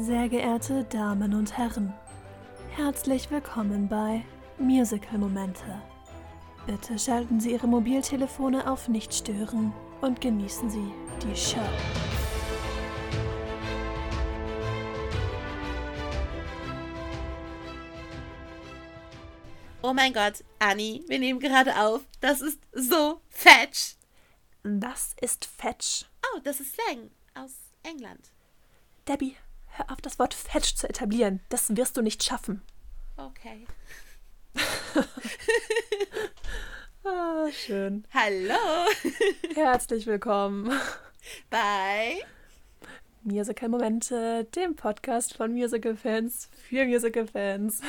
Sehr geehrte Damen und Herren, herzlich willkommen bei Musical Momente. Bitte schalten Sie Ihre Mobiltelefone auf Nicht stören und genießen Sie die Show. Oh mein Gott, Anni, wir nehmen gerade auf. Das ist so fetch. Das ist Fetch. Oh, das ist Slang aus England. Debbie, hör auf, das Wort Fetch zu etablieren. Das wirst du nicht schaffen. Okay. Ah, schön. Hallo Herzlich willkommen. bei Musical Momente, dem Podcast von Musical-Fans für Musical-Fans.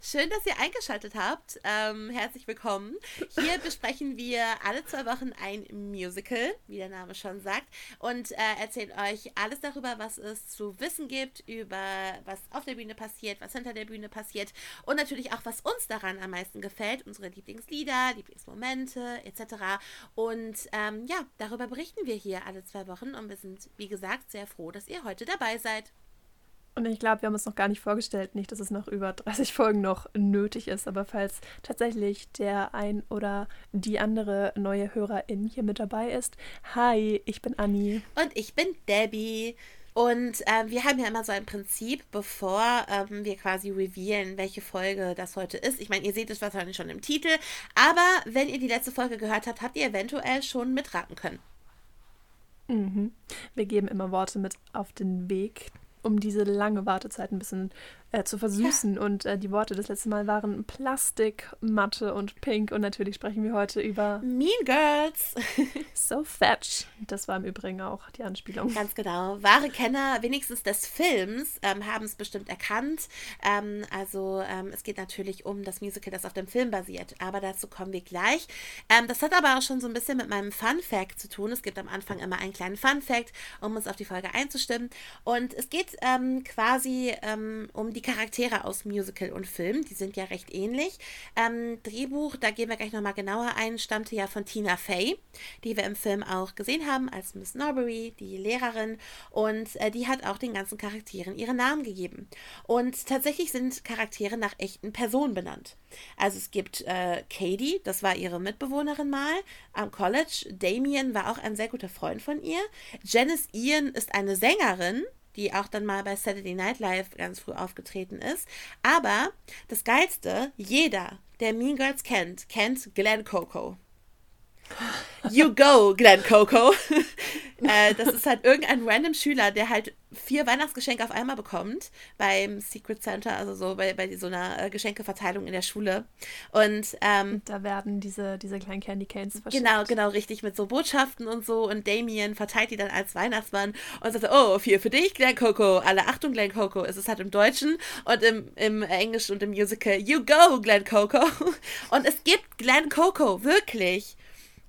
Schön, dass ihr eingeschaltet habt. Ähm, herzlich willkommen. Hier besprechen wir alle zwei Wochen ein Musical, wie der Name schon sagt, und äh, erzählen euch alles darüber, was es zu wissen gibt, über was auf der Bühne passiert, was hinter der Bühne passiert und natürlich auch, was uns daran am meisten gefällt, unsere Lieblingslieder, Lieblingsmomente etc. Und ähm, ja, darüber berichten wir hier alle zwei Wochen und wir sind, wie gesagt, sehr froh, dass ihr heute dabei seid. Und ich glaube, wir haben uns noch gar nicht vorgestellt, nicht, dass es noch über 30 Folgen noch nötig ist, aber falls tatsächlich der ein oder die andere neue Hörerin hier mit dabei ist, hi, ich bin Anni. Und ich bin Debbie. Und ähm, wir haben ja immer so ein Prinzip, bevor ähm, wir quasi revealen, welche Folge das heute ist. Ich meine, ihr seht es wahrscheinlich schon im Titel, aber wenn ihr die letzte Folge gehört habt, habt ihr eventuell schon mitraten können. Mhm. Wir geben immer Worte mit auf den Weg, um diese lange Wartezeit ein bisschen äh, zu versüßen. Und äh, die Worte des letzten Mal waren Plastik, Matte und Pink. Und natürlich sprechen wir heute über Mean Girls. So Fetch. Das war im Übrigen auch die Anspielung. Ganz genau. Wahre Kenner, wenigstens des Films, ähm, haben es bestimmt erkannt. Ähm, also ähm, es geht natürlich um das Musical, das auf dem Film basiert. Aber dazu kommen wir gleich. Ähm, das hat aber auch schon so ein bisschen mit meinem Fun Fact zu tun. Es gibt am Anfang immer einen kleinen Fun Fact, um uns auf die Folge einzustimmen. Und es geht ähm, quasi ähm, um die Charaktere aus Musical und Film. Die sind ja recht ähnlich. Ähm, Drehbuch, da gehen wir gleich nochmal genauer ein, stammte ja von Tina Fey, die wir im Film auch gesehen haben als Miss Norbury, die Lehrerin. Und äh, die hat auch den ganzen Charakteren ihre Namen gegeben. Und tatsächlich sind Charaktere nach echten Personen benannt. Also es gibt äh, Katie, das war ihre Mitbewohnerin mal am College. Damien war auch ein sehr guter Freund von ihr. Janice Ian ist eine Sängerin, die auch dann mal bei Saturday Night Live ganz früh aufgetreten ist. Aber das Geilste, jeder, der Mean Girls kennt, kennt Glenn Coco. You go, Glenn Coco. äh, das ist halt irgendein random Schüler, der halt vier Weihnachtsgeschenke auf einmal bekommt beim Secret Center, also so bei, bei so einer äh, Geschenkeverteilung in der Schule. Und ähm, Da werden diese, diese kleinen Candy Canes verschickt. Genau, genau, richtig, mit so Botschaften und so. Und Damien verteilt die dann als Weihnachtsmann und sagt, oh, vier für dich, Glenn Coco. Alle Achtung, Glenn Coco. Es ist halt im Deutschen und im, im Englischen und im Musical, you go, Glenn Coco. Und es gibt Glenn Coco, wirklich.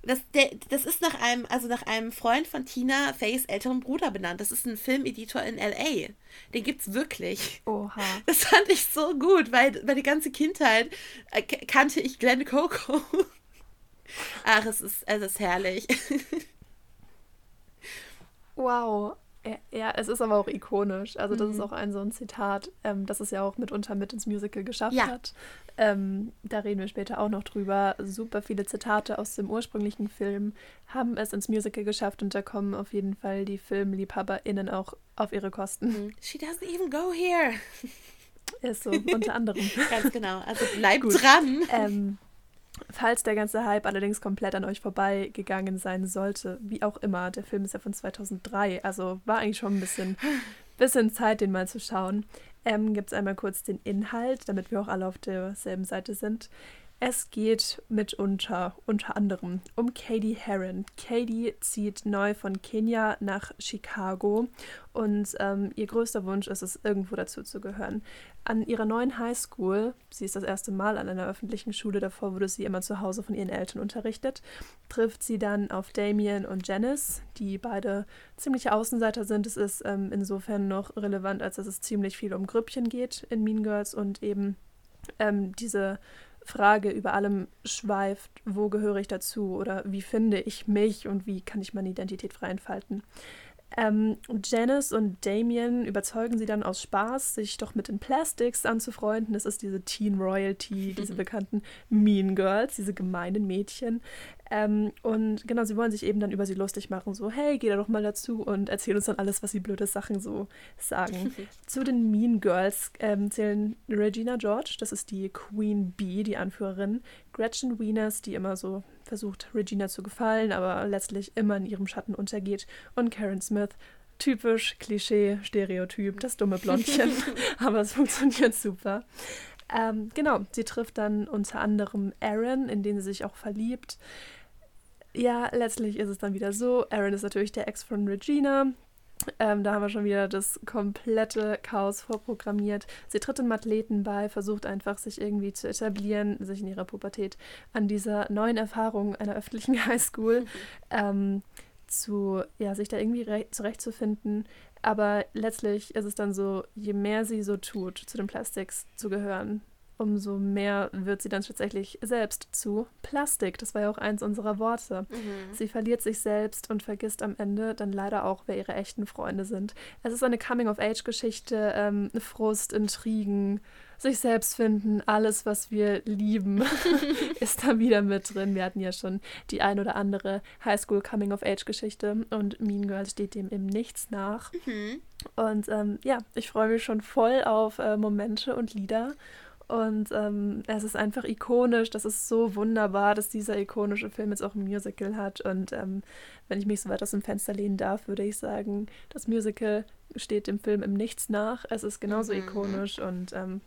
Das, der, das ist nach einem, also nach einem Freund von Tina Fays älterem Bruder benannt. Das ist ein Filmeditor in L.A. Den gibt's wirklich. Oha. Das fand ich so gut, weil, die ganze Kindheit äh, kannte ich Glenn Coco. Ach, es ist, es ist herrlich. Wow. Ja, es ist aber auch ikonisch. Also das ist Mhm. auch ein so ein Zitat, ähm, das es ja auch mitunter mit ins Musical geschafft Ja. hat. Ähm, da reden wir später auch noch drüber. Super viele Zitate aus dem ursprünglichen Film haben es ins Musical geschafft und da kommen auf jeden Fall die FilmliebhaberInnen auch auf ihre Kosten. She doesn't even go here. Ist so, unter anderem. Ganz genau. Also bleibt Gut. dran. Ähm, falls der ganze Hype allerdings komplett an euch vorbeigegangen sein sollte, wie auch immer, der Film ist ja von 2003, also war eigentlich schon ein bisschen, bisschen Zeit, den mal zu schauen. Ähm, Gibt es einmal kurz den Inhalt, damit wir auch alle auf derselben Seite sind. Es geht mitunter, unter anderem, um Katie Heron. Katie zieht neu von Kenia nach Chicago und ähm, ihr größter Wunsch ist es, irgendwo dazu zu gehören. An ihrer neuen Highschool, sie ist das erste Mal an einer öffentlichen Schule, davor wurde sie immer zu Hause von ihren Eltern unterrichtet, trifft sie dann auf Damien und Janice, die beide ziemliche Außenseiter sind. Es ist ähm, insofern noch relevant, als dass es ziemlich viel um Grüppchen geht in Mean Girls und eben ähm, diese Frage über allem schweift, wo gehöre ich dazu oder wie finde ich mich und wie kann ich meine Identität frei entfalten. Ähm, Janice und Damien überzeugen sie dann aus Spaß, sich doch mit den Plastics anzufreunden. Das ist diese Teen Royalty, diese bekannten Mean Girls, diese gemeinen Mädchen. Ähm, und genau, sie wollen sich eben dann über sie lustig machen, so, hey, geh da doch mal dazu und erzähl uns dann alles, was sie blöde Sachen so sagen. Zu den Mean Girls ähm, zählen Regina George, das ist die Queen Bee, die Anführerin, Gretchen Wieners, die immer so versucht, Regina zu gefallen, aber letztlich immer in ihrem Schatten untergeht, und Karen Smith, typisch Klischee, Stereotyp, das dumme Blondchen, aber es funktioniert super. Ähm, genau, sie trifft dann unter anderem Aaron, in den sie sich auch verliebt ja, letztlich ist es dann wieder so. Aaron ist natürlich der Ex von Regina. Ähm, da haben wir schon wieder das komplette Chaos vorprogrammiert. Sie tritt Athleten bei, versucht einfach, sich irgendwie zu etablieren, sich in ihrer Pubertät an dieser neuen Erfahrung einer öffentlichen Highschool ähm, zu, ja, sich da irgendwie zurechtzufinden. Aber letztlich ist es dann so, je mehr sie so tut, zu den Plastics zu gehören, umso mehr wird sie dann tatsächlich selbst zu Plastik. Das war ja auch eins unserer Worte. Mhm. Sie verliert sich selbst und vergisst am Ende dann leider auch, wer ihre echten Freunde sind. Es ist eine Coming-of-Age-Geschichte, ähm, Frust, Intrigen, sich selbst finden, alles, was wir lieben, ist da wieder mit drin. Wir hatten ja schon die ein oder andere Highschool Coming-of-Age-Geschichte und Mean Girls steht dem im Nichts nach. Mhm. Und ähm, ja, ich freue mich schon voll auf äh, Momente und Lieder und ähm, es ist einfach ikonisch. Das ist so wunderbar, dass dieser ikonische Film jetzt auch ein Musical hat. Und ähm, wenn ich mich so weit aus dem Fenster lehnen darf, würde ich sagen, das Musical steht dem Film im Nichts nach. Es ist genauso mhm. ikonisch und ähm,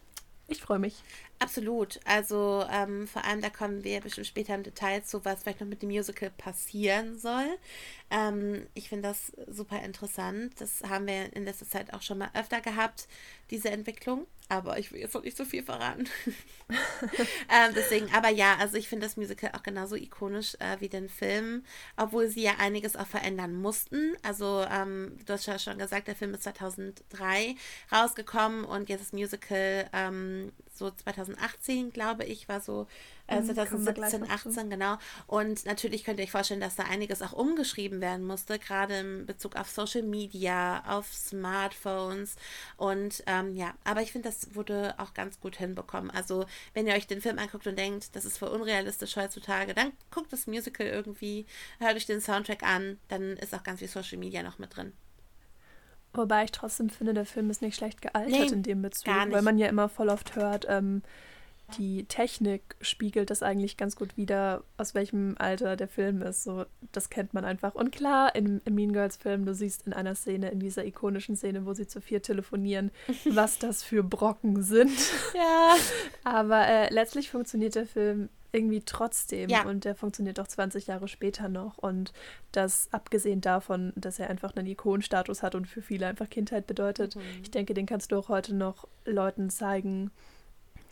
ich freue mich. Absolut. Also ähm, vor allem, da kommen wir bestimmt später im Detail zu, was vielleicht noch mit dem Musical passieren soll. Ähm, ich finde das super interessant. Das haben wir in letzter Zeit auch schon mal öfter gehabt, diese Entwicklung. Aber ich will jetzt noch nicht so viel verraten. ähm, deswegen, aber ja, also ich finde das Musical auch genauso ikonisch äh, wie den Film, obwohl sie ja einiges auch verändern mussten. Also, ähm, du hast ja schon gesagt, der Film ist 2003 rausgekommen und jetzt das Musical ähm, so 2018, glaube ich, war so äh, 2017, mhm, 18, genau. Und natürlich könnt ihr euch vorstellen, dass da einiges auch umgeschrieben werden musste, gerade in Bezug auf Social Media, auf Smartphones und ähm, ja, aber ich finde, das wurde auch ganz gut hinbekommen. Also, wenn ihr euch den Film anguckt und denkt, das ist voll unrealistisch heutzutage, dann guckt das Musical irgendwie, hört euch den Soundtrack an, dann ist auch ganz viel Social Media noch mit drin. Wobei ich trotzdem finde, der Film ist nicht schlecht gealtert nee, in dem Bezug, weil man ja immer voll oft hört, ähm, die Technik spiegelt das eigentlich ganz gut wider, aus welchem Alter der Film ist. So, das kennt man einfach. Und klar, im, im Mean Girls Film, du siehst in einer Szene, in dieser ikonischen Szene, wo sie zu vier telefonieren, was das für Brocken sind. Ja. Aber äh, letztlich funktioniert der Film irgendwie trotzdem. Ja. Und der funktioniert auch 20 Jahre später noch. Und das abgesehen davon, dass er einfach einen Ikonenstatus hat und für viele einfach Kindheit bedeutet. Mhm. Ich denke, den kannst du auch heute noch Leuten zeigen,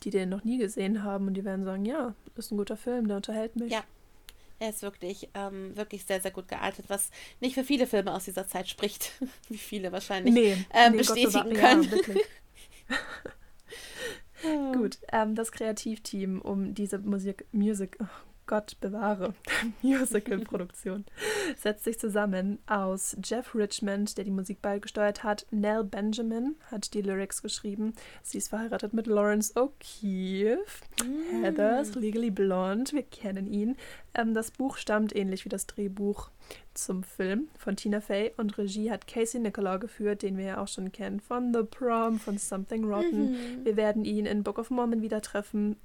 die den noch nie gesehen haben. Und die werden sagen, ja, ist ein guter Film, der unterhält mich. Ja. Er ist wirklich, ähm, wirklich sehr, sehr gut gealtert, was nicht für viele Filme aus dieser Zeit spricht, wie viele wahrscheinlich nee, ähm, nee, bestätigen können. Ja, Gut, ähm, das Kreativteam um diese Musik, Music, oh Gott bewahre, Musical-Produktion setzt sich zusammen aus Jeff Richmond, der die Musik beigesteuert hat, Nell Benjamin hat die Lyrics geschrieben, sie ist verheiratet mit Lawrence O'Keefe, mm. Heather's Legally Blonde, wir kennen ihn. Ähm, das Buch stammt ähnlich wie das Drehbuch zum Film von Tina Fey und Regie hat Casey Nicolau geführt, den wir ja auch schon kennen von The Prom, von Something Rotten. Mhm. Wir werden ihn in Book of Mormon wieder treffen,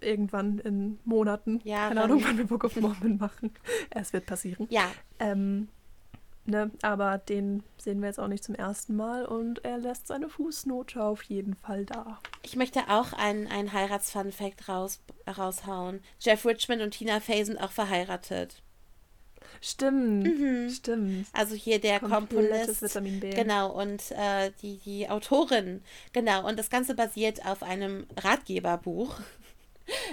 irgendwann in Monaten. Ja, Keine Ahnung, wann wir Book of Mormon machen. Es wird passieren. Ja. Ähm, ne, aber den sehen wir jetzt auch nicht zum ersten Mal und er lässt seine Fußnote auf jeden Fall da. Ich möchte auch einen, einen Heirats-Fun-Fact raus, raushauen. Jeff Richmond und Tina Fey sind auch verheiratet. Stimmt, mhm. stimmt. Also hier der Komponist. Vitamin B. Genau, und äh, die, die Autorin. Genau, und das Ganze basiert auf einem Ratgeberbuch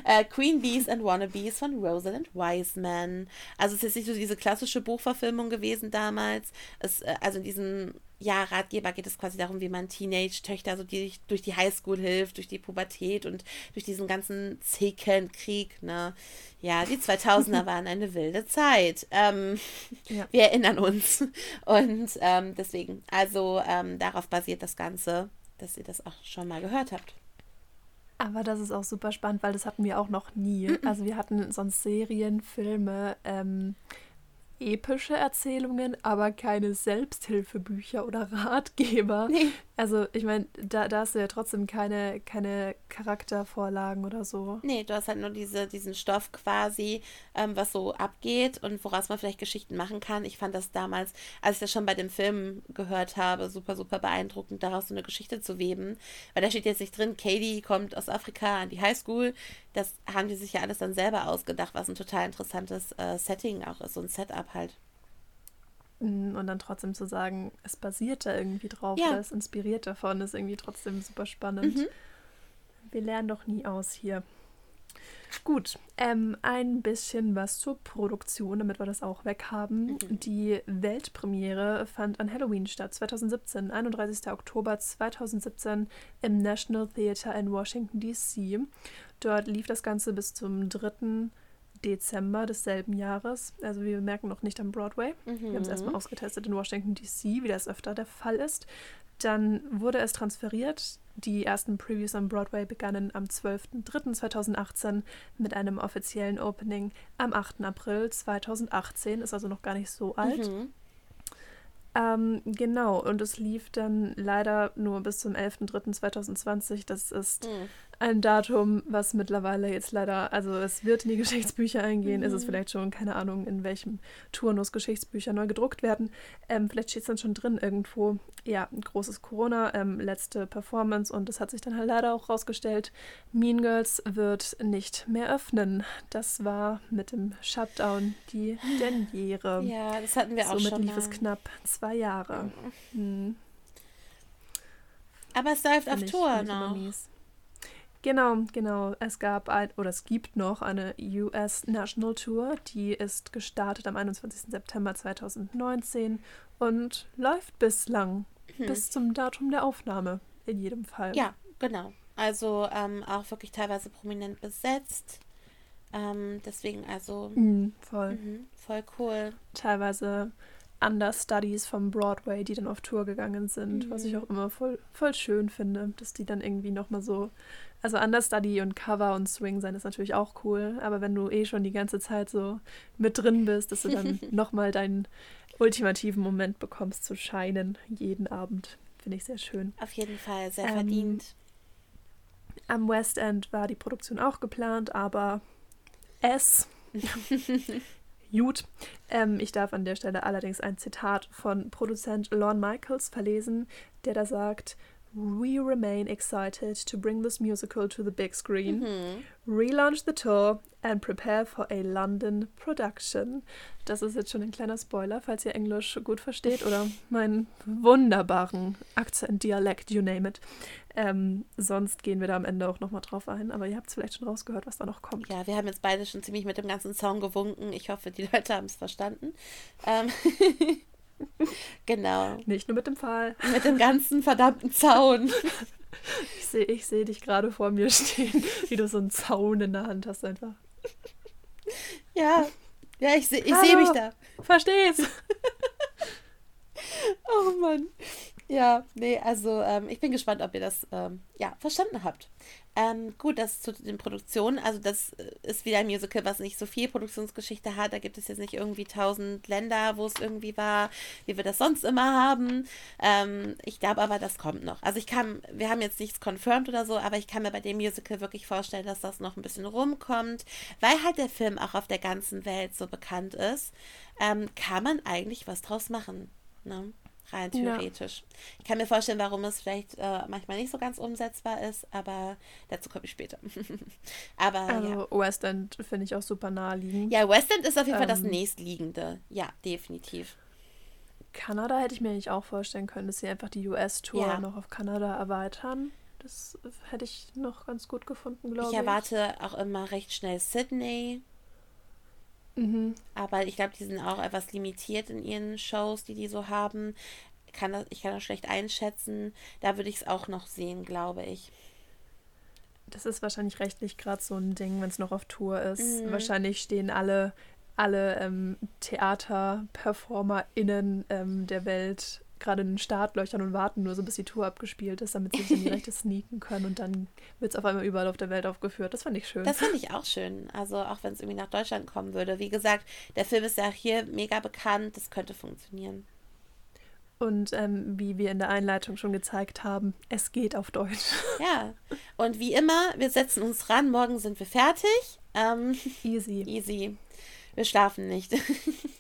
äh, Queen Bees and Wannabes von Rosalind Wiseman. Also es ist nicht so diese klassische Buchverfilmung gewesen damals. Es, äh, also in diesem ja, Ratgeber geht es quasi darum, wie man Teenage-Töchter so die, durch die Highschool hilft, durch die Pubertät und durch diesen ganzen Zickenkrieg, ne? Ja, die 2000er waren eine wilde Zeit. Ähm, ja. Wir erinnern uns. Und ähm, deswegen, also ähm, darauf basiert das Ganze, dass ihr das auch schon mal gehört habt. Aber das ist auch super spannend, weil das hatten wir auch noch nie. Also wir hatten sonst Serien, Filme, ähm, epische Erzählungen, aber keine Selbsthilfebücher oder Ratgeber. Nee. Also ich meine, da, da hast du ja trotzdem keine, keine Charaktervorlagen oder so. Nee, du hast halt nur diese, diesen Stoff quasi, ähm, was so abgeht und woraus man vielleicht Geschichten machen kann. Ich fand das damals, als ich das schon bei dem Film gehört habe, super, super beeindruckend, daraus so eine Geschichte zu weben. Weil da steht jetzt nicht drin, Katie kommt aus Afrika an die Highschool. Das haben die sich ja alles dann selber ausgedacht, was ein total interessantes äh, Setting auch ist, so ein Setup halt. Mm, und dann trotzdem zu sagen, es basiert da irgendwie drauf, ja. es inspiriert davon, ist irgendwie trotzdem super spannend. Mhm. Wir lernen doch nie aus hier. Gut, ähm, ein bisschen was zur Produktion, damit wir das auch weghaben. Mhm. Die Weltpremiere fand an Halloween statt, 2017, 31. Oktober 2017 im National Theatre in Washington, D.C. Dort lief das Ganze bis zum 3. Dezember desselben Jahres. Also wir merken noch nicht am Broadway. Mhm. Wir haben es erstmal ausgetestet in Washington, D.C., wie das öfter der Fall ist. Dann wurde es transferiert. Die ersten Previews am Broadway begannen am 12.03.2018 mit einem offiziellen Opening am 8. April 2018. Ist also noch gar nicht so alt. Mhm. Ähm, genau, und es lief dann leider nur bis zum 11.03.2020. Das ist mhm ein Datum, was mittlerweile jetzt leider, also es wird in die Geschichtsbücher eingehen, mhm. ist es mhm. vielleicht schon, keine Ahnung, in welchem Turnus Geschichtsbücher neu gedruckt werden. Ähm, vielleicht steht es dann schon drin irgendwo, ja, ein großes Corona, ähm, letzte Performance und es hat sich dann halt leider auch rausgestellt, Mean Girls wird nicht mehr öffnen. Das war mit dem Shutdown die Derniere. Ja, das hatten wir auch Somit schon lief mal. es knapp zwei Jahre. Mhm. Hm. Aber es läuft auf Tour noch. Genau, genau. Es gab ein, oder es gibt noch eine US National Tour, die ist gestartet am 21. September 2019 und läuft bislang, hm. bis zum Datum der Aufnahme in jedem Fall. Ja, genau. Also ähm, auch wirklich teilweise prominent besetzt. Ähm, deswegen also mhm, voll. Mhm, voll cool. Teilweise Understudies vom Broadway, die dann auf Tour gegangen sind, mhm. was ich auch immer voll, voll schön finde, dass die dann irgendwie nochmal so also Understudy und Cover und Swing sein ist natürlich auch cool, aber wenn du eh schon die ganze Zeit so mit drin bist, dass du dann nochmal deinen ultimativen Moment bekommst zu scheinen, jeden Abend. Finde ich sehr schön. Auf jeden Fall, sehr ähm, verdient. Am West End war die Produktion auch geplant, aber es. Gut. Ähm, ich darf an der Stelle allerdings ein Zitat von Produzent Lorne Michaels verlesen, der da sagt, We remain excited to bring this musical to the big screen, mhm. relaunch the tour and prepare for a London production. Das ist jetzt schon ein kleiner Spoiler, falls ihr Englisch gut versteht oder meinen wunderbaren Akzent, Dialekt, you name it. Ähm, sonst gehen wir da am Ende auch nochmal drauf ein, aber ihr habt es vielleicht schon rausgehört, was da noch kommt. Ja, wir haben jetzt beide schon ziemlich mit dem ganzen Song gewunken. Ich hoffe, die Leute haben es verstanden. Ähm genau. Nicht nur mit dem Pfahl. Mit dem ganzen verdammten Zaun. Ich sehe ich seh dich gerade vor mir stehen, wie du so einen Zaun in der Hand hast einfach. Ja, ja, ich sehe ich seh mich da. Versteh's. oh Mann. Ja, nee, also ähm, ich bin gespannt, ob ihr das ähm, ja, verstanden habt. Ähm, gut, das zu den Produktionen. Also, das äh, ist wieder ein Musical, was nicht so viel Produktionsgeschichte hat. Da gibt es jetzt nicht irgendwie tausend Länder, wo es irgendwie war, wie wir das sonst immer haben. Ähm, ich glaube aber, das kommt noch. Also, ich kann, wir haben jetzt nichts confirmed oder so, aber ich kann mir bei dem Musical wirklich vorstellen, dass das noch ein bisschen rumkommt, weil halt der Film auch auf der ganzen Welt so bekannt ist. Ähm, kann man eigentlich was draus machen. Ne? Rein theoretisch. Ja. Ich kann mir vorstellen, warum es vielleicht äh, manchmal nicht so ganz umsetzbar ist, aber dazu komme ich später. aber also ja. West End finde ich auch super naheliegend. Ja, West End ist auf jeden ähm, Fall das ähm, nächstliegende. Ja, definitiv. Kanada hätte ich mir eigentlich auch vorstellen können, dass sie einfach die US-Tour ja. noch auf Kanada erweitern. Das hätte ich noch ganz gut gefunden, glaube ich. Ich erwarte auch immer recht schnell Sydney. Mhm. Aber ich glaube, die sind auch etwas limitiert in ihren Shows, die die so haben. kann das, ich kann das schlecht einschätzen. Da würde ich es auch noch sehen, glaube ich. Das ist wahrscheinlich rechtlich gerade so ein Ding, wenn es noch auf Tour ist. Mhm. Wahrscheinlich stehen alle, alle ähm, Theater-PerformerInnen ähm, der Welt gerade in den Startlöchern und warten nur so, bis die Tour abgespielt ist, damit sie sich in die Rechte sneaken können und dann wird es auf einmal überall auf der Welt aufgeführt. Das fand ich schön. Das fand ich auch schön. Also auch wenn es irgendwie nach Deutschland kommen würde. Wie gesagt, der Film ist ja hier mega bekannt, das könnte funktionieren. Und ähm, wie wir in der Einleitung schon gezeigt haben, es geht auf Deutsch. Ja, und wie immer, wir setzen uns ran, morgen sind wir fertig. Ähm, easy. Easy. Wir schlafen nicht.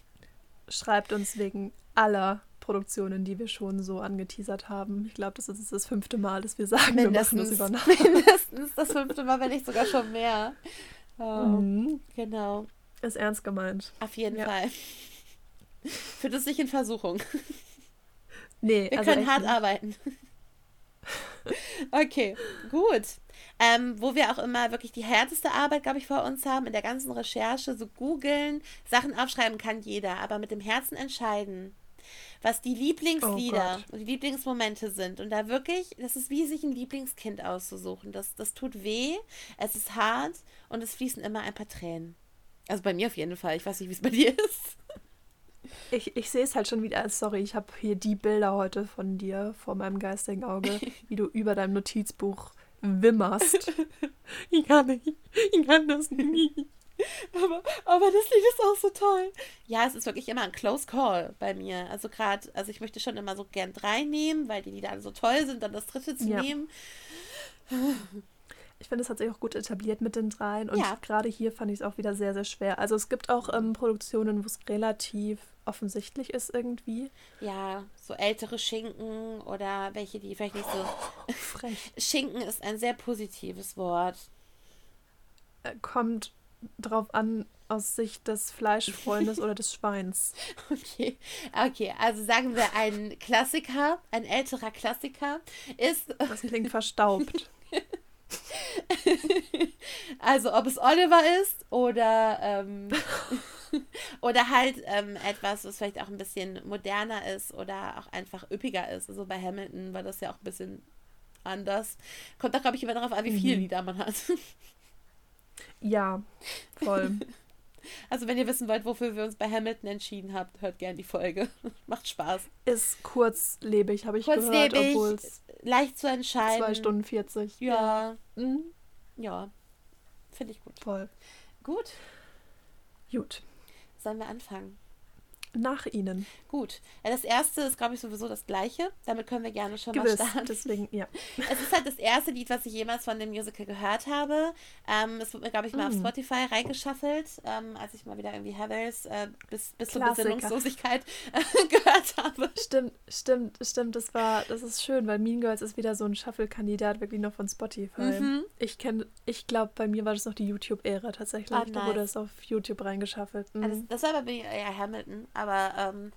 Schreibt uns wegen aller Produktionen, die wir schon so angeteasert haben. Ich glaube, das ist das fünfte Mal, dass wir sagen, mindestens, wir machen das über Nacht. Mindestens das fünfte Mal, wenn nicht sogar schon mehr. Oh, mhm. Genau. Ist ernst gemeint. Auf jeden ja. Fall. Führt es nicht in Versuchung. Nee, wir also können hart nicht. arbeiten. okay, gut. Ähm, wo wir auch immer wirklich die härteste Arbeit, glaube ich, vor uns haben, in der ganzen Recherche, so googeln, Sachen aufschreiben kann jeder, aber mit dem Herzen entscheiden was die Lieblingslieder oh und die Lieblingsmomente sind. Und da wirklich, das ist wie sich ein Lieblingskind auszusuchen. Das, das tut weh, es ist hart und es fließen immer ein paar Tränen. Also bei mir auf jeden Fall. Ich weiß nicht, wie es bei dir ist. Ich, ich sehe es halt schon wieder. Sorry, ich habe hier die Bilder heute von dir vor meinem geistigen Auge, wie du über deinem Notizbuch wimmerst. ich kann nicht. Ich kann das nicht. Aber, aber das Lied ist auch so toll. Ja, es ist wirklich immer ein Close Call bei mir. Also gerade, also ich möchte schon immer so gern drei nehmen, weil die Lieder so toll sind, dann das dritte zu ja. nehmen. Ich finde, es hat sich auch gut etabliert mit den dreien. Und ja. gerade hier fand ich es auch wieder sehr, sehr schwer. Also es gibt auch ähm, Produktionen, wo es relativ offensichtlich ist irgendwie. Ja, so ältere Schinken oder welche, die vielleicht nicht so. Oh, frech. Schinken ist ein sehr positives Wort. Äh, kommt drauf an, aus Sicht des Fleischfreundes oder des Schweins. Okay, okay, also sagen wir ein Klassiker, ein älterer Klassiker ist. Das klingt verstaubt. also ob es Oliver ist oder ähm, oder halt ähm, etwas, was vielleicht auch ein bisschen moderner ist oder auch einfach üppiger ist. Also bei Hamilton war das ja auch ein bisschen anders. Kommt da, glaube ich, immer darauf an, wie viele mhm. Lieder man hat. Ja, voll. Also, wenn ihr wissen wollt, wofür wir uns bei Hamilton entschieden haben, hört gerne die Folge. Macht Spaß. Ist kurzlebig, habe ich kurzlebig, gehört, es leicht zu entscheiden. 2 Stunden 40. Ja. Ja, mhm. ja. finde ich gut. Voll. Gut. Gut. Sollen wir anfangen? Nach ihnen. Gut. Das erste ist, glaube ich, sowieso das gleiche. Damit können wir gerne schon Gewiss, mal starten. Deswegen, ja. Es ist halt das erste Lied, was ich jemals von dem Musical gehört habe. Ähm, es wurde mir, glaube ich, mal mm. auf Spotify reingeschaffelt, ähm, als ich mal wieder irgendwie Heathers äh, bis, bis zur Besinnungslosigkeit äh, gehört habe. Stimmt, stimmt, stimmt. Das war, das ist schön, weil Mean Girls ist wieder so ein Shuffle-Kandidat, wirklich noch von Spotify. Mhm. Ich kenne, ich glaube, bei mir war das noch die YouTube-Ära tatsächlich. Ah, nice. Da wurde es auf YouTube reingeschaffelt. Mhm. Also das, war bei mir eher Hamilton, aber ähm,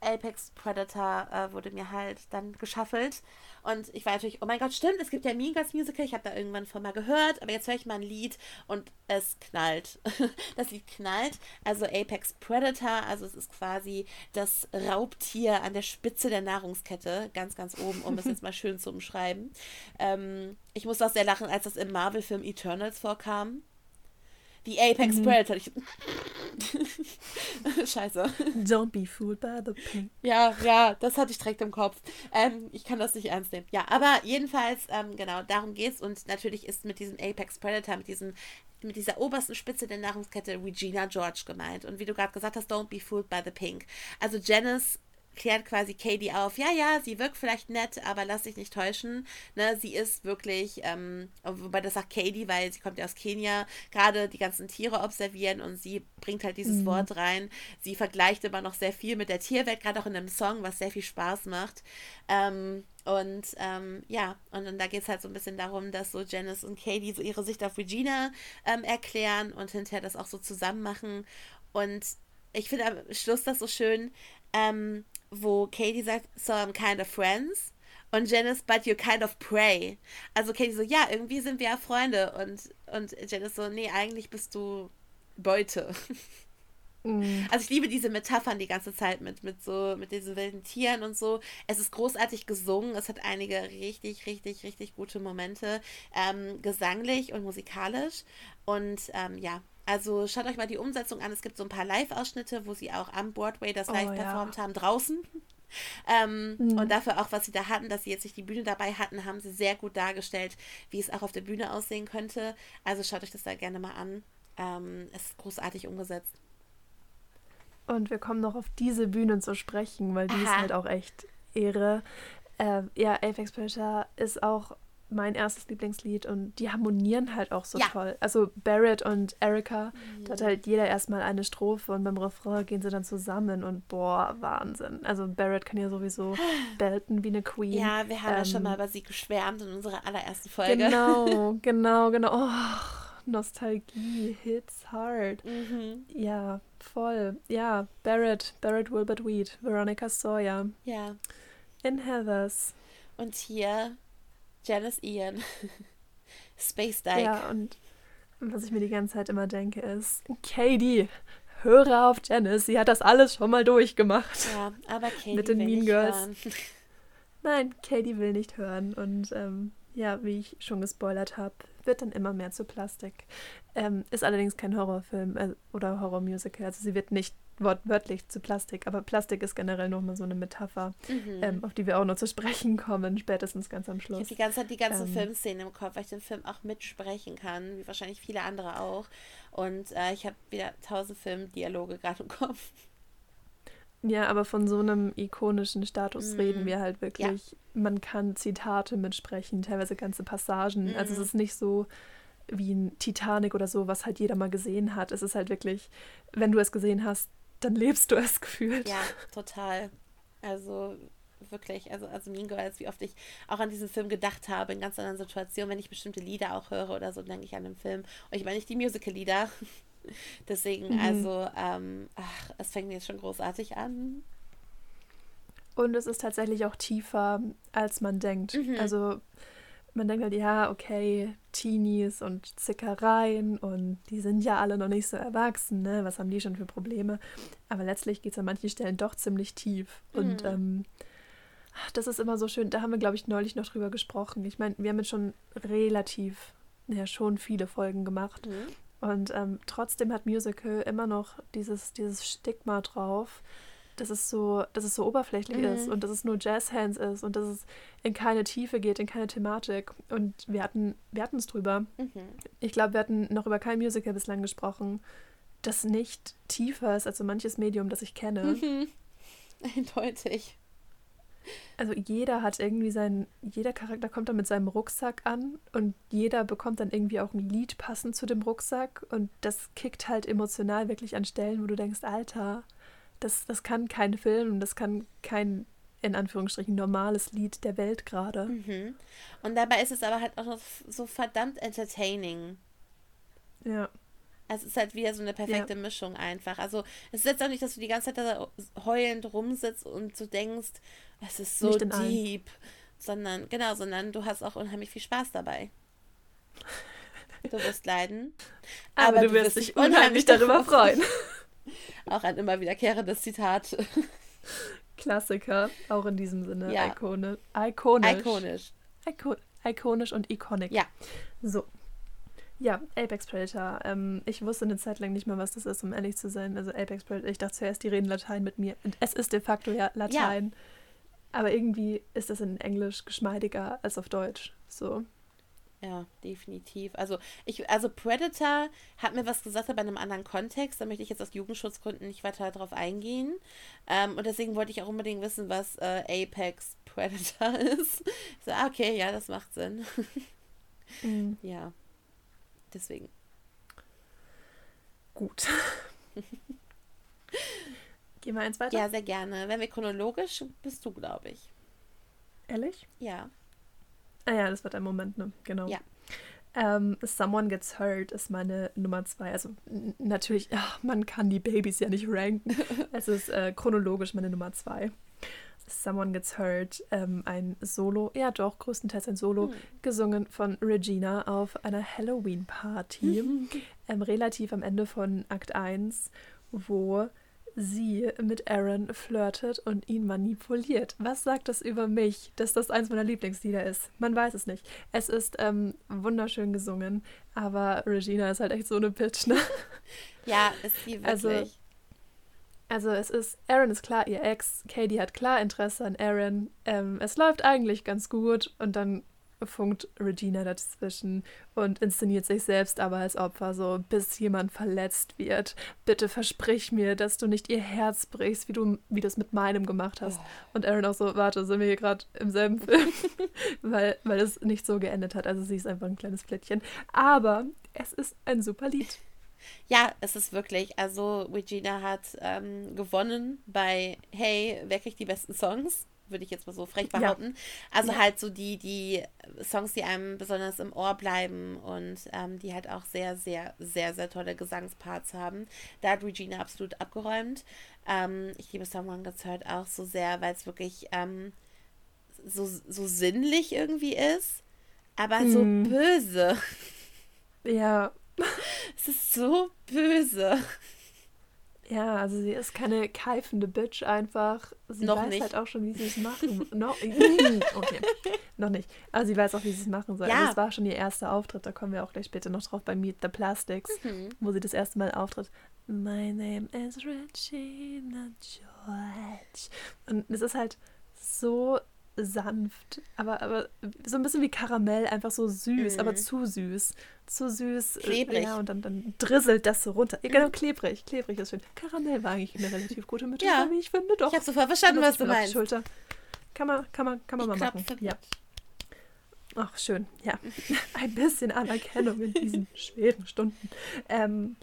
Apex Predator äh, wurde mir halt dann geschaffelt. Und ich war natürlich, oh mein Gott, stimmt, es gibt ja Mean Girls Musical. Ich habe da irgendwann von mal gehört, aber jetzt höre ich mal ein Lied und es knallt. das Lied knallt. Also Apex Predator, also es ist quasi das Raubtier an der Spitze der Nahrungskette, ganz, ganz oben, um es jetzt mal schön zu umschreiben. Ähm, ich muss auch sehr lachen, als das im Marvel-Film Eternals vorkam. Die Apex mhm. Predator. Ich, Scheiße. Don't be fooled by the pink. Ja, ja, das hatte ich direkt im Kopf. Ähm, ich kann das nicht ernst nehmen. Ja, aber jedenfalls, ähm, genau, darum geht's. Und natürlich ist mit diesem Apex Predator, mit diesem mit dieser obersten Spitze der Nahrungskette Regina George gemeint. Und wie du gerade gesagt hast, don't be fooled by the pink. Also Janice klärt quasi Katie auf, ja, ja, sie wirkt vielleicht nett, aber lass dich nicht täuschen. Ne, sie ist wirklich, ähm, wobei das sagt Katie, weil sie kommt ja aus Kenia, gerade die ganzen Tiere observieren und sie bringt halt dieses mhm. Wort rein. Sie vergleicht immer noch sehr viel mit der Tierwelt, gerade auch in einem Song, was sehr viel Spaß macht. Ähm, und ähm, ja, und dann da geht es halt so ein bisschen darum, dass so Janice und Katie so ihre Sicht auf Regina ähm, erklären und hinterher das auch so zusammen machen. Und ich finde am Schluss das so schön, ähm, wo Katie sagt, so I'm kind of friends. Und Janice, but you're kind of prey. Also Katie so, ja, irgendwie sind wir ja Freunde. Und, und Janice so, nee, eigentlich bist du Beute. Mm. Also ich liebe diese Metaphern die ganze Zeit mit, mit so, mit diesen wilden Tieren und so. Es ist großartig gesungen. Es hat einige richtig, richtig, richtig gute Momente. Ähm, gesanglich und musikalisch. Und ähm, ja, also schaut euch mal die Umsetzung an. Es gibt so ein paar Live-Ausschnitte, wo sie auch am Broadway das live oh, performt ja. haben, draußen. Ähm, mhm. Und dafür auch, was sie da hatten, dass sie jetzt nicht die Bühne dabei hatten, haben sie sehr gut dargestellt, wie es auch auf der Bühne aussehen könnte. Also schaut euch das da gerne mal an. Ähm, es ist großartig umgesetzt. Und wir kommen noch auf diese Bühne zu sprechen, weil die Aha. ist halt auch echt Ehre. Äh, ja, Apex Predator ist auch mein erstes Lieblingslied und die harmonieren halt auch so ja. toll. Also Barrett und Erika, mhm. da hat halt jeder erstmal eine Strophe und beim Refrain gehen sie dann zusammen und boah, Wahnsinn. Also Barrett kann ja sowieso belten wie eine Queen. Ja, wir haben ähm, ja schon mal über sie geschwärmt in unserer allerersten Folge. Genau, genau, genau. Oh, Nostalgie hits hard. Mhm. Ja, voll. Ja, Barrett, Barrett Wilbert Weed, Veronica Sawyer. Ja. In Heathers. Und hier Janice Ian. Space Dyke. Ja, und was ich mir die ganze Zeit immer denke, ist, Katie, höre auf Janice, sie hat das alles schon mal durchgemacht. Ja, aber Katie Mit den will Mean nicht Girls. Hören. Nein, Katie will nicht hören. Und ähm, ja, wie ich schon gespoilert habe, wird dann immer mehr zu Plastik. Ähm, ist allerdings kein Horrorfilm äh, oder Horrormusical. Also sie wird nicht wortwörtlich zu Plastik, aber Plastik ist generell nochmal so eine Metapher, mhm. ähm, auf die wir auch noch zu sprechen kommen, spätestens ganz am Schluss. Ich habe die ganze Zeit die ganzen ähm, Filmszenen im Kopf, weil ich den Film auch mitsprechen kann, wie wahrscheinlich viele andere auch. Und äh, ich habe wieder tausend Filmdialoge gerade im Kopf. Ja, aber von so einem ikonischen Status mm. reden wir halt wirklich. Ja. Man kann Zitate mitsprechen, teilweise ganze Passagen. Mm. Also es mhm. ist nicht so wie ein Titanic oder so, was halt jeder mal gesehen hat. Es ist halt wirklich, wenn du es gesehen hast, dann lebst du es gefühlt. Ja, total. Also wirklich, also, also Mean Girls, wie oft ich auch an diesen Film gedacht habe, in ganz anderen Situationen, wenn ich bestimmte Lieder auch höre oder so, denke ich an den Film. Und ich meine nicht die Musical-Lieder. Deswegen, mhm. also, ähm, ach, es fängt jetzt schon großartig an. Und es ist tatsächlich auch tiefer, als man denkt. Mhm. Also man denkt halt, ja, okay, Teenies und Zickereien und die sind ja alle noch nicht so erwachsen, ne? Was haben die schon für Probleme? Aber letztlich geht es an manchen Stellen doch ziemlich tief. Mhm. Und ähm, das ist immer so schön. Da haben wir, glaube ich, neulich noch drüber gesprochen. Ich meine, wir haben jetzt schon relativ, ja, schon viele Folgen gemacht. Mhm. Und ähm, trotzdem hat Musical immer noch dieses, dieses Stigma drauf, dass es so, dass es so oberflächlich mhm. ist und dass es nur Jazzhands ist und dass es in keine Tiefe geht, in keine Thematik. Und wir hatten, wir hatten es drüber. Mhm. Ich glaube, wir hatten noch über kein Musical bislang gesprochen, das nicht tiefer ist als so manches Medium, das ich kenne. Mhm. Eindeutig. Also jeder hat irgendwie seinen, jeder Charakter kommt dann mit seinem Rucksack an und jeder bekommt dann irgendwie auch ein Lied passend zu dem Rucksack und das kickt halt emotional wirklich an Stellen, wo du denkst, Alter, das, das kann kein Film, das kann kein, in Anführungsstrichen, normales Lied der Welt gerade. Mhm. Und dabei ist es aber halt auch so verdammt entertaining. Ja. Es ist halt wieder so eine perfekte ja. Mischung einfach. Also es ist jetzt auch nicht, dass du die ganze Zeit da heulend rumsitzt und du denkst, es ist so deep. Sondern, genau, sondern du hast auch unheimlich viel Spaß dabei. Du wirst leiden. Aber, aber du, wirst dich unheimlich darüber freuen. Auch ein immer wiederkehrendes Zitat. Klassiker, auch in diesem Sinne. Ja. Ikone, ikonisch. Ikonisch. Iko ikonisch und iconic. Ja. So. Ja, Apex Predator. Ähm, ich wusste eine Zeit lang nicht mehr, was das ist, um ehrlich zu sein. Also Apex Predator, ich dachte zuerst, die reden Latein mit mir. Und es ist de facto ja Latein. Ja. Aber irgendwie ist das in Englisch geschmeidiger als auf Deutsch. So. Ja, definitiv. Also ich, also Predator hat mir was gesagt bei einem anderen Kontext. Da möchte ich jetzt aus Jugendschutzgründen nicht weiter darauf eingehen. Ähm, und deswegen wollte ich auch unbedingt wissen, was äh, Apex Predator ist. So, ah, okay, ja, das macht Sinn. Mhm. Ja. Deswegen. Gut. Gehen wir eins weiter? Ja, sehr gerne. Wenn wir chronologisch, bist du, glaube ich. Ehrlich? Ja. Ah ja, das wird ein Moment, ne? Genau. Ja. Um, ähm, Someone Gets Hurt ist meine Nummer zwei. Also natürlich, ach, man kann die Babys ja nicht ranken. es ist äh, chronologisch meine Nummer zwei. Someone Gets Hurt, ähm, ein Solo, ja doch, größtenteils ein Solo, mhm. gesungen von Regina auf einer Halloween-Party, ähm, relativ am Ende von Akt 1. wo sie mit Aaron flirtet und ihn manipuliert. Was sagt das über mich, dass das eins meiner Lieblingslieder ist? Man weiß es nicht. Es ist ähm, wunderschön gesungen, aber Regina ist halt echt so eine Bitch, ne? Ja, ist sie Also, wirklich. also es ist, Aaron ist klar ihr Ex, Katie hat klar Interesse an Aaron. Ähm, es läuft eigentlich ganz gut und dann funkt Regina dazwischen und inszeniert sich selbst aber als Opfer, so bis jemand verletzt wird. Bitte versprich mir, dass du nicht ihr Herz brichst, wie du wie du es mit meinem gemacht hast. Und Aaron auch so, warte, sind wir hier gerade im selben Film? weil, weil es nicht so geendet hat. Also sie ist einfach ein kleines Plättchen. Aber es ist ein super Lied. Ja, es ist wirklich. Also, Regina hat ähm, gewonnen bei Hey, wer kriegt die besten Songs? Würde ich jetzt mal so frech Ja. behaupten. Also Ja. halt so die, die Songs, die einem besonders im Ohr bleiben und ähm, die halt auch sehr, sehr, sehr, sehr tolle Gesangsparts haben. Da hat Regina absolut abgeräumt. Ähm, ich liebe Someone Gets Hurt auch so sehr, weil es wirklich ähm, so, so sinnlich irgendwie ist, aber so Mhm. böse. Ja, Es ist so böse. ja, also sie ist keine keifende Bitch einfach. Sie Noch weiß nicht. halt auch schon, wie sie es machen. noch, okay, noch nicht. Aber sie weiß auch, wie sie es machen soll. Ja. Also es war schon ihr erster Auftritt, da kommen wir auch gleich später noch drauf bei Meet the Plastics, Mhm. wo sie das erste Mal auftritt. My name is Regina George. Und es ist halt so sanft, aber, aber so ein bisschen wie Karamell, einfach so süß, Mhm. aber zu süß. Zu süß. äh, Klebrig. Ja, und dann, dann drisselt das so runter. Ja, genau, klebrig. Klebrig ist schön. Karamell war eigentlich eine relativ gute Metapher, Ja. wie ich finde. Doch. Ich habe sofort verstanden, was du meinst. Schulter. Kann man, kann man, kann man Ich mal machen. Ja. Ach, schön. Ja. Ein bisschen Anerkennung in diesen schweren Stunden. Ähm,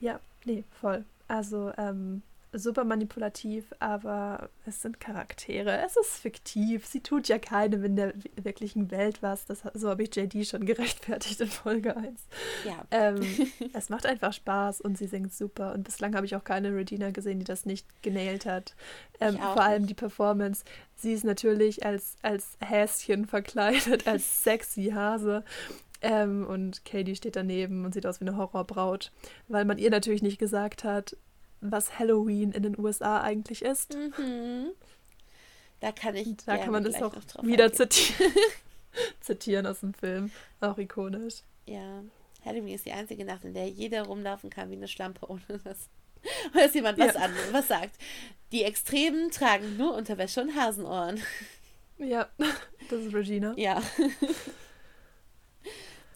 ja, nee, voll. Also, ähm, super manipulativ, aber es sind Charaktere. Es ist fiktiv. Sie tut ja keinem in der wirklichen Welt was. Das, so habe ich JD schon gerechtfertigt in Folge 1. Ja. Ähm, es macht einfach Spaß und sie singt super. Und bislang habe ich auch keine Regina gesehen, die das nicht genailt hat. Ähm, vor allem nicht. die Performance. Sie ist natürlich als, als Häschen verkleidet, als sexy Hase. Ähm, und Katie steht daneben und sieht aus wie eine Horrorbraut, weil man ihr natürlich nicht gesagt hat, was Halloween in den USA eigentlich ist. Mhm. Da kann ich. Da kann man das auch wieder zitieren. zitieren aus dem Film. Auch ikonisch. Ja. Halloween ist die einzige Nacht, in der jeder rumlaufen kann wie eine Schlampe, ohne dass, ohne dass jemand was, Ja. an, was sagt. Die Extremen tragen nur Unterwäsche und Hasenohren. Ja, das ist Regina. Ja.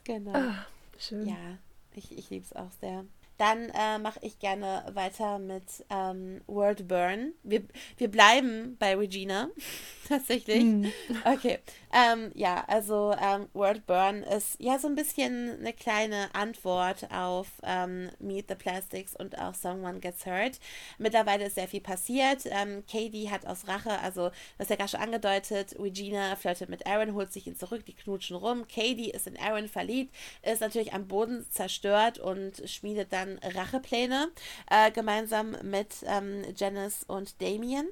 genau. Ah, schön. Ja, ich, ich liebe es auch sehr. Dann äh, mache ich gerne weiter mit ähm, Word Burn. Wir, wir bleiben bei Regina, tatsächlich. Hm. Okay. Ähm, ja, also ähm, Word Burn ist ja so ein bisschen eine kleine Antwort auf ähm, Meet the Plastics und auch Someone Gets Hurt. Mittlerweile ist sehr viel passiert. Ähm, Katie hat aus Rache, also das ist ja gerade schon angedeutet, Regina flirtet mit Aaron, holt sich ihn zurück, die knutschen rum. Katie ist in Aaron verliebt, ist natürlich am Boden zerstört und schmiedet dann Rachepläne äh, gemeinsam mit ähm, Janice und Damien.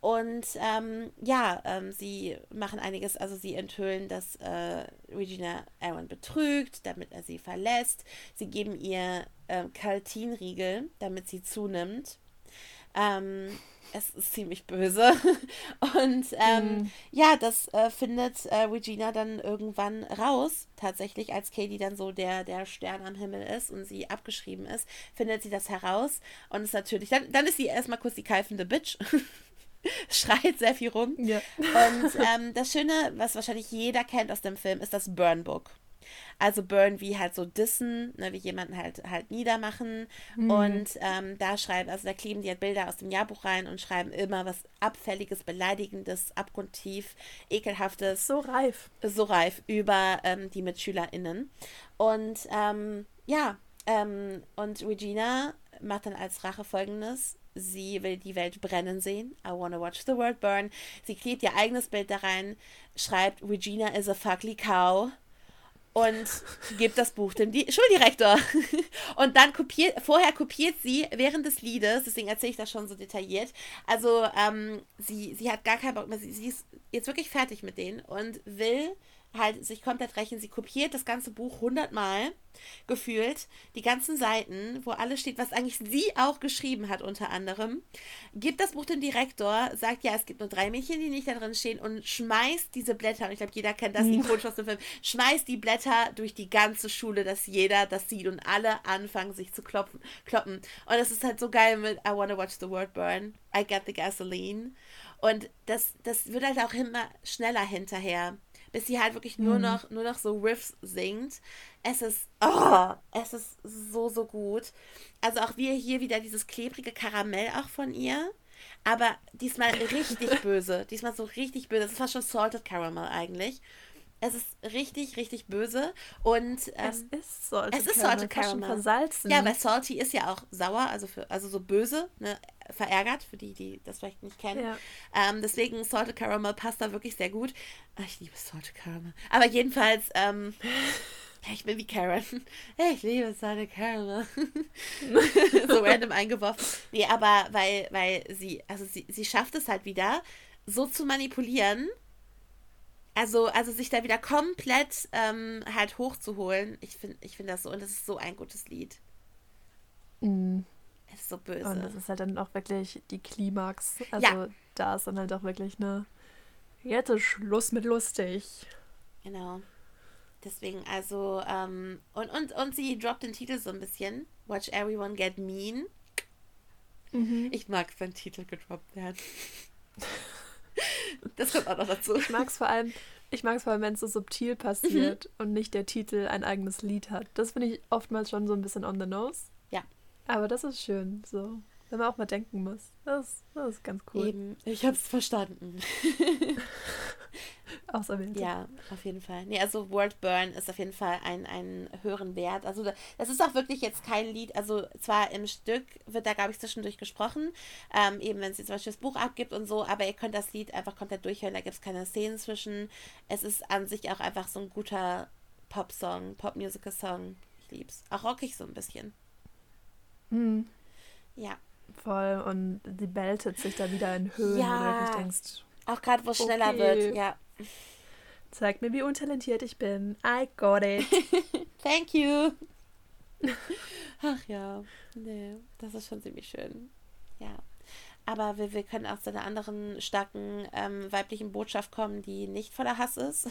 Und ähm, ja, ähm, sie machen einiges, also sie enthüllen, dass äh, Regina Aaron betrügt, damit er sie verlässt. Sie geben ihr ähm, Kaltinriegel, damit sie zunimmt. Ähm, es ist ziemlich böse. Und ähm, Mhm. ja, das äh, findet äh, Regina dann irgendwann raus. Tatsächlich, als Katie dann so der, der Stern am Himmel ist und sie abgeschrieben ist, findet sie das heraus. Und ist natürlich, dann, dann ist sie erstmal kurz die keifende Bitch. Schreit sehr viel rum. Ja. Und ähm, das Schöne, was wahrscheinlich jeder kennt aus dem Film, ist das Burn Book. Also Burn wie halt so dissen, ne, wie jemanden halt halt niedermachen. Und ähm, da schreiben, also da kleben die halt Bilder aus dem Jahrbuch rein und schreiben immer was Abfälliges, Beleidigendes, abgrundtief, Ekelhaftes So reif. so reif über ähm, die MitschülerInnen. Und ähm, ja, ähm, und Regina macht dann als Rache folgendes. Sie will die Welt brennen sehen. I wanna watch the world burn. Sie klebt ihr eigenes Bild da rein, schreibt Regina is a fugly cow und gibt das Buch dem Di Schuldirektor. Und dann kopiert, vorher kopiert sie während des Liedes, deswegen erzähle ich das schon so detailliert. Also, ähm, sie, sie hat gar keinen Bock mehr, sie, sie ist jetzt wirklich fertig mit denen und will halt sich komplett rächen. Sie kopiert das ganze Buch hundertmal gefühlt, die ganzen Seiten, wo alles steht, was eigentlich sie auch geschrieben hat unter anderem, gibt das Buch dem Direktor, sagt, ja, es gibt nur drei Mädchen, die nicht da drin stehen und schmeißt diese Blätter, und ich glaube, jeder kennt das, die ikonisch aus dem Film, schmeißt die Blätter durch die ganze Schule, dass jeder das sieht und alle anfangen, sich zu klopfen, kloppen. Und das ist halt so geil mit I Wanna Watch the World Burn, I Got the Gasoline. Und das, das wird halt auch immer schneller hinterher, bis sie halt wirklich nur mhm. noch, nur noch so Riffs singt. Es ist, oh, es ist so, so gut. Also auch wir hier wieder dieses klebrige Karamell auch von ihr. Aber diesmal richtig böse. Diesmal so richtig böse. Es ist fast schon Salted Caramel eigentlich. Es ist richtig, richtig böse. Und ähm, es ist Salted es ist Salted Caramel. Versalzen. Ja, weil Salty ist ja auch sauer, also für, also so böse, ne, verärgert, für die, die das vielleicht nicht kennen. Ja. Ähm, deswegen Salted Caramel passt da wirklich sehr gut. Ach, ich liebe Salted Caramel. Aber jedenfalls, ähm, ich bin wie Karen. Ich liebe Salted Caramel. so random eingeworfen. Nee, aber weil, weil sie, also sie, sie schafft es halt wieder, so zu manipulieren, also, also sich da wieder komplett ähm, halt hochzuholen, ich finde ich find das so, und das ist so ein gutes Lied. Mm. Es ist so böse. Und das ist halt dann auch wirklich die Klimax. Also ja. da ist dann halt auch wirklich eine, jetzt ist Schluss mit lustig. Genau. Deswegen, also, ähm, und, und, und sie droppt den Titel so ein bisschen. Watch Everyone Get Mean. Mhm. Ich mag, wenn Titel gedroppt werden. Das kommt auch noch dazu. Ich mag es vor allem, ich mag es vor allem, wenn es so subtil passiert mhm. und nicht der Titel ein eigenes Lied hat. Das finde ich oftmals schon so ein bisschen on the nose. Ja. Aber das ist schön, so. Wenn man auch mal denken muss. Das, das ist ganz cool. Eben, ich habe es verstanden. Auserwählt. Ja, auf jeden Fall. Nee, also World Burn ist auf jeden Fall ein, ein höheren Wert. Also das ist auch wirklich jetzt kein Lied, also zwar im Stück wird da, glaube ich, zwischendurch gesprochen, ähm, eben wenn es zum Beispiel das Buch abgibt und so, aber ihr könnt das Lied einfach komplett durchhören, da gibt es keine Szenen zwischen. Es ist an sich auch einfach so ein guter Pop-Song, Pop-Musical-Song. Ich lieb's. Auch rockig so ein bisschen. Mhm. Ja. Voll, und sie beltet sich da wieder in Höhen, ja. wo du wirklich denkst, auch gerade, wo es schneller okay. wird, ja. Zeig mir, wie untalentiert ich bin. I got it. Thank you. Ach ja, nee, das ist schon ziemlich schön. Ja. Aber wir, wir können auch zu einer anderen starken ähm, weiblichen Botschaft kommen, die nicht voller Hass ist.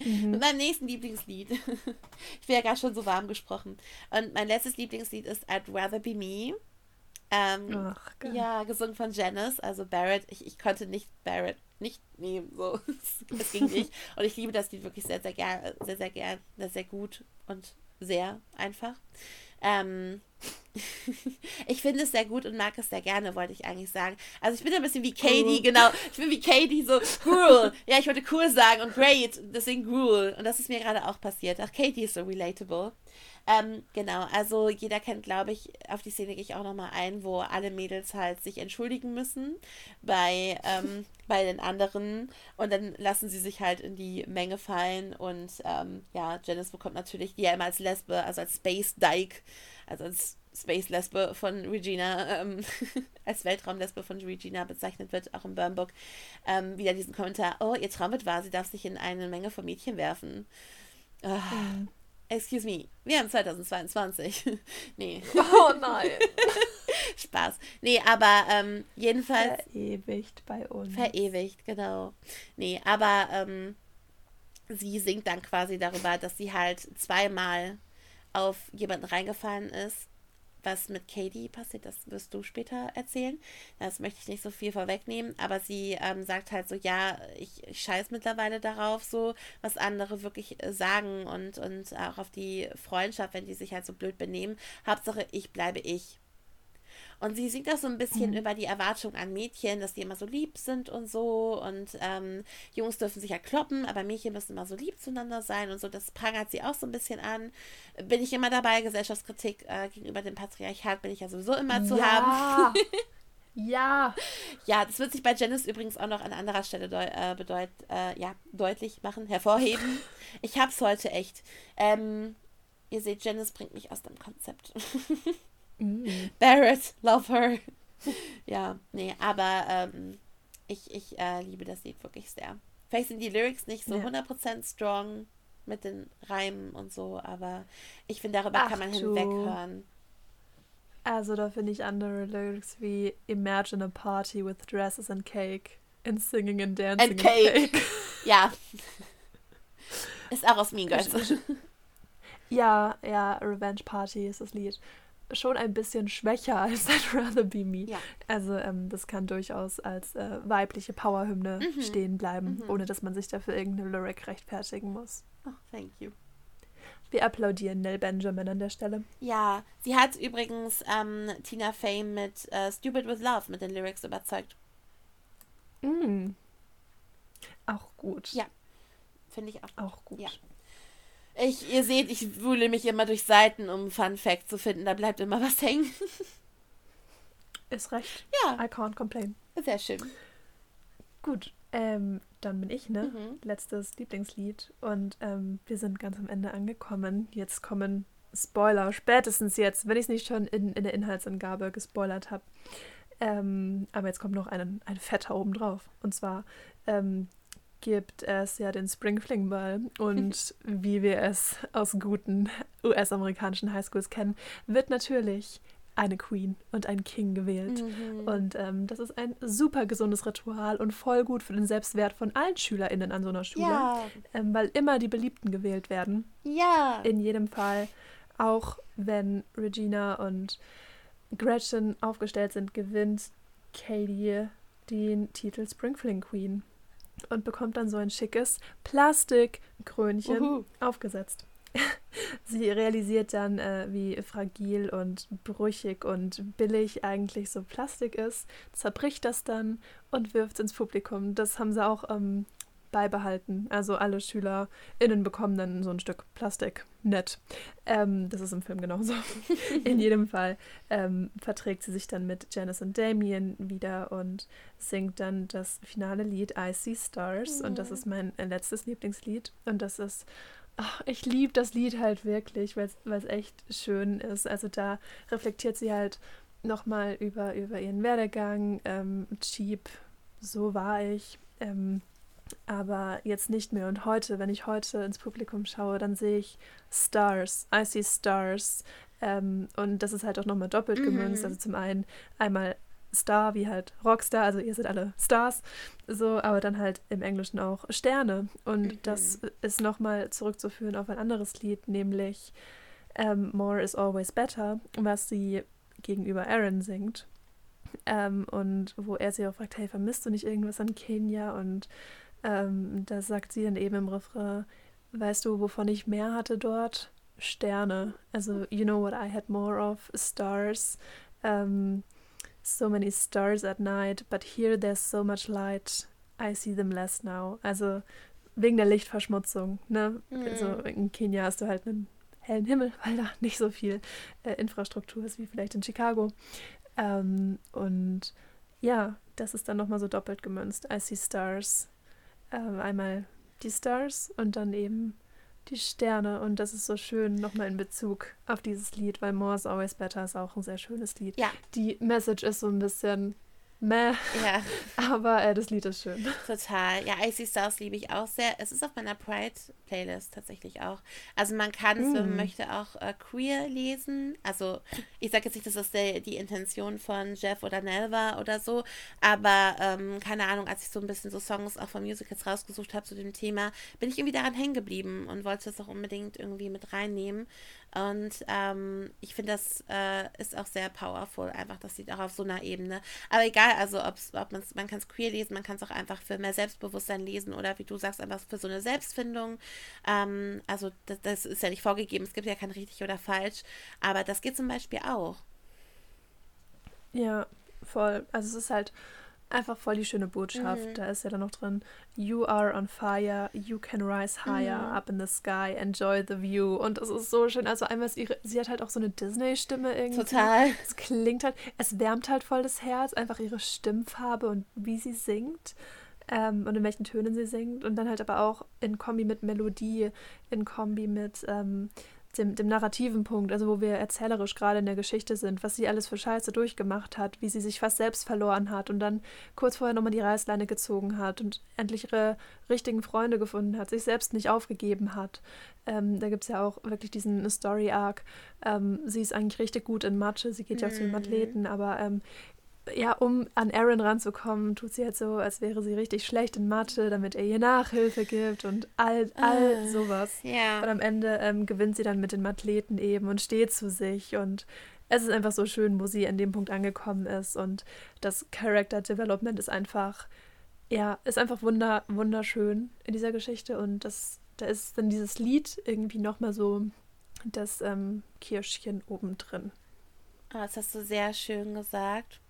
Mhm. Mit meinem nächsten Lieblingslied. ich bin ja gerade schon so warm gesprochen. Und mein letztes Lieblingslied ist I'd Rather Be Me ähm, Ach, ja, gesungen von Janice, also Barrett. Ich, ich konnte nicht Barrett nicht nehmen, so. Es ging nicht. Und ich liebe das Lied wirklich sehr, sehr gern, sehr, sehr gern, sehr gut und sehr einfach. Ähm, ich finde es sehr gut und mag es sehr gerne, wollte ich eigentlich sagen. Also ich bin ein bisschen wie Katie, genau. Ich bin wie Katie, so cool. Ja, ich wollte cool sagen und great, deswegen cool. Und das ist mir gerade auch passiert. Ach, Katie ist so relatable. Ähm, genau, also jeder kennt, glaube ich, auf die Szene gehe ich auch nochmal ein, wo alle Mädels halt sich entschuldigen müssen bei, ähm, bei den anderen und dann lassen sie sich halt in die Menge fallen und ähm, ja, Janice bekommt natürlich, die ja immer als Lesbe, also als Space Dyke, also als Space Lesbe von Regina, ähm, als Weltraumlesbe von Regina bezeichnet wird, auch im Burnbook, ähm, wieder diesen Kommentar, oh, ihr Traum wird wahr, sie darf sich in eine Menge von Mädchen werfen. Oh, mhm. Excuse me, wir haben 2022. nee. Oh nein. Spaß. Nee, aber ähm, jedenfalls. Verewigt bei uns. Verewigt, genau. Nee, aber ähm, sie singt dann quasi darüber, dass sie halt zweimal auf jemanden reingefallen ist was mit Katie passiert, das wirst du später erzählen. Das möchte ich nicht so viel vorwegnehmen, aber sie ähm, sagt halt so, ja, ich, ich scheiß mittlerweile darauf, so, was andere wirklich äh, sagen und, und auch auf die Freundschaft, wenn die sich halt so blöd benehmen. Hauptsache, ich bleibe ich. Und sie singt auch so ein bisschen mhm. über die Erwartung an Mädchen, dass die immer so lieb sind und so. Und ähm, Jungs dürfen sich ja kloppen, aber Mädchen müssen immer so lieb zueinander sein und so. Das prangert sie auch so ein bisschen an. Bin ich immer dabei, Gesellschaftskritik äh, gegenüber dem Patriarchat bin ich ja sowieso immer zu ja. haben. ja. Ja, das wird sich bei Janice übrigens auch noch an anderer Stelle deu äh, bedeut äh, ja, deutlich machen, hervorheben. ich hab's heute echt. Ähm, ihr seht, Janice bringt mich aus dem Konzept. Mm. Barrett, love her. ja, nee, aber ähm, ich, ich äh, liebe das Lied wirklich sehr. Vielleicht sind die Lyrics nicht so ja. 100% strong mit den Reimen und so, aber ich finde, darüber Ach, kann man hinweghören. Also da finde ich andere Lyrics wie Imagine a party with dresses and cake and singing and dancing and cake. And cake. ja. Ist auch aus Mean Girls. ja, ja, Revenge Party ist das Lied. Schon ein bisschen schwächer als I'd Rather Be Me. Ja. Also ähm, das kann durchaus als äh, weibliche Powerhymne mhm. stehen bleiben, mhm. ohne dass man sich dafür irgendeine Lyric rechtfertigen muss. Oh, thank you. Wir applaudieren Nell Benjamin an der Stelle. Ja, sie hat übrigens ähm, Tina Fey mit äh, Stupid with Love mit den Lyrics überzeugt. Mm. Auch gut. Ja, finde ich auch. Auch gut. Ja. Ich, ihr seht, ich wühle mich immer durch Seiten, um Fun Fact zu finden. Da bleibt immer was hängen. Ist recht. Ja. I can't complain. Sehr schön. Gut, ähm, dann bin ich, ne? Mhm. Letztes Lieblingslied. Und ähm, wir sind ganz am Ende angekommen. Jetzt kommen Spoiler, spätestens jetzt, wenn ich es nicht schon in, in der Inhaltsangabe gespoilert habe. Ähm, aber jetzt kommt noch ein, ein Fetter oben drauf. Und zwar ähm, gibt es ja den Spring Fling Ball und wie wir es aus guten US-amerikanischen Highschools kennen, wird natürlich eine Queen und ein King gewählt. Mhm. Und ähm, das ist ein super gesundes Ritual und voll gut für den Selbstwert von allen SchülerInnen an so einer Schule, ja. ähm, weil immer die Beliebten gewählt werden. Ja. In jedem Fall, auch wenn Regina und Gretchen aufgestellt sind, gewinnt Katie den Titel Spring Fling Queen und bekommt dann so ein schickes Plastikkrönchen Uhu. aufgesetzt. Sie realisiert dann, äh, wie fragil und brüchig und billig eigentlich so Plastik ist, zerbricht das dann und wirft es ins Publikum. Das haben sie auch ähm, beibehalten. Also alle SchülerInnen bekommen dann so ein Stück Plastik. Nett. Ähm, das ist im Film genauso. In jedem Fall ähm, verträgt sie sich dann mit Janice und Damien wieder und singt dann das finale Lied I See Stars. Mhm. Und das ist mein äh, letztes Lieblingslied. Und das ist Ach, ich liebe das Lied halt wirklich, weil es echt schön ist. Also da reflektiert sie halt nochmal über, über ihren Werdegang. Ähm, Cheap, so war ich. Ähm, aber jetzt nicht mehr. Und heute, wenn ich heute ins Publikum schaue, dann sehe ich Stars. I see Stars. Ähm, und das ist halt auch nochmal doppelt gemünzt. Mhm. Also zum einen einmal Star wie halt Rockstar, also ihr seid alle Stars, so, aber dann halt im Englischen auch Sterne. Und mhm. das ist nochmal zurückzuführen auf ein anderes Lied, nämlich ähm, More is Always Better, was sie gegenüber Aaron singt. Ähm, und wo er sie auch fragt, hey, vermisst du nicht irgendwas an Kenia? Und ähm, da sagt sie dann eben im Refrain, weißt du, wovon ich mehr hatte dort? Sterne. Also, you know what I had more of? Stars. Ähm, so many stars at night, but here there's so much light. I see them less now. Also wegen der Lichtverschmutzung. Ne? Mhm. Also in Kenia hast du halt einen hellen Himmel, weil da nicht so viel äh, Infrastruktur ist wie vielleicht in Chicago. Ähm, und ja, das ist dann nochmal so doppelt gemünzt. I see stars. Ähm, einmal die Stars und dann eben die Sterne. Und das ist so schön nochmal in Bezug auf dieses Lied, weil More is Always Better ist auch ein sehr schönes Lied. Ja. Die Message ist so ein bisschen meh. Ja. Aber äh, das Lied ist schön. Total. Ja, Icy Stars liebe ich auch sehr. Es ist auf meiner Pride-Playlist tatsächlich auch. Also man kann es, mm. wenn man möchte, auch äh, queer lesen. Also ich sage jetzt nicht, dass das der, die Intention von Jeff oder Nell war oder so, aber ähm, keine Ahnung, als ich so ein bisschen so Songs auch von Musicals rausgesucht habe zu dem Thema, bin ich irgendwie daran hängen geblieben und wollte es auch unbedingt irgendwie mit reinnehmen. Und ähm, ich finde, das äh, ist auch sehr powerful, einfach das Lied auch auf so einer Ebene. Aber egal, also ob's, ob man's, man kann es queer lesen, man kann es auch einfach für mehr Selbstbewusstsein lesen oder wie du sagst, einfach für so eine Selbstfindung. Ähm, also das, das ist ja nicht vorgegeben, es gibt ja kein richtig oder falsch, aber das geht zum Beispiel auch. Ja, voll. Also es ist halt einfach voll die schöne Botschaft. Mhm. Da ist ja dann noch drin, You are on fire, you can rise higher, mhm. up in the sky, enjoy the view. Und es ist so schön. Also einmal ist ihre, sie hat halt auch so eine Disney-Stimme irgendwie. Total. Es klingt halt, es wärmt halt voll das Herz, einfach ihre Stimmfarbe und wie sie singt. Ähm, und in welchen Tönen sie singt. Und dann halt aber auch in Kombi mit Melodie, in Kombi mit ähm, dem, dem narrativen Punkt, also wo wir erzählerisch gerade in der Geschichte sind, was sie alles für Scheiße durchgemacht hat, wie sie sich fast selbst verloren hat und dann kurz vorher nochmal die Reißleine gezogen hat und endlich ihre richtigen Freunde gefunden hat, sich selbst nicht aufgegeben hat. Ähm, da gibt es ja auch wirklich diesen Story-Arc. Ähm, sie ist eigentlich richtig gut in Mathe, sie geht ja auch zu den mhm. Athleten, aber ähm, ja, um an Aaron ranzukommen, tut sie halt so, als wäre sie richtig schlecht in Mathe, damit er ihr Nachhilfe gibt und all, all uh, sowas. Yeah. Und am Ende ähm, gewinnt sie dann mit den Athleten eben und steht zu sich und es ist einfach so schön, wo sie an dem Punkt angekommen ist und das Character Development ist einfach, ja, ist einfach wunder, wunderschön in dieser Geschichte und das, da ist dann dieses Lied irgendwie nochmal so das ähm, Kirschchen oben drin. Oh, das hast du sehr schön gesagt.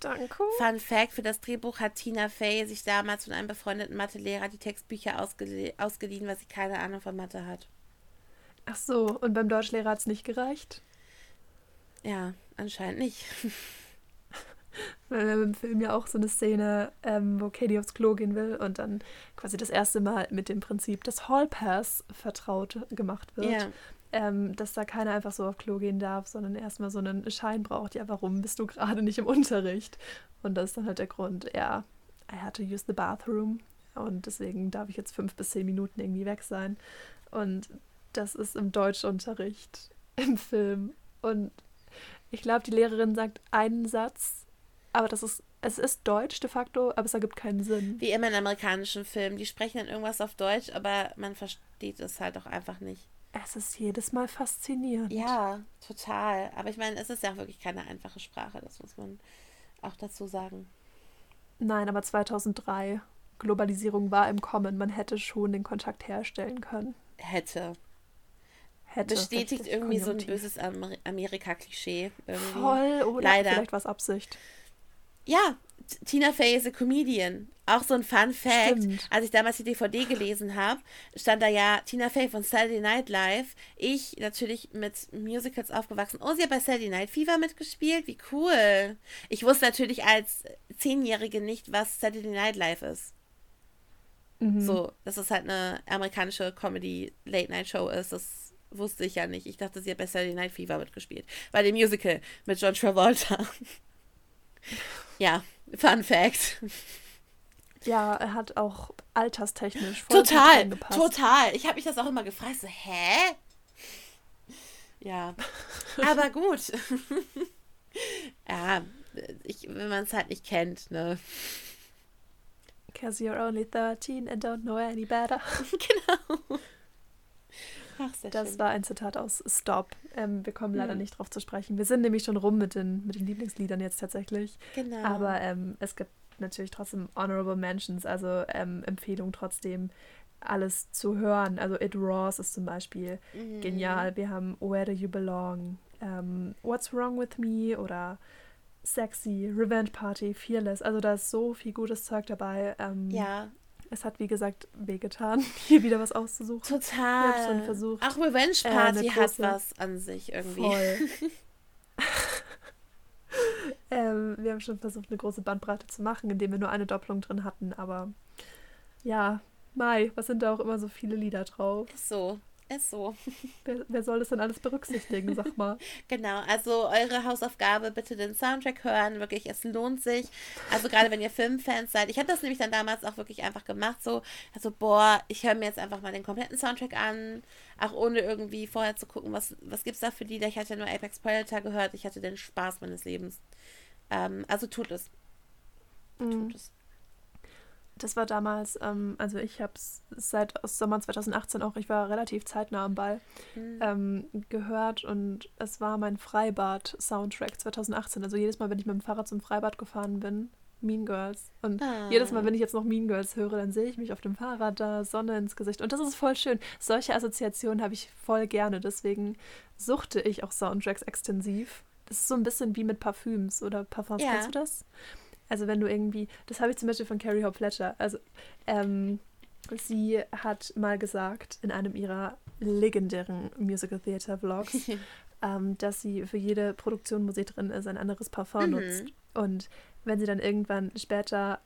Danke. Fun Fact: Für das Drehbuch hat Tina Fey sich damals von einem befreundeten Mathelehrer die Textbücher ausgelie ausgeliehen, weil sie keine Ahnung von Mathe hat. Ach so, und beim Deutschlehrer hat es nicht gereicht? Ja, anscheinend nicht. Weil wir haben im Film ja auch so eine Szene, ähm, wo Katie aufs Klo gehen will und dann quasi das erste Mal mit dem Prinzip des Hall Pass vertraut gemacht wird. Ja ähm, dass da keiner einfach so auf Klo gehen darf, sondern erstmal so einen Schein braucht. Ja, warum bist du gerade nicht im Unterricht? Und das ist dann halt der Grund, ja, I had to use the bathroom und deswegen darf ich jetzt fünf bis zehn Minuten irgendwie weg sein. Und das ist im Deutschunterricht im Film. Und ich glaube, die Lehrerin sagt einen Satz, aber das ist, es ist Deutsch de facto, aber es ergibt keinen Sinn. Wie immer in amerikanischen Filmen. Die sprechen dann irgendwas auf Deutsch, aber man versteht es halt auch einfach nicht. Es ist jedes Mal faszinierend. Ja, total. Aber ich meine, es ist ja wirklich keine einfache Sprache, das muss man auch dazu sagen. Nein, aber 2003, Globalisierung war im Kommen. Man hätte schon den Kontakt herstellen können. Hätte. Hätte. Bestätigt irgendwie so ein böses Amerika-Klischee. Voll, oder Leider. vielleicht war es Absicht. Ja, Tina Fey ist a Comedian. Auch so ein Fun Fact. Stimmt. Als ich damals die DVD gelesen habe, stand da ja Tina Fey von Saturday Night Live. Ich natürlich mit Musicals aufgewachsen. Oh, sie hat bei Saturday Night Fever mitgespielt. Wie cool. Ich wusste natürlich als Zehnjährige nicht, was Saturday Night Live ist. Mhm. So, dass es halt eine amerikanische Comedy-Late-Night-Show ist. Das wusste ich ja nicht. Ich dachte, sie hat bei Saturday Night Fever mitgespielt. Bei dem Musical mit John Travolta. ja, Fun Fact. Ja, er hat auch alterstechnisch voll Total, total. Ich habe mich das auch immer gefragt, so, hä? Ja, aber gut. ja, ich, wenn man es halt nicht kennt, ne? Because you're only 13 and don't know any better. genau. Ach, das schön. war ein Zitat aus Stop. Ähm, wir kommen leider hm. nicht drauf zu sprechen. Wir sind nämlich schon rum mit den, mit den Lieblingsliedern jetzt tatsächlich. Genau. Aber ähm, es gibt natürlich trotzdem Honorable Mentions, also ähm, Empfehlung trotzdem alles zu hören. Also It Raws ist zum Beispiel mhm. genial. Wir haben Where Do You Belong, ähm, What's Wrong With Me oder Sexy, Revenge Party, Fearless. Also da ist so viel gutes Zeug dabei. Ähm, ja. Es hat, wie gesagt, wehgetan, hier wieder was auszusuchen. Total. Ich schon versucht. Auch Revenge äh, Party äh, hat was an sich irgendwie. Voll. ähm, wir haben schon versucht, eine große Bandbreite zu machen, indem wir nur eine Doppelung drin hatten, aber ja, Mai, was sind da auch immer so viele Lieder drauf? Ist so, ist so. Wer, wer soll das denn alles berücksichtigen, sag mal? genau, also eure Hausaufgabe, bitte den Soundtrack hören, wirklich, es lohnt sich. Also gerade wenn ihr Filmfans seid. Ich habe das nämlich dann damals auch wirklich einfach gemacht, so, also boah, ich höre mir jetzt einfach mal den kompletten Soundtrack an, auch ohne irgendwie vorher zu gucken, was, was gibt es da für Lieder. Ich hatte nur Apex Predator gehört, ich hatte den Spaß meines Lebens. Ähm, also tut es. Mhm. Tut es. Das war damals, ähm, also ich habe es seit Sommer 2018 auch, ich war relativ zeitnah am Ball, mhm. ähm, gehört und es war mein Freibad-Soundtrack 2018. Also jedes Mal, wenn ich mit dem Fahrrad zum Freibad gefahren bin, Mean Girls. Und ah. jedes Mal, wenn ich jetzt noch Mean Girls höre, dann sehe ich mich auf dem Fahrrad da, Sonne ins Gesicht. Und das ist voll schön. Solche Assoziationen habe ich voll gerne. Deswegen suchte ich auch Soundtracks extensiv. Das ist so ein bisschen wie mit Parfüms oder Parfums. Ja. Kennst du das? Also wenn du irgendwie, das habe ich zum Beispiel von Carrie Hope Fletcher. Also ähm, sie hat mal gesagt in einem ihrer legendären Musical Theater Vlogs, ähm, dass sie für jede Produktion, wo sie drin ist, ein anderes Parfum mhm. nutzt. Und wenn sie dann irgendwann später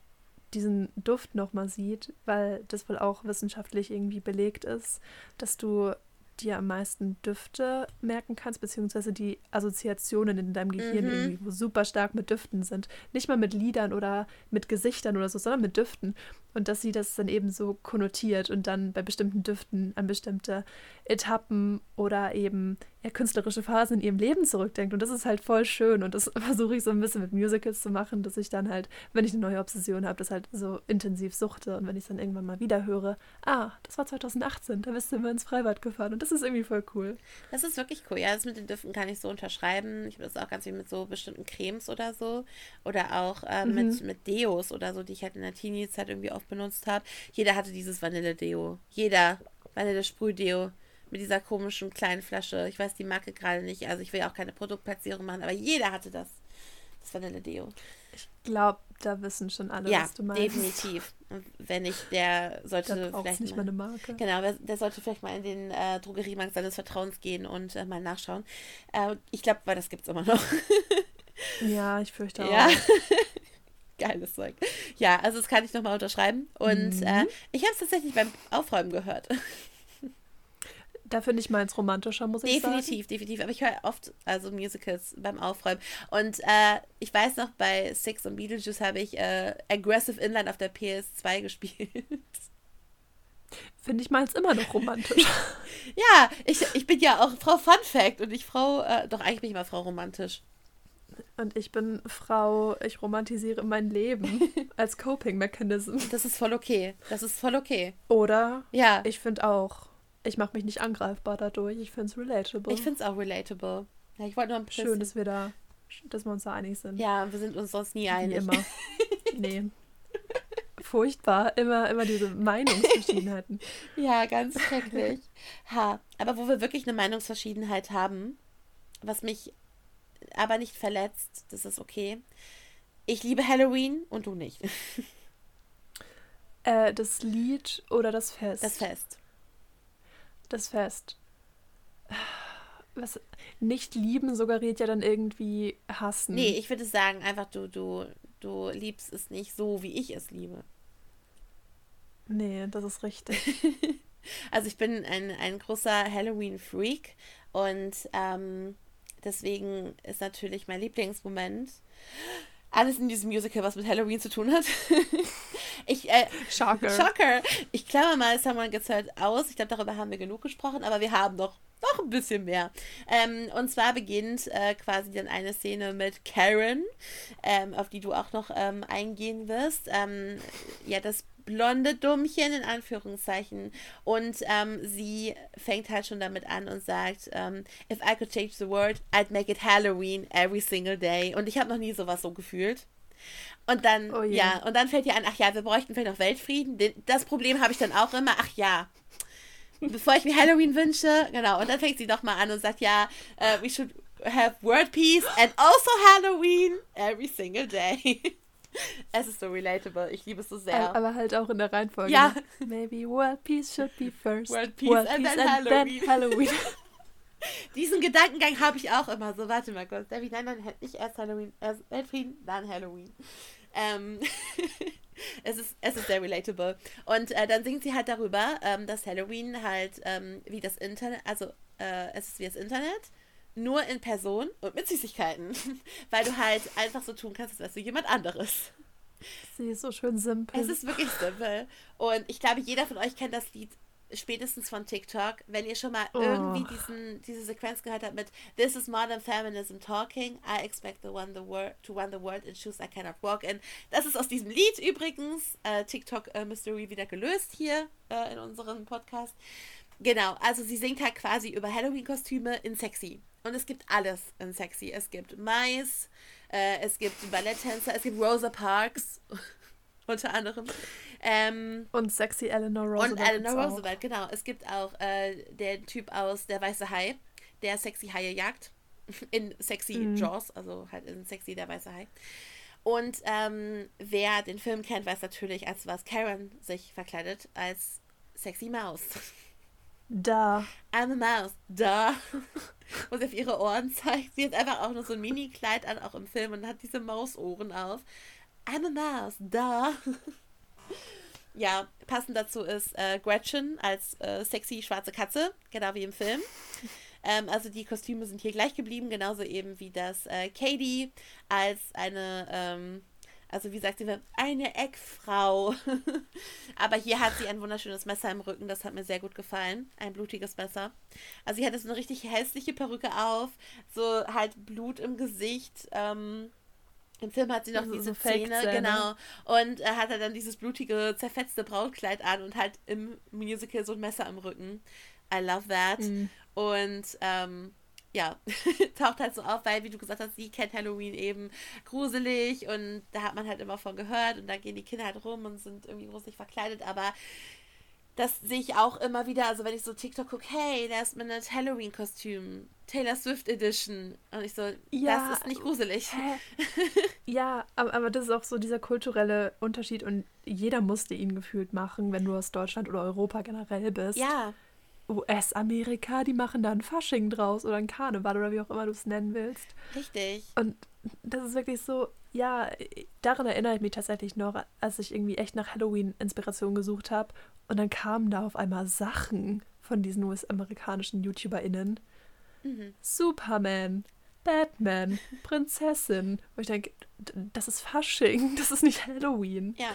diesen Duft nochmal sieht, weil das wohl auch wissenschaftlich irgendwie belegt ist, dass du dir am meisten Düfte merken kannst, beziehungsweise die Assoziationen in deinem Gehirn Mhm. irgendwie super stark mit Düften sind. Nicht mal mit Liedern oder mit Gesichtern oder so, sondern mit Düften. Und dass sie das dann eben so konnotiert und dann bei bestimmten Düften an bestimmte Etappen oder eben ja, künstlerische Phasen in ihrem Leben zurückdenkt. Und das ist halt voll schön. Und das versuche ich so ein bisschen mit Musicals zu machen, dass ich dann halt, wenn ich eine neue Obsession habe, das halt so intensiv suchte. Und wenn ich es dann irgendwann mal wieder höre, ah, das war 2018, da bist du immer ins Freibad gefahren. Und das ist irgendwie voll cool. Das ist wirklich cool. Ja, das mit den Düften kann ich so unterschreiben. Ich habe das auch ganz viel mit so bestimmten Cremes oder so. Oder auch äh, Mhm. mit, mit Deos oder so, die ich halt in der Teenie-Zeit irgendwie oft benutzt habe. Jeder hatte dieses Vanille-Deo. Jeder. Vanille-Sprüh-Deo. Mit dieser komischen kleinen Flasche. Ich weiß die Marke gerade nicht. Also ich will ja auch keine Produktplatzierung machen, aber jeder hatte das. Das Vanille-Deo. Ich glaube, da wissen schon alle, Ja, was du meinst. definitiv. Und wenn nicht, der sollte vielleicht nicht mal, eine Marke. Genau, der, der sollte vielleicht mal in den äh, Drogeriemarkt seines Vertrauens gehen und äh, mal nachschauen. Äh, ich glaube, weil das gibt es immer noch. Ja, ich fürchte auch. ja. Geiles Zeug. Ja, also das kann ich nochmal unterschreiben. Und Mhm. äh, ich habe es tatsächlich beim Aufräumen gehört. Da finde ich meins romantischer, muss ich sagen. definitiv, definitiv. Aber ich höre oft also Musicals beim Aufräumen. Und äh, ich weiß noch, bei Six und Beetlejuice habe ich äh, Aggressive Inline auf der PS2 gespielt. Finde ich meins immer noch romantisch. ja, ich, ich bin ja auch Frau Fun Fact und nicht Frau, äh, doch eigentlich bin ich mal Frau romantisch. Und ich bin Frau, ich romantisiere mein Leben als Coping-Mechanism. Das ist voll okay. Das ist voll okay. Oder Ja, ich finde auch, ich mache mich nicht angreifbar dadurch. Ich finde es relatable. ich finde es auch relatable. Ja, ich wollte nur ein bisschen. schön, dass wir da, dass wir uns da einig sind. Ja, wir sind uns sonst nie Wie einig. immer. nee. Furchtbar. Immer, immer diese Meinungsverschiedenheiten. Ja, ganz schrecklich. Ha, aber wo wir wirklich eine Meinungsverschiedenheit haben, was mich aber nicht verletzt, das ist okay. Ich liebe Halloween und du nicht. Äh, das Lied oder das Fest? Das Fest. Das Fest. Was, nicht lieben suggeriert ja dann irgendwie hassen. Nee, ich würde sagen, einfach du, du, du liebst es nicht so, wie ich es liebe. Nee, das ist richtig. Also ich bin ein, ein großer Halloween-Freak und ähm, deswegen ist natürlich mein Lieblingsmoment alles in diesem Musical, was mit Halloween zu tun hat. ich, äh, Shocker. Shocker. Ich klammer mal Someone Gets Hurt aus. Ich glaube, darüber haben wir genug gesprochen, aber wir haben doch noch ein bisschen mehr. Ähm, und zwar beginnt äh, quasi dann eine Szene mit Karen, ähm, auf die du auch noch ähm, eingehen wirst. Ähm, ja, das blonde Dummchen in Anführungszeichen. Und ähm, sie fängt halt schon damit an und sagt, ähm, if I could change the world, I'd make it Halloween every single day. Und ich habe noch nie sowas so gefühlt. Und dann, Oh ja, und dann fällt ihr an, ach ja, wir bräuchten vielleicht noch Weltfrieden. Den, das Problem habe ich dann auch immer, ach ja. Bevor ich mir Halloween wünsche, genau. Und dann fängt sie doch mal an und sagt, ja, uh, we should have world peace and also Halloween every single day. es ist so relatable. Ich liebe es so sehr. Aber halt auch in der Reihenfolge. Ja. ne? Maybe world peace should be first. World peace and then Halloween. Halloween. Diesen Gedankengang habe ich auch immer so. Warte mal kurz. Debbie, nein, nein, nicht erst Halloween, erst Weltfrieden, dann Halloween. Ähm, es, ist, es ist sehr relatable. Und äh, dann singt sie halt darüber, ähm, dass Halloween halt ähm, wie das Internet, also äh, es ist wie das Internet, nur in Person und mit Süßigkeiten. Weil du halt einfach so tun kannst, als wärst du jemand anderes. Sie ist so schön simpel. Es ist wirklich simpel. Und ich glaube, jeder von euch kennt das Lied spätestens von TikTok. Wenn ihr schon mal Oh. irgendwie diesen, diese Sequenz gehört habt mit This is modern feminism talking. I expect the one the world to run the world in shoes I cannot walk in. Das ist aus diesem Lied übrigens. Äh, TikTok äh, Mystery wieder gelöst hier äh, in unserem Podcast. Genau, also sie singt halt quasi über Halloween-Kostüme in sexy. Und es gibt alles in sexy. Es gibt Mais, äh, es gibt Balletttänzer, es gibt Rosa Parks unter anderem. Ähm, und sexy Eleanor Roosevelt. und Eleanor gibt's auch. Roosevelt, genau. Es gibt auch äh, den Typ aus Der Weiße Hai, der sexy Haie jagt. In sexy Mhm. Jaws, also halt in sexy Der Weiße Hai. Und ähm, wer den Film kennt, weiß natürlich, als was Karen sich verkleidet, als sexy Maus. Da. I'm a mouse, da. Wo sie auf ihre Ohren zeigt. Sie hat einfach auch nur so ein Mini-Kleid an, auch im Film, und hat diese Mausohren auf. I'm a mouse, da. ja, passend dazu ist äh, Gretchen als äh, sexy schwarze Katze, genau wie im Film. Ähm, also die Kostüme sind hier gleich geblieben, genauso eben wie das äh, Katie als eine, ähm, also wie sagt sie, eine Eckfrau. Aber hier hat sie ein wunderschönes Messer im Rücken, das hat mir sehr gut gefallen. Ein blutiges Messer. Also sie hatte so eine richtig hässliche Perücke auf, so halt Blut im Gesicht. Ähm, im Film hat sie noch also diese so Zähne, genau. Und er hat dann dieses blutige, zerfetzte Brautkleid an und halt im Musical so ein Messer im Rücken. I love that. Mhm. Und ähm, ja, taucht halt so auf, weil, wie du gesagt hast, sie kennt Halloween eben gruselig und da hat man halt immer von gehört und da gehen die Kinder halt rum und sind irgendwie gruselig verkleidet, aber das sehe ich auch immer wieder, also wenn ich so TikTok gucke, hey, da ist mein Halloween-Kostüm, Taylor Swift Edition. Und ich so, ja, das ist nicht gruselig. ja, aber, aber das ist auch so dieser kulturelle Unterschied und jeder musste ihn gefühlt machen, wenn du aus Deutschland oder Europa generell bist. Ja. US-Amerika, die machen da ein Fasching draus oder ein Karneval oder wie auch immer du es nennen willst. Richtig. Und das ist wirklich so, ja, daran erinnere ich mich tatsächlich noch, als ich irgendwie echt nach Halloween-Inspiration gesucht habe. Und dann kamen da auf einmal Sachen von diesen US-amerikanischen YouTuberInnen. Mhm. Superman, Batman, Prinzessin. Wo ich denke, das ist Fasching, das ist nicht Halloween. Ja.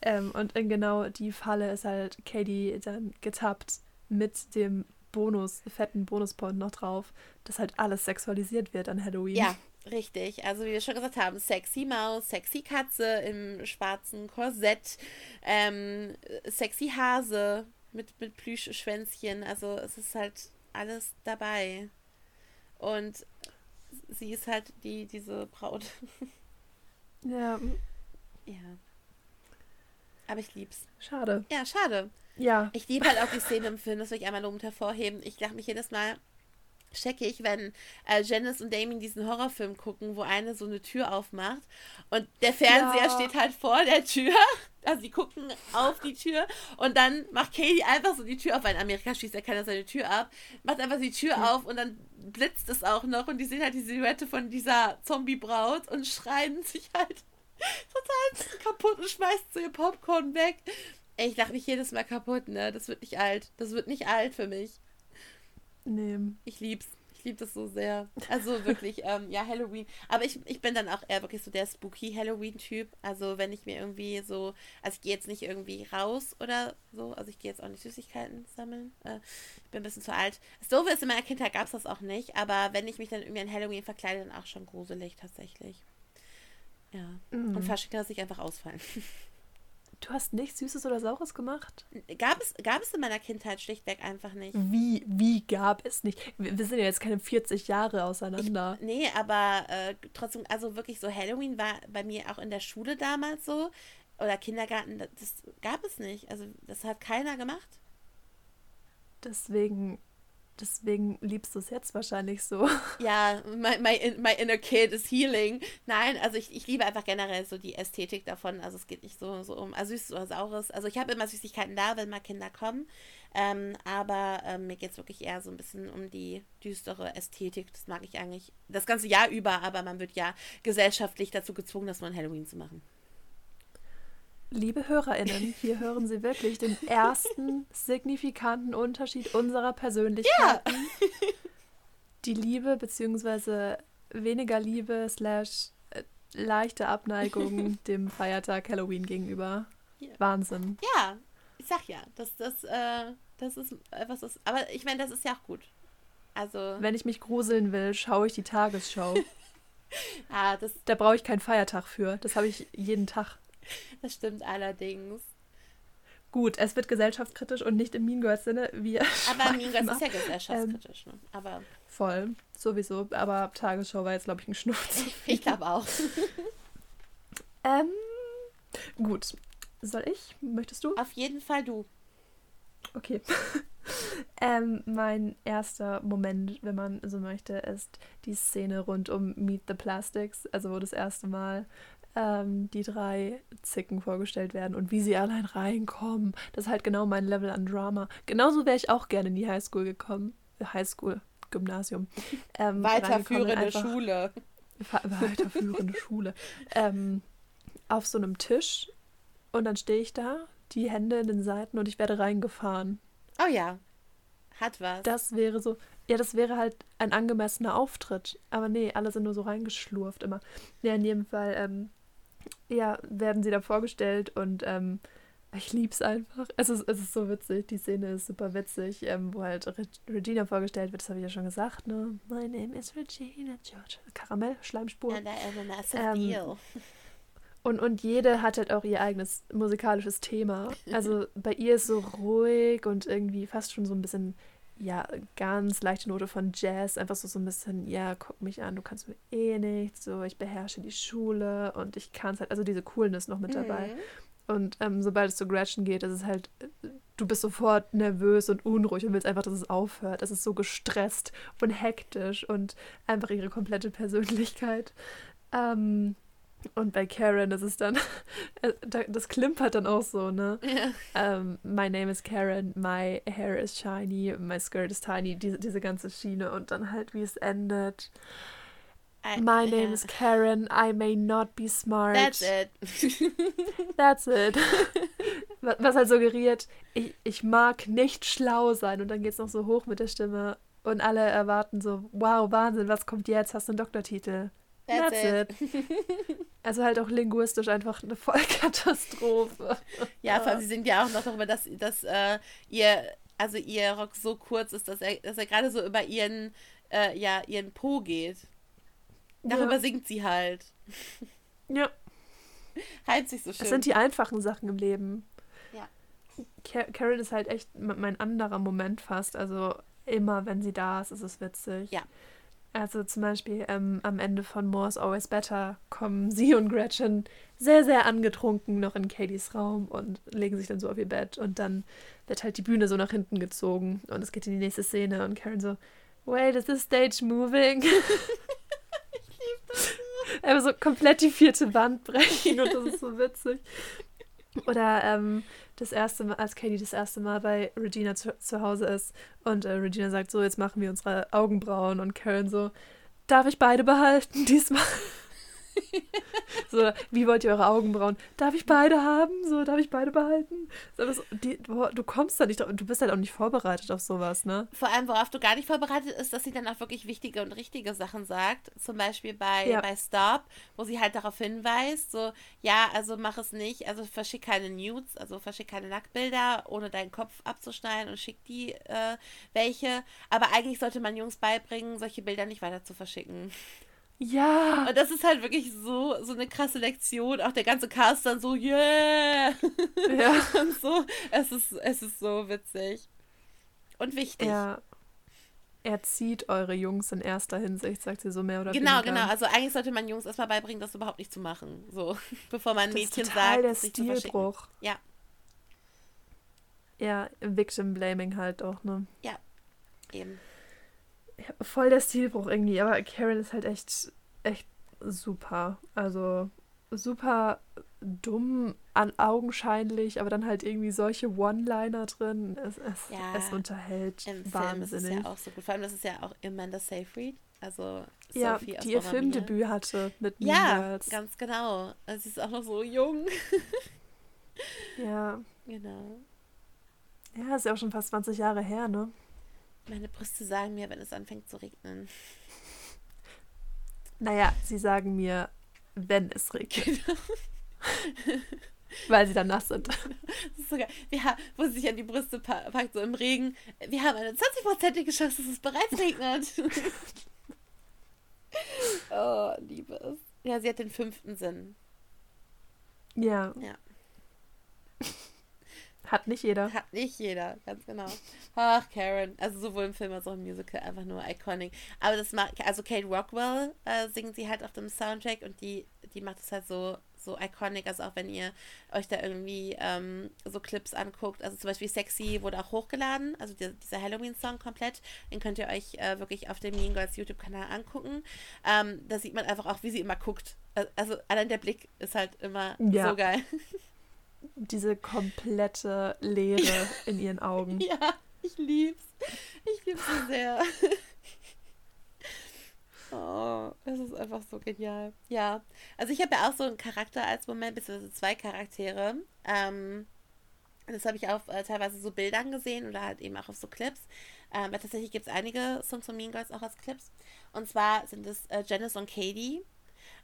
Ähm, und in genau die Falle ist halt Katie dann getappt mit dem Bonus, fetten Bonuspoint noch drauf, dass halt alles sexualisiert wird an Halloween. Ja, richtig. Also wie wir schon gesagt haben, sexy Maus, sexy Katze im schwarzen Korsett, ähm, sexy Hase mit, mit Plüschschwänzchen. Also es ist halt alles dabei. Und sie ist halt die, diese Braut. Ja. Ja. Aber ich lieb's. Schade. Ja, schade. Ja. Ich liebe halt auch die Szene im Film, das will ich einmal lobend hervorheben. Ich lache mich jedes Mal checkig, wenn äh, Janice und Damien diesen Horrorfilm gucken, wo eine so eine Tür aufmacht und der Fernseher ja. steht halt vor der Tür. Also sie gucken auf die Tür und dann macht Katie einfach so die Tür auf, weil in Amerika schießt ja keiner seine Tür ab, macht einfach die Tür mhm. auf und dann blitzt es auch noch und die sehen halt die Silhouette von dieser Zombie-Braut und schreien sich halt total kaputt und schmeißt so ihr Popcorn weg. Ey, ich lache mich jedes Mal kaputt, ne? Das wird nicht alt. Das wird nicht alt für mich. Nee. Ich lieb's. Ich liebe das so sehr. Also wirklich, ähm, ja, Halloween. Aber ich, ich bin dann auch eher wirklich so der spooky Halloween-Typ. Also wenn ich mir irgendwie so, also ich gehe jetzt nicht irgendwie raus oder so. Also ich gehe jetzt auch nicht Süßigkeiten sammeln. Äh, ich bin ein bisschen zu alt. So ist in meiner Kindheit gab es das auch nicht. Aber wenn ich mich dann irgendwie an Halloween verkleide, dann auch schon gruselig tatsächlich. Ja. Mhm. Und Fasching lasse ich einfach ausfallen. Du hast nichts Süßes oder Saures gemacht? Gab es, gab es in meiner Kindheit schlichtweg einfach nicht. Wie, wie gab es nicht? Wir, wir sind ja jetzt keine 40 Jahre auseinander. Ich, nee, aber äh, trotzdem, also wirklich so Halloween war bei mir auch in der Schule damals so. Oder Kindergarten, das gab es nicht. Also das hat keiner gemacht. Deswegen Deswegen liebst du es jetzt wahrscheinlich so. Ja, my, my, my inner kid is healing. Nein, also ich, ich liebe einfach generell so die Ästhetik davon. Also es geht nicht so, so um also süßes oder saures. Also ich habe immer Süßigkeiten da, wenn mal Kinder kommen. Ähm, aber ähm, mir geht es wirklich eher so ein bisschen um die düstere Ästhetik. Das mag ich eigentlich das ganze Jahr über, aber man wird ja gesellschaftlich dazu gezwungen, das mal Halloween zu machen. Liebe HörerInnen, hier hören Sie wirklich den ersten signifikanten Unterschied unserer Persönlichkeiten. Ja. Die Liebe bzw. weniger Liebe slash äh, leichte Abneigung dem Feiertag Halloween gegenüber. Ja. Wahnsinn. Ja, ich sag ja, das, das, äh, das ist etwas, ist, aber ich meine, das ist ja auch gut. Also. Wenn ich mich gruseln will, schaue ich die Tagesschau. ah, das da brauche ich keinen Feiertag für. Das habe ich jeden Tag. Das stimmt allerdings. Gut, es wird gesellschaftskritisch und nicht im Mean Girls Sinne. Wie aber Mean Girls ist ja gesellschaftskritisch, ähm, ne? Aber voll, sowieso. Aber Tagesschau war jetzt, glaube ich, ein Schnurz. ich glaube auch. ähm, gut. Soll ich? Möchtest du? Auf jeden Fall du. Okay. ähm, mein erster Moment, wenn man so möchte, ist die Szene rund um Meet the Plastics, also wo das erste Mal ähm, die drei Zicken vorgestellt werden und wie sie allein reinkommen. Das ist halt genau mein Level an Drama. Genauso wäre ich auch gerne in die Highschool gekommen. Highschool, Gymnasium. Ähm, weiterführende Schule. Weiterführende Schule. Ähm, auf so einem Tisch und dann stehe ich da, die Hände in den Seiten und ich werde reingefahren. Oh ja, hat was. Das wäre so, ja, das wäre halt ein angemessener Auftritt. Aber nee, alle sind nur so reingeschlurft immer. Ja, in jedem Fall, ähm, ja, werden sie da vorgestellt und ähm, ich lieb's einfach. Es ist, es ist so witzig. Die Szene ist super witzig, ähm, wo halt Re Regina vorgestellt wird. Das habe ich ja schon gesagt, ne? My name is Regina George. Karamell, Schleimspur. And I am a massive ähm, deal. Und, und jede hat halt auch ihr eigenes musikalisches Thema. Also bei ihr ist so ruhig und irgendwie fast schon so ein bisschen, ja, ganz leichte Note von Jazz. Einfach so, so ein bisschen, ja, guck mich an, du kannst mir eh nichts. So, ich beherrsche die Schule und ich kann es halt, also diese Coolness noch mit dabei. Mhm. Und ähm, sobald es zu Gretchen geht, ist es halt, du bist sofort nervös und unruhig und willst einfach, dass es aufhört. Es ist so gestresst und hektisch und einfach ihre komplette Persönlichkeit. Ähm, und bei Karen ist es dann, äh, das klimpert dann auch so, ne? Ja. Um, ähm, my name is Karen, my hair is shiny, my skirt is tiny, diese, diese ganze Schiene und dann halt, wie es endet. I, my name yeah. is Karen, I may not be smart. That's it. That's it. Was halt suggeriert, ich, ich mag nicht schlau sein und dann geht es noch so hoch mit der Stimme und alle erwarten so, wow, Wahnsinn, was kommt jetzt? Hast du einen Doktortitel? That's, That's it. it. Also halt auch linguistisch einfach eine Vollkatastrophe. Ja, vor allem sie sind ja auch noch darüber, dass, dass äh, ihr, also ihr Rock so kurz ist, dass er, dass er gerade so über ihren, äh, ja, ihren Po geht. Darüber ja. singt sie halt. Ja. Reimt sich so schön. Das sind die einfachen Sachen im Leben. Ja. Karen ist halt echt mein anderer Moment fast. Also immer, wenn sie da ist, ist es witzig. Ja. Also zum Beispiel ähm, am Ende von More's Always Better kommen sie und Gretchen sehr, sehr angetrunken noch in Katie's Raum und legen sich dann so auf ihr Bett und dann wird halt die Bühne so nach hinten gezogen und es geht in die nächste Szene und Karen so, wait, is the stage moving? ich liebe das so. Einfach so komplett die vierte Wand brechen und das ist so witzig. Oder ähm, das erste Mal, als Katie das erste Mal bei Regina zu, zu Hause ist und äh, Regina sagt so, jetzt machen wir unsere Augenbrauen und Karen so, darf ich beide behalten diesmal? So, wie wollt ihr eure Augenbrauen? Darf ich beide haben? So, darf ich beide behalten? So, die, du, kommst da nicht drauf, du bist halt auch nicht vorbereitet auf sowas, ne? Vor allem, worauf du gar nicht vorbereitet ist, dass sie dann auch wirklich wichtige und richtige Sachen sagt. Zum Beispiel bei, ja. bei Stop, wo sie halt darauf hinweist, so, ja, also mach es nicht, also verschick keine Nudes, also verschick keine Nacktbilder, ohne deinen Kopf abzuschneiden und schick die äh, welche. Aber eigentlich sollte man Jungs beibringen, solche Bilder nicht weiter zu verschicken. Ja. Und das ist halt wirklich so, so eine krasse Lektion. Auch der ganze Cast dann so, yeah. Ja. Und so. Es ist, es ist so witzig. Und wichtig. Ja. Erzieht eure Jungs in erster Hinsicht, sagt sie so mehr oder genau, weniger. Genau, genau. Also eigentlich sollte man Jungs erstmal beibringen, das überhaupt nicht zu machen. So, bevor man ein Mädchen sagt, der Stilbruch. Ja. Ja, Victim Blaming halt auch, ne? Ja, eben voll der Stilbruch irgendwie, aber Karen ist halt echt, echt super. Also super dumm, an augenscheinlich, aber dann halt irgendwie solche One-Liner drin. Es, es, ja, es unterhält im wahnsinnig. Film ist es ja auch so gut. Vor allem, das ist ja auch Amanda Seyfried. Also ja, Sophie die ihr Filmdebüt hatte mit Ja, Girls. ganz genau. Also sie ist auch noch so jung. ja. Genau. Ja, ist ja auch schon fast 20 Jahre her, ne? Meine Brüste sagen mir, wenn es anfängt zu regnen. Naja, sie sagen mir, wenn es regnet. Genau. Weil sie dann nass sind. Das ist sogar, haben, wo sie sich an die Brüste packt, so im Regen. Wir haben eine 20-prozentige Chance, dass es bereits regnet. oh, liebe es. Ja, sie hat den fünften Sinn. Ja. Ja. Hat nicht jeder. Hat nicht jeder, ganz genau. Ach, Karen. Also sowohl im Film als auch im Musical einfach nur iconic. Aber das macht, also Kate Rockwell äh, singt sie halt auf dem Soundtrack und die, die macht es halt so, so iconic. Also auch wenn ihr euch da irgendwie ähm, so Clips anguckt. Also zum Beispiel Sexy wurde auch hochgeladen. Also die, dieser Halloween-Song komplett. Den könnt ihr euch äh, wirklich auf dem Mean Girls YouTube-Kanal angucken. Ähm, da sieht man einfach auch, wie sie immer guckt. Also allein der Blick ist halt immer ja. so geil. diese komplette Leere in ihren Augen. Ja, ich lieb's. Ich lieb's so sehr. Oh, es ist einfach so genial. Ja. Also ich habe ja auch so einen Charakter als Moment, beziehungsweise zwei Charaktere. Ähm, Das habe ich auf äh, teilweise so Bildern gesehen oder halt eben auch auf so Clips. Ähm, aber tatsächlich gibt es einige Songs von Mean Girls auch als Clips. Und zwar sind es äh, Janice und Katie.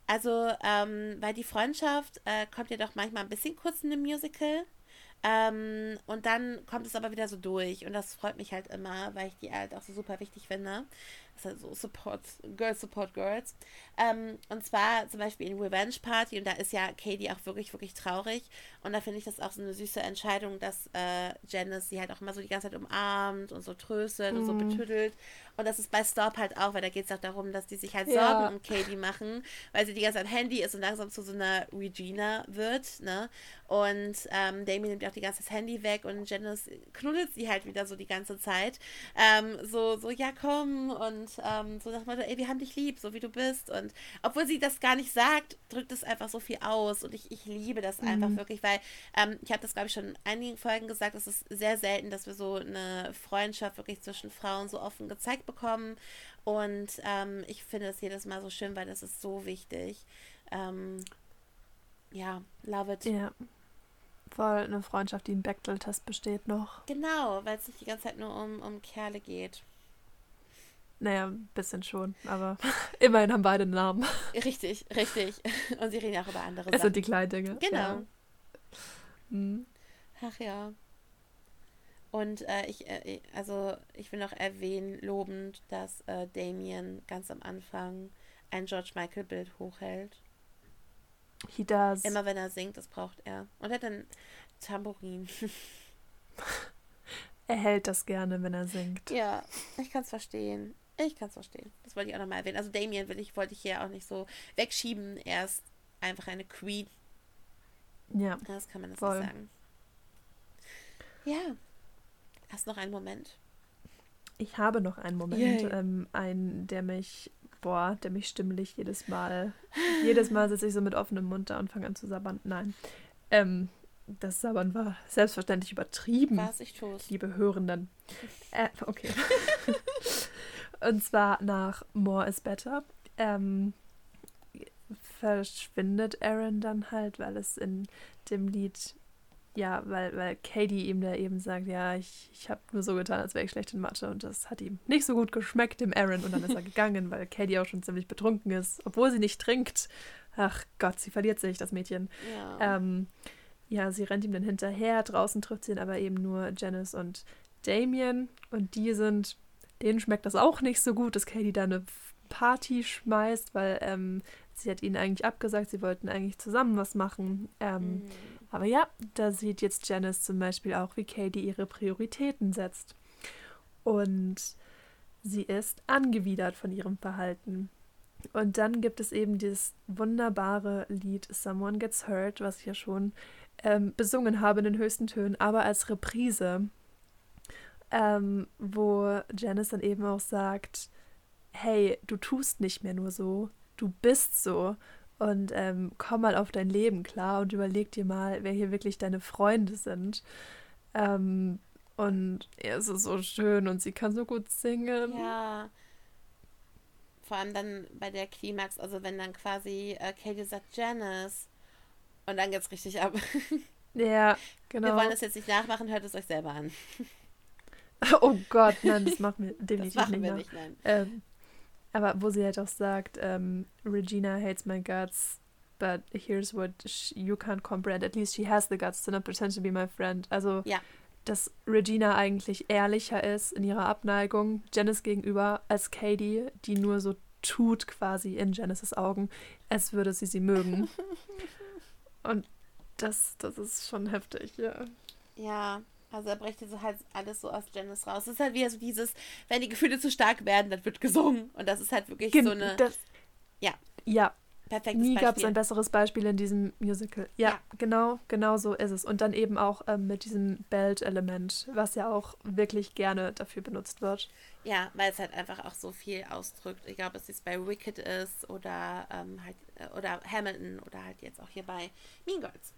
Also, ähm, weil die Freundschaft äh, kommt ja doch manchmal ein bisschen kurz in einem Musical. Ähm, und dann kommt es aber wieder so durch. Und das freut mich halt immer, weil ich die halt auch so super wichtig finde. Halt so Support, Girls Support Girls. Ähm, und zwar zum Beispiel in Revenge Party. Und da ist ja Katie auch wirklich, wirklich traurig. Und da finde ich das auch so eine süße Entscheidung, dass äh, Janice sie halt auch immer so die ganze Zeit umarmt und so tröstet mm. und so mhm. betüdelt. Und das ist bei Stop halt auch, weil da geht es auch darum, dass die sich halt ja. Sorgen um Katie machen, weil sie die ganze Zeit Handy ist und langsam zu so einer Regina wird, ne? Und ähm, Damien nimmt auch die ganze Zeit das Handy weg und Janice knuddelt sie halt wieder so die ganze Zeit. Ähm, so, so, ja, komm und ähm, so dem Motto, ey, wir haben dich lieb, so wie du bist. Und obwohl sie das gar nicht sagt, drückt es einfach so viel aus und ich, ich liebe das mhm. einfach wirklich, weil ähm, ich habe das, glaube ich, schon in einigen Folgen gesagt, es ist sehr selten, dass wir so eine Freundschaft wirklich zwischen Frauen so offen gezeigt bekommen. Und ähm, ich finde es jedes Mal so schön, weil das ist so wichtig. Ähm, ja, love it. Ja. Voll eine Freundschaft, die im Bechtel-Test besteht noch. Genau, weil es nicht die ganze Zeit nur um, um Kerle geht. Naja, ein bisschen schon, aber immerhin haben beide einen Namen. Richtig, richtig. Und sie reden auch über andere Sachen. Es sind die kleinen Dinge. Genau. Ja. Mhm. Ach ja. Und äh, ich, äh, also ich will noch erwähnen, lobend, dass äh, Damien ganz am Anfang ein George Michael Bild hochhält. He does. Immer wenn er singt, das braucht er. Und er hat ein Tambourin. er hält das gerne, wenn er singt. Ja, ich kann es verstehen. Ich kann es verstehen. Das wollte ich auch nochmal erwähnen. Also Damien will ich, wollte ich hier auch nicht so wegschieben. Er ist einfach eine Queen. Ja. Das kann man das voll. sagen. Ja. Hast noch einen Moment? Ich habe noch einen Moment, ähm, einen, der mich, boah, der mich stimmlich jedes Mal, jedes Mal sitze ich so mit offenem Mund da und fange an zu sabbern. Nein. Ähm, das Sabbern war selbstverständlich übertrieben. Was ich tue. Liebe Hörenden. Äh, okay. und zwar nach More is Better. Ähm, verschwindet Aaron dann halt, weil es in dem Lied ja, weil, weil Katie ihm da eben sagt, ja, ich, ich habe nur so getan, als wäre ich schlecht in Mathe und das hat ihm nicht so gut geschmeckt, dem Aaron, und dann ist er gegangen, weil Katie auch schon ziemlich betrunken ist, obwohl sie nicht trinkt. Ach Gott, sie verliert sich, das Mädchen. Ja, ähm, ja sie rennt ihm dann hinterher, draußen trifft sie ihn aber eben nur Janice und Damien und die sind, denen schmeckt das auch nicht so gut, dass Katie da eine Party schmeißt, weil ähm, sie hat ihnen eigentlich abgesagt, sie wollten eigentlich zusammen was machen. Ähm, mhm. Aber ja, da sieht jetzt Janice zum Beispiel auch, wie Katie ihre Prioritäten setzt. Und sie ist angewidert von ihrem Verhalten. Und dann gibt es eben dieses wunderbare Lied Someone Gets Hurt, was ich ja schon ähm, besungen habe in den höchsten Tönen, aber als Reprise, ähm, wo Janice dann eben auch sagt, hey, du tust nicht mehr nur so, du bist so und ähm, komm mal auf dein Leben klar und überleg dir mal, wer hier wirklich deine Freunde sind. Ähm, und ja, es ist so schön und sie kann so gut singen. Ja. Vor allem dann bei der Klimax, also wenn dann quasi äh, Katie sagt Janice und dann geht's richtig ab. Ja, genau. Wir wollen das jetzt nicht nachmachen, hört es euch selber an. Oh Gott, nein, das machen wir definitiv das machen nicht. Wir nicht nein. Ähm, aber wo sie halt auch sagt, ähm, Regina hates my guts, but here's what you can't comprehend. At least she has the guts to not pretend to be my friend. Also, ja. dass Regina eigentlich ehrlicher ist in ihrer Abneigung Janice gegenüber als Katie, die nur so tut quasi in Janices Augen, als würde sie sie mögen. Und das, das ist schon heftig, ja. Ja, also er bricht so halt alles so aus Janice raus. Es ist halt wieder so dieses, wenn die Gefühle zu stark werden, dann wird gesungen. Und das ist halt wirklich Gen so eine. Das, ja. Ja. Perfektes Nie gab es ein besseres Beispiel in diesem Musical. Ja, ja, genau, genau so ist es. Und dann eben auch ähm, mit diesem Belt-Element, was ja auch wirklich gerne dafür benutzt wird. Ja, weil es halt einfach auch so viel ausdrückt. Egal, ob es jetzt bei Wicked ist oder ähm, halt äh, oder Hamilton oder halt jetzt auch hier bei Mean Girls.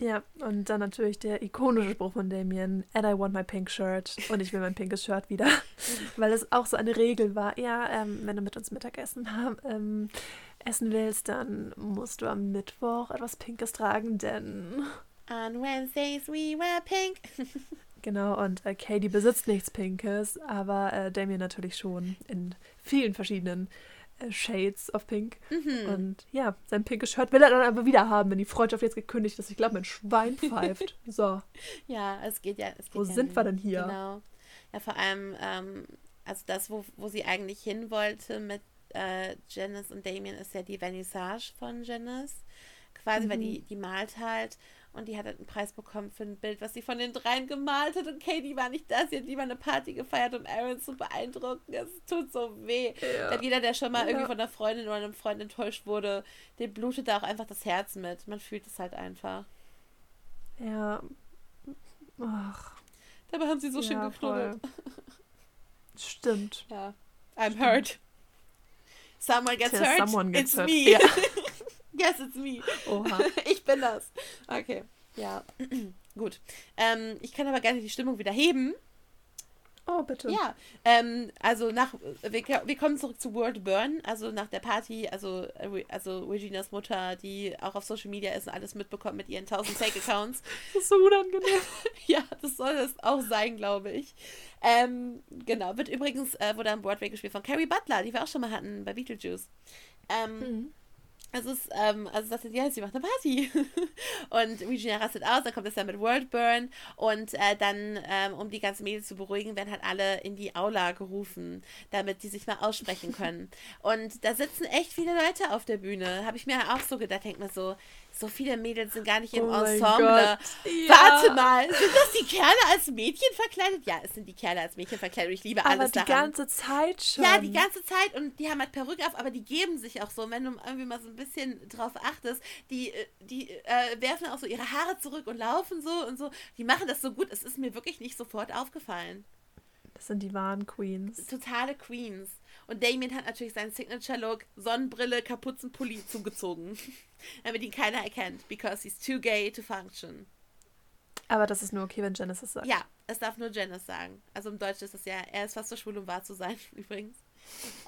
Ja, und dann natürlich der ikonische Spruch von Damien, and I want my pink shirt. Und ich will mein pinkes Shirt wieder. Weil es auch so eine Regel war, ja, ähm, wenn du mit uns Mittagessen haben, ähm, essen willst, dann musst du am Mittwoch etwas Pinkes tragen, denn On Wednesdays we wear pink. genau, und äh, Katie besitzt nichts Pinkes, aber äh, Damien natürlich schon in vielen verschiedenen Shades of Pink. Mhm. Und ja, sein pinkes Shirt will er dann aber wieder haben, wenn die Freundschaft jetzt gekündigt ist. Ich glaube, mein Schwein pfeift. So. Ja, es geht ja. Es geht wo ja sind wir denn hier? Genau. Ja, vor allem, ähm, also das, wo, wo sie eigentlich hin wollte mit äh, Janice und Damien, ist ja die Vernissage von Janice. Quasi, mhm. weil die, die malt halt und die hat halt einen Preis bekommen für ein Bild, was sie von den dreien gemalt hat. Und Katie war nicht da. Sie hat lieber eine Party gefeiert, um Aaron zu beeindrucken. Es tut so weh. Ja. Denn jeder, der schon mal ja. irgendwie von einer Freundin oder einem Freund enttäuscht wurde, dem blutet da auch einfach das Herz mit. Man fühlt es halt einfach. Ja. Ach. Dabei haben sie so ja, schön geknuddelt. Stimmt. Ja. I'm hurt. Someone gets Till hurt. Someone gets it's hurt. me. Ja. yes, it's me. Oha. ich bin das. Okay. Ja. Gut. Ähm, ich kann aber gerne die Stimmung wieder heben. Oh, bitte. Ja, ähm, also nach, wir, wir kommen zurück zu World Burn, also nach der Party, also, also Reginas Mutter, die auch auf Social Media ist und alles mitbekommt mit ihren 1000 Fake-Accounts. das ist so unangenehm. ja, das soll es auch sein, glaube ich. Ähm, genau, wird übrigens, äh, wurde am Broadway gespielt von Carrie Butler, die wir auch schon mal hatten bei Beetlejuice. Ähm, mhm. Also, es, ähm, also sagt sie, ja, sie macht eine Party. und Regina rastet aus, dann kommt es dann mit Worldburn und äh, dann, ähm, um die ganzen Mädels zu beruhigen, werden halt alle in die Aula gerufen, damit die sich mal aussprechen können. und da sitzen echt viele Leute auf der Bühne. Habe ich mir auch so gedacht, denkt man so, so viele Mädels sind gar nicht im oh Ensemble. Ja. Warte mal, sind das die Kerle als Mädchen verkleidet? Ja, es sind die Kerle als Mädchen verkleidet. Ich liebe alles aber die daran. ganze Zeit schon. Ja, die ganze Zeit und die haben halt Perücke auf, aber die geben sich auch so. wenn du irgendwie mal so ein bisschen drauf achtest, die, äh, die äh, werfen auch so ihre Haare zurück und laufen so und so. Die machen das so gut. Es ist mir wirklich nicht sofort aufgefallen. Das sind die wahren Queens. Totale Queens. Und Damien hat natürlich seinen Signature-Look, Sonnenbrille, Kapuzenpulli zugezogen. damit ihn keiner erkennt, because he's too gay to function. Aber das ist nur okay, wenn Janice es sagt. Ja, es darf nur Janice sagen. Also im Deutschen ist es ja, er ist fast so schwul, um wahr zu sein, übrigens.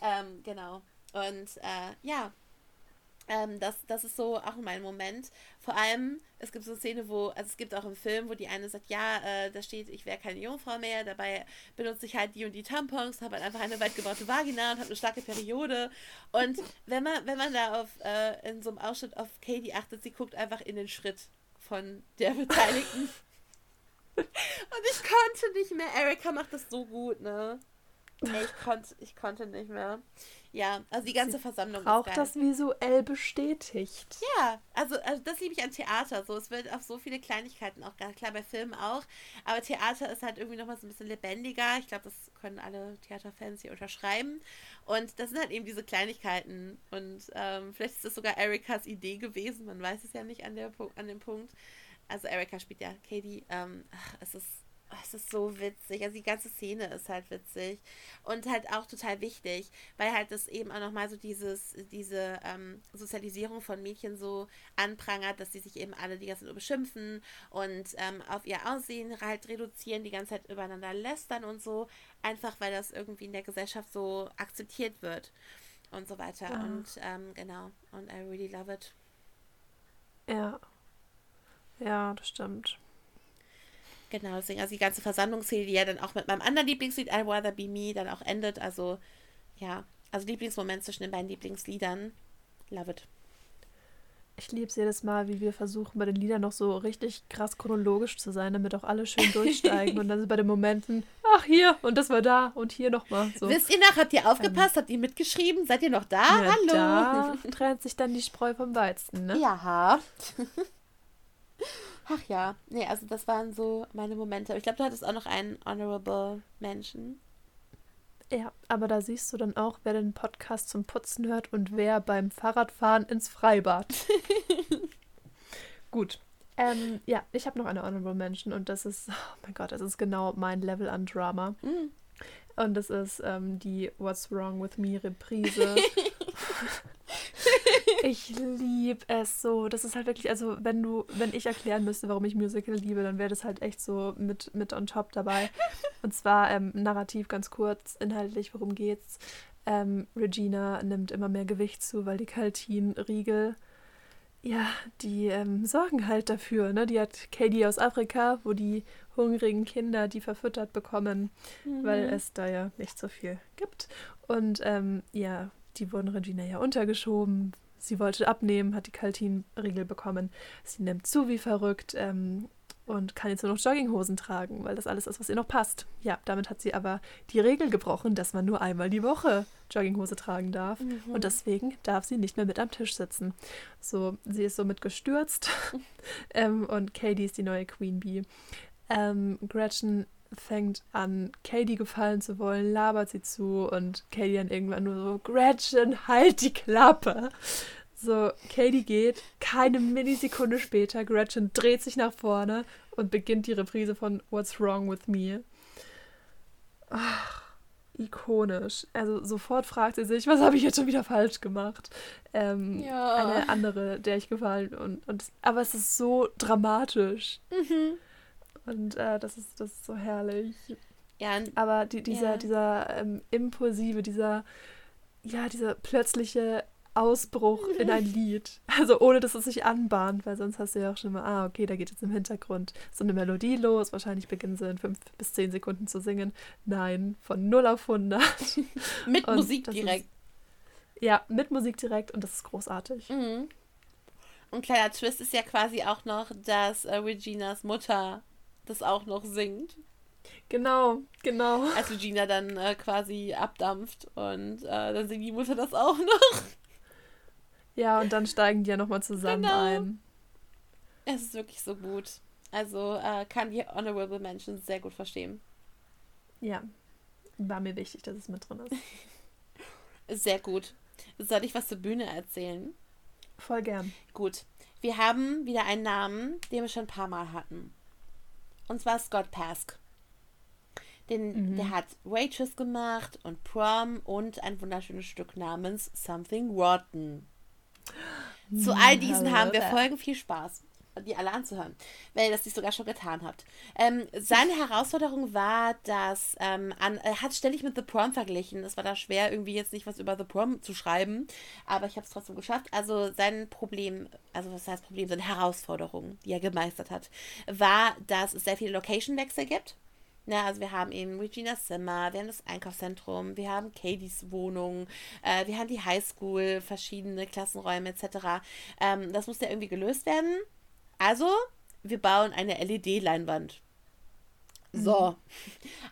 Ähm, genau. Und äh, ja, ähm, das, das ist so auch mein Moment. Vor allem, es gibt so eine Szene, wo, also es gibt auch einen Film, wo die eine sagt, ja, äh, da steht, ich wäre keine Jungfrau mehr, dabei benutze ich halt die und die Tampons, habe halt einfach eine weit gebaute Vagina und habe eine starke Periode. Und wenn man, wenn man da auf, äh, in so einem Ausschnitt auf Katie achtet, sie guckt einfach in den Schritt von der Beteiligten. und ich konnte nicht mehr. Erika macht das so gut, ne? Ich konnte, ich konnte nicht mehr. Ja, also die ganze Sie Versammlung auch das visuell bestätigt. Ja, also, also das liebe ich an Theater. So, es wird auf so viele Kleinigkeiten auch ganz klar bei Filmen auch. Aber Theater ist halt irgendwie nochmal so ein bisschen lebendiger. Ich glaube, das können alle Theaterfans hier unterschreiben. Und das sind halt eben diese Kleinigkeiten. Und ähm, vielleicht ist das sogar Erikas Idee gewesen. Man weiß es ja nicht an, der, an dem Punkt. Also Erika spielt ja Katie. Ähm, ach, es ist es ist so witzig. Also die ganze Szene ist halt witzig. Und halt auch total wichtig, weil halt das eben auch nochmal so dieses, diese ähm, Sozialisierung von Mädchen so anprangert, dass sie sich eben alle die ganze Zeit beschimpfen und ähm, auf ihr Aussehen halt reduzieren, die ganze Zeit übereinander lästern und so. Einfach weil das irgendwie in der Gesellschaft so akzeptiert wird und so weiter. Ja. Und ähm, genau. Und I really love it. Ja. Ja, das stimmt. Genau, deswegen, also die ganze Versammlungsszene, die ja dann auch mit meinem anderen Lieblingslied, I Rather Be Me, dann auch endet. Also, ja, also Lieblingsmoment zwischen den beiden Lieblingsliedern. Love it. Ich liebe es jedes Mal, wie wir versuchen, bei den Liedern noch so richtig krass chronologisch zu sein, damit auch alle schön durchsteigen. und dann sind bei den Momenten, ach hier und das war da und hier nochmal. So. Wisst ihr noch, habt ihr aufgepasst, ähm, habt ihr mitgeschrieben? Seid ihr noch da? Ja, Hallo. Da trennt sich dann die Spreu vom Weizen, ne? Ja. Ach ja, nee, also das waren so meine Momente. Ich glaube, du hattest auch noch einen Honorable Mention. Ja, aber da siehst du dann auch, wer den Podcast zum Putzen hört und wer beim Fahrradfahren ins Freibad. Gut. Ähm, ja, ich habe noch eine Honorable Mention und das ist, oh mein Gott, das ist genau mein Level an Drama. Mm. Und das ist ähm, die What's Wrong with Me Reprise. ich liebe es so. Das ist halt wirklich, also wenn du, wenn ich erklären müsste, warum ich Musical liebe, dann wäre das halt echt so mit, mit on top dabei. Und zwar ähm, narrativ ganz kurz, inhaltlich, worum geht's? Ähm, Regina nimmt immer mehr Gewicht zu, weil die Kaltin-Riegel ja, die ähm, sorgen halt dafür. Ne? Die hat Katie aus Afrika, wo die hungrigen Kinder die verfüttert bekommen, mhm. weil es da ja nicht so viel gibt. Und ähm, ja, die wurden Regina ja untergeschoben. Sie wollte abnehmen, hat die Kaltin-Riegel bekommen. Sie nimmt zu wie verrückt ähm, und kann jetzt nur noch Jogginghosen tragen, weil das alles ist, was ihr noch passt. Ja, damit hat sie aber die Regel gebrochen, dass man nur einmal die Woche Jogginghose tragen darf. Mhm. Und deswegen darf sie nicht mehr mit am Tisch sitzen. So, sie ist somit gestürzt. ähm, und Katie ist die neue Queen Bee. Ähm, Gretchen fängt an, Katie gefallen zu wollen, labert sie zu und Katie dann irgendwann nur so, Gretchen, halt die Klappe. So, Katie geht, keine Millisekunde später, Gretchen dreht sich nach vorne und beginnt die Reprise von What's Wrong with Me. Ach, ikonisch. Also sofort fragt sie sich, was habe ich jetzt schon wieder falsch gemacht? Ähm, ja. Eine andere, der ich gefallen und, und aber es ist so dramatisch. Mhm. Und äh, das, ist, das ist so herrlich. Ja, aber die, dieser, ja. dieser ähm, impulsive, dieser, ja, dieser plötzliche Ausbruch in ein Lied. Also ohne, dass es sich anbahnt, weil sonst hast du ja auch schon mal, ah, okay, da geht jetzt im Hintergrund so eine Melodie los. Wahrscheinlich beginnen sie in fünf bis zehn Sekunden zu singen. Nein, von 0 auf 100. mit und Musik direkt. Ist, ja, mit Musik direkt und das ist großartig. Mhm. Und kleiner Twist ist ja quasi auch noch, dass äh, Reginas Mutter das auch noch singt. Genau, genau. Als Regina dann äh, quasi abdampft und äh, dann singt die Mutter das auch noch. Ja, und dann steigen die ja nochmal zusammen genau. ein. Es ist wirklich so gut. Also äh, kann die Honorable Mentions sehr gut verstehen. Ja, war mir wichtig, dass es mit drin ist. Sehr gut. Soll ich was zur Bühne erzählen? Voll gern. Gut. Wir haben wieder einen Namen, den wir schon ein paar Mal hatten. Und zwar Scott Pask. Den, mhm. Der hat Waitress gemacht und Prom und ein wunderschönes Stück namens Something Rotten. Zu all diesen haben wir Folgen viel Spaß, die alle anzuhören, wenn ihr das nicht sogar schon getan habt. Ähm, seine Herausforderung war, dass ähm, an, er hat ständig mit The Prom verglichen. Es war da schwer, irgendwie jetzt nicht was über The Prom zu schreiben, aber ich habe es trotzdem geschafft. Also sein Problem, also was heißt Problem, seine Herausforderung, die er gemeistert hat, war, dass es sehr viele Location-Wechsel gibt. Ja, also wir haben eben Regina's Zimmer, wir haben das Einkaufszentrum, wir haben Katie's Wohnung, äh, wir haben die Highschool, verschiedene Klassenräume etc. Ähm, das muss ja irgendwie gelöst werden. Also, wir bauen eine LED-Leinwand. So. Mhm.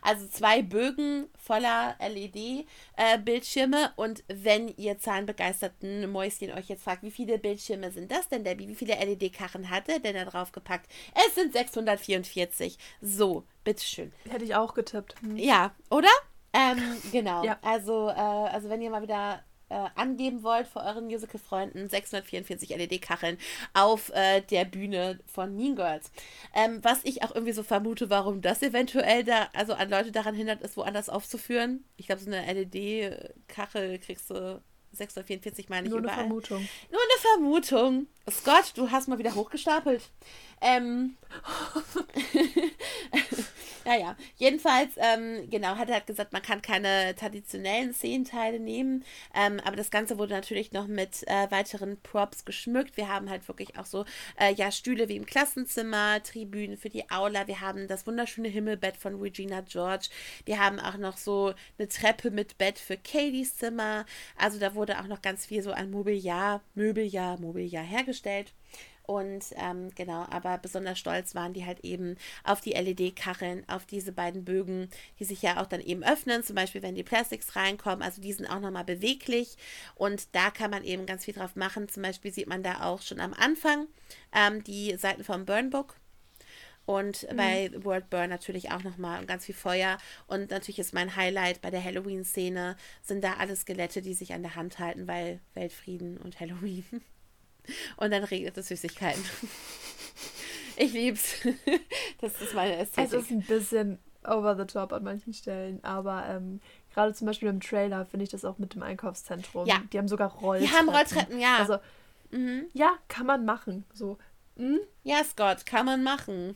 Also zwei Bögen voller LED-Bildschirme. Äh, und wenn ihr zahlenbegeisterten Mäuschen euch jetzt fragt, wie viele Bildschirme sind das denn, Debbie? Wie viele LED-Karren hat er denn da drauf gepackt? Es sind 644. So, bitteschön. Hätte ich auch getippt. Hm. Ja, oder? Ähm, genau. Ja. Also, äh, also wenn ihr mal wieder äh, angeben wollt für euren Musical-Freunden, 644 LED-Kacheln auf äh, der Bühne von Mean Girls. Ähm, was ich auch irgendwie so vermute, warum das eventuell da, also an Leute daran hindert, es woanders aufzuführen. Ich glaube, so eine LED-Kachel kriegst du 644 meine ich Nur überall. Nur eine Vermutung. Nur eine Vermutung. Scott, du hast mal wieder hochgestapelt. Ähm. naja, jedenfalls, ähm, genau, hat er halt gesagt, man kann keine traditionellen Szenenteile nehmen, ähm, aber das Ganze wurde natürlich noch mit äh, weiteren Props geschmückt. Wir haben halt wirklich auch so, äh, ja, Stühle wie im Klassenzimmer, Tribünen für die Aula, wir haben das wunderschöne Himmelbett von Regina George, wir haben auch noch so eine Treppe mit Bett für Katie's Zimmer, also da wurde auch noch ganz viel so an Mobiliar, Möbeljahr, Mobiliar hergestellt. Und ähm, genau, aber besonders stolz waren die halt eben auf die LED-Kacheln, auf diese beiden Bögen, die sich ja auch dann eben öffnen, zum Beispiel wenn die Plastics reinkommen. Also die sind auch nochmal beweglich und da kann man eben ganz viel drauf machen. Zum Beispiel sieht man da auch schon am Anfang ähm, die Seiten vom Burnbook. Und mhm. bei World Burn natürlich auch nochmal ganz viel Feuer. Und natürlich ist mein Highlight bei der Halloween-Szene, sind da alle Skelette, die sich an der Hand halten, weil Weltfrieden und Halloween. Und dann regnet es Süßigkeiten. Ich lieb's. Das ist meine Ästhetik. Es ist ein bisschen over the top an manchen Stellen, aber ähm, gerade zum Beispiel im Trailer finde ich das auch mit dem Einkaufszentrum. Ja. Die haben sogar Rolltreppen. Die haben Rolltreppen, ja. Also, mhm. ja, kann man machen. So. Mhm. Ja, Scott, kann man machen.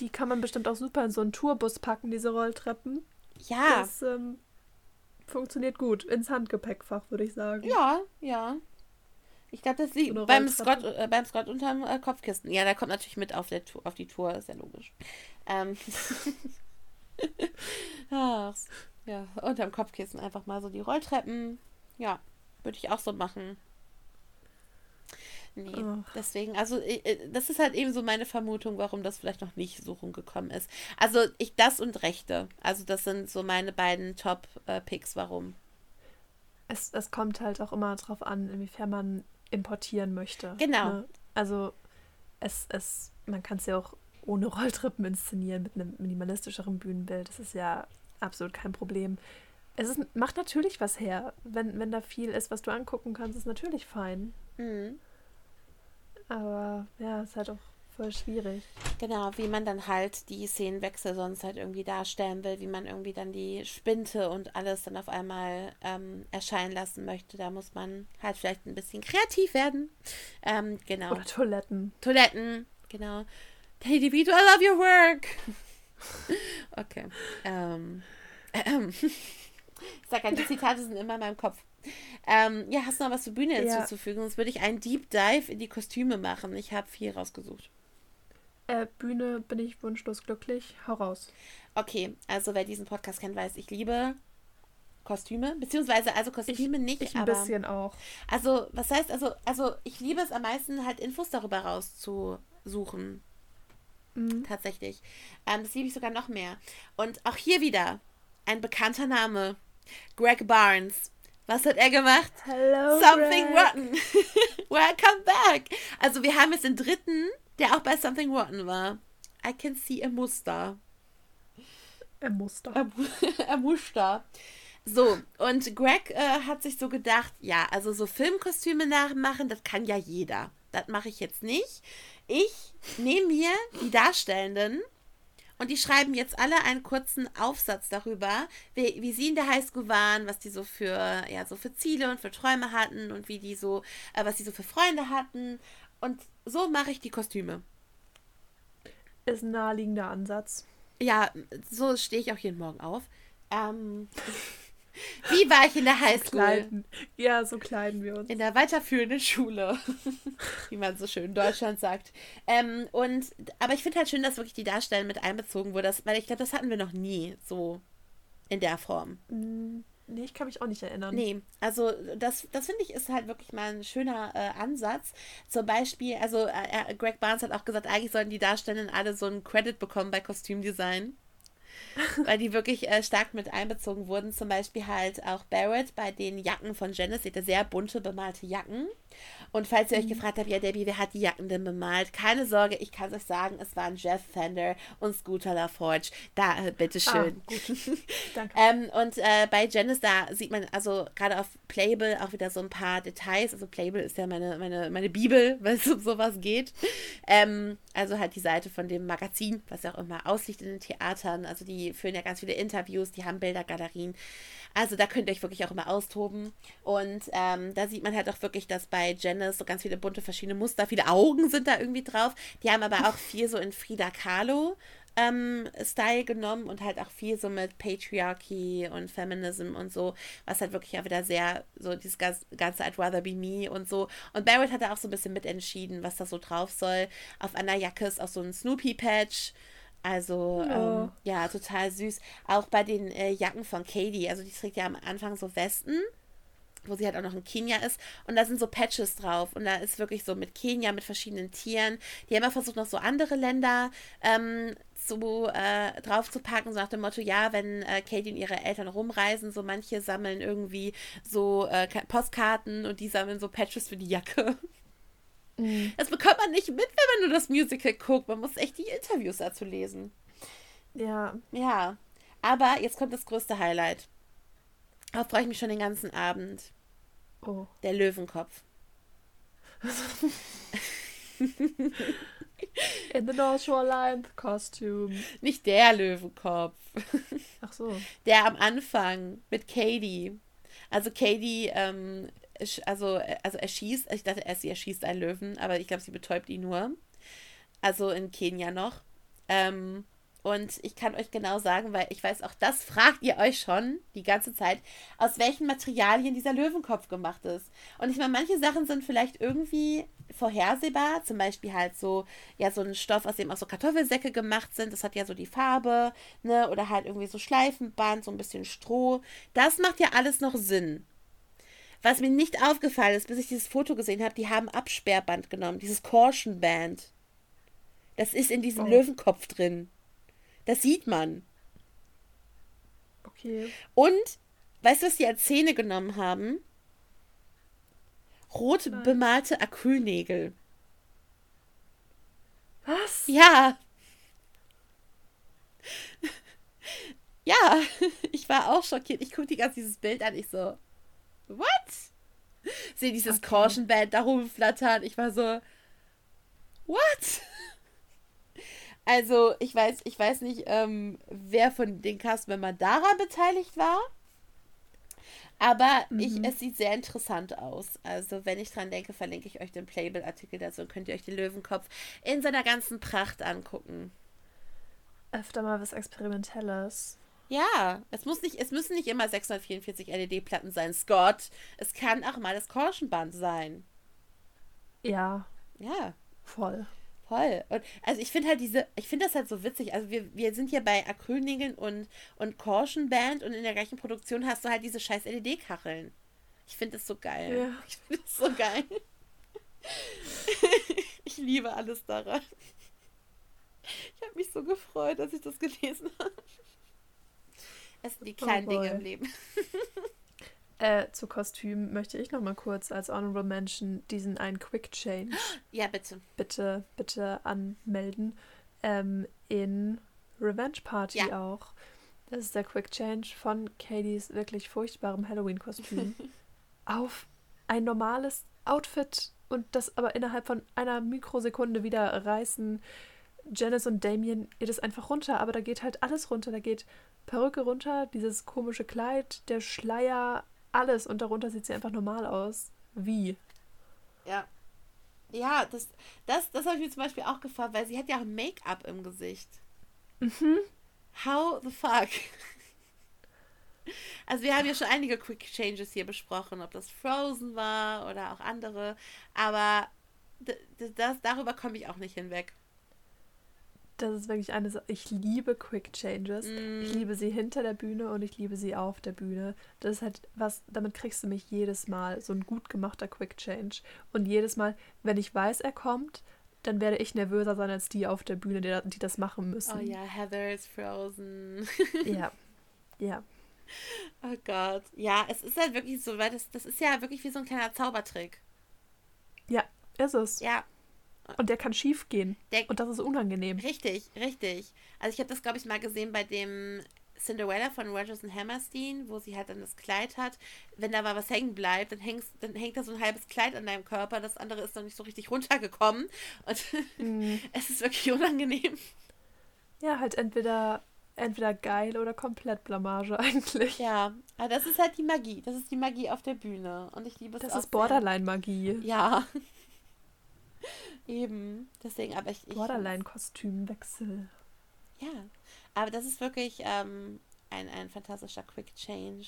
Die kann man bestimmt auch super in so einen Tourbus packen, diese Rolltreppen. Ja. Das ähm, funktioniert gut. Ins Handgepäckfach, würde ich sagen. Ja, ja. Ich glaube, das liegt beim Scott, äh, beim Scott unterm äh, Kopfkissen. Ja, der kommt natürlich mit auf, der, auf die Tour, ist ja logisch. Ähm. Ach, ja, unterm Kopfkissen einfach mal so die Rolltreppen. Ja, würde ich auch so machen. Nee, oh. deswegen, also äh, äh, das ist halt eben so meine Vermutung, warum das vielleicht noch nicht so rumgekommen ist. Also ich das und Rechte. Also das sind so meine beiden Top-Picks, warum. Es, es kommt halt auch immer drauf an, inwiefern man importieren möchte. Genau. Ne? Also es, es, man kann es ja auch ohne Rolltreppen inszenieren mit einem minimalistischeren Bühnenbild. Das ist ja absolut kein Problem. Es ist, macht natürlich was her. Wenn, wenn da viel ist, was du angucken kannst, ist natürlich fein. Mhm. Aber ja, ist halt auch voll schwierig. Genau, wie man dann halt die Szenenwechsel sonst halt irgendwie darstellen will, wie man irgendwie dann die Spinte und alles dann auf einmal ähm, erscheinen lassen möchte. Da muss man halt vielleicht ein bisschen kreativ werden. Ähm, genau. Oder Toiletten. Toiletten, genau. Hey, DeVito, I love your work. okay. Ähm. ähm. Ich sag halt, die Zitate sind immer in meinem Kopf. Ähm, ja, hast du noch was zur Bühne ja. hinzuzufügen? Sonst würde ich einen Deep Dive in die Kostüme machen. Ich habe viel rausgesucht. Äh, Bühne bin ich wunschlos glücklich. Hau raus. Okay, also wer diesen Podcast kennt, weiß, ich liebe Kostüme, beziehungsweise also Kostüme ich, nicht, ich ein aber bisschen auch. Also was heißt also also ich liebe es am meisten halt Infos darüber rauszusuchen. Mhm. Tatsächlich, ähm, das liebe ich sogar noch mehr. Und auch hier wieder ein bekannter Name, Greg Barnes. Was hat er gemacht? Hello, Something Greg. Rotten. Welcome back. Also wir haben jetzt den dritten, der auch bei Something Rotten war. I can see a Muster. Ein Muster. Ein Muster. So, und Greg äh, hat sich so gedacht, ja, also so Filmkostüme nachmachen, das kann ja jeder. Das mache ich jetzt nicht. Ich nehme mir die Darstellenden und die schreiben jetzt alle einen kurzen Aufsatz darüber, wie, wie sie in der Highschool waren, was die so für, ja, so für Ziele und für Träume hatten und wie die so, äh, was die so für Freunde hatten. Und so mache ich die Kostüme. Ist ein naheliegender Ansatz. Ja, so stehe ich auch jeden Morgen auf. Ähm, wie war ich in der Highschool? Kleiden. Ja, so kleiden wir uns. In der weiterführenden Schule. Wie man so schön in Deutschland sagt. Ähm, und, aber ich finde halt schön, dass wirklich die Darstellung mit einbezogen wurde, weil ich glaube, das hatten wir noch nie so in der Form. Mm, nee, ich kann mich auch nicht erinnern. Nee, also das, das finde ich ist halt wirklich mal ein schöner äh, Ansatz. Zum Beispiel, also äh, Greg Barnes hat auch gesagt, eigentlich sollten die Darstellenden alle so einen Credit bekommen bei Kostümdesign. weil die wirklich äh, stark mit einbezogen wurden. Zum Beispiel halt auch Barrett bei den Jacken von Janice, sie hatte sehr bunte bemalte Jacken. Und falls ihr euch mhm. gefragt habt, ja Debbie, wer hat die Jacken denn bemalt? Keine Sorge, ich kann es euch sagen, es waren Jeff Fender und Scooter LaForge. Da, äh, bitteschön. Ah, Danke. ähm, und äh, bei Janice, da sieht man also gerade auf Playbill auch wieder so ein paar Details. Also Playbill ist ja meine, meine, meine Bibel, wenn es um sowas geht. Ähm, also halt die Seite von dem Magazin, was ja auch immer ausliegt in den Theatern. Also die führen ja ganz viele Interviews, die haben Bildergalerien. Also da könnt ihr euch wirklich auch immer austoben. Und ähm, da sieht man halt auch wirklich, dass bei Janice so ganz viele bunte verschiedene Muster, viele Augen sind da irgendwie drauf. Die haben aber auch viel so in Frida Kahlo ähm, Style genommen und halt auch viel so mit Patriarchy und Feminism und so, was halt wirklich ja wieder sehr, so dieses ganze I'd rather be me und so. Und Barrett hat da auch so ein bisschen mitentschieden, was da so drauf soll. Auf einer Jacke ist auch so ein Snoopy-Patch. Also, ja. Ähm, ja, total süß. Auch bei den äh, Jacken von Katie. Also, die trägt ja am Anfang so Westen, wo sie halt auch noch in Kenia ist. Und da sind so Patches drauf. Und da ist wirklich so mit Kenia, mit verschiedenen Tieren. Die haben immer versucht, noch so andere Länder ähm, zu, äh, drauf zu packen, so nach dem Motto, ja, wenn äh, Katie und ihre Eltern rumreisen, so manche sammeln irgendwie so äh, Postkarten und die sammeln so Patches für die Jacke. Mhm. Das bekommt man nicht mit, wenn man nur das Musical guckt. Man muss echt die Interviews dazu lesen. Ja. Ja. Aber jetzt kommt das größte Highlight. Darauf freue ich mich schon den ganzen Abend. Oh. Der Löwenkopf. In the North Shoreline Costume. Nicht der Löwenkopf. Ach so. Der am Anfang mit Katie. Also Katie ähm, also, also er schießt, ich dachte erst, sie erschießt einen Löwen, aber ich glaube, sie betäubt ihn nur. Also in Kenia noch. Ähm, Und ich kann euch genau sagen, weil ich weiß, auch das fragt ihr euch schon die ganze Zeit, aus welchen Materialien dieser Löwenkopf gemacht ist. Und ich meine, manche Sachen sind vielleicht irgendwie vorhersehbar, zum Beispiel halt so, ja, so ein Stoff, aus dem auch so Kartoffelsäcke gemacht sind, das hat ja so die Farbe, ne, oder halt irgendwie so Schleifenband, so ein bisschen Stroh. Das macht ja alles noch Sinn. Was mir nicht aufgefallen ist, bis ich dieses Foto gesehen habe, die haben Absperrband genommen, dieses Caution Band. Das ist in diesem oh. Löwenkopf drin. Das sieht man. Okay. Und, weißt du, was die als Zähne genommen haben? Rot Nein. bemalte Acrylnägel. Was? Ja. ja, ich war auch schockiert. Ich gucke die ganz dieses Bild an. Ich so, what? Sehe dieses okay. Caution Band da rumflattern. Ich war so, what? Also, ich weiß, ich weiß nicht, ähm, wer von den Castmembern daran beteiligt war. Aber mhm. ich, es sieht sehr interessant aus. Also, wenn ich dran denke, verlinke ich euch den Playbill-Artikel dazu und könnt ihr euch den Löwenkopf in seiner ganzen Pracht angucken. Öfter mal was Experimentelles. Ja, es muss nicht, es müssen nicht immer 644 LED-Platten sein, Scott. Es kann auch mal das Korschenband sein. Ja. Ja. Voll. Voll. Und also ich finde halt diese, ich finde das halt so witzig. Also wir, wir sind hier bei Acrylnägeln und, und Caution Band und in der gleichen Produktion hast du halt diese scheiß LED-Kacheln. Ich finde das so geil. Ja. Ich finde das so geil. ich liebe alles daran. Ich habe mich so gefreut, als ich das gelesen habe. Es sind die oh kleinen oh Dinge im Leben. Äh, zu Kostüm möchte ich noch mal kurz als Honorable Mention diesen einen Quick Change. Ja, bitte. Bitte, bitte anmelden. Ähm, in Revenge Party ja. auch. Das ist der Quick Change von Katie's wirklich furchtbarem Halloween-Kostüm auf ein normales Outfit und das aber innerhalb von einer Mikrosekunde wieder reißen Janice und Damien ihr das einfach runter, aber da geht halt alles runter. Da geht Perücke runter, dieses komische Kleid, der Schleier, alles und darunter sieht sie einfach normal aus. Wie? Ja. Ja, das, das, das habe ich mir zum Beispiel auch gefragt, weil sie hat ja auch Make-up im Gesicht. Mhm. How the fuck? Also wir haben ja schon einige Quick Changes hier besprochen, ob das Frozen war oder auch andere, aber das, darüber komme ich auch nicht hinweg das ist wirklich eine Sache. Ich liebe Quick Changes. Mm. Ich liebe sie hinter der Bühne und ich liebe sie auf der Bühne. Das ist halt was, damit kriegst du mich jedes Mal. So ein gut gemachter Quick Change. Und jedes Mal, wenn ich weiß, er kommt, dann werde ich nervöser sein als die auf der Bühne, die, die das machen müssen. Oh ja, Heather is frozen. ja. Ja. Oh Gott. Ja, es ist halt wirklich so, weil das, das ist ja wirklich wie so ein kleiner Zaubertrick. Ja, ist es. Ja, und der kann schief gehen. Der, und das ist unangenehm. Richtig, richtig. Also ich habe das, glaube ich, mal gesehen bei dem Cinderella von Rogers und Hammerstein, wo sie halt dann das Kleid hat. Wenn da mal was hängen bleibt, dann, hängst, dann hängt da so ein halbes Kleid an deinem Körper, das andere ist noch nicht so richtig runtergekommen. Und mm. es ist wirklich unangenehm. Ja, halt entweder, entweder geil oder komplett Blamage eigentlich. Ja, aber das ist halt die Magie. Das ist die Magie auf der Bühne. Und ich liebe es Das ist Borderline-Magie. Ja. Eben, deswegen, aber ich. ich Borderline-Kostümwechsel. Ja, aber das ist wirklich ähm, ein, ein fantastischer Quick Change.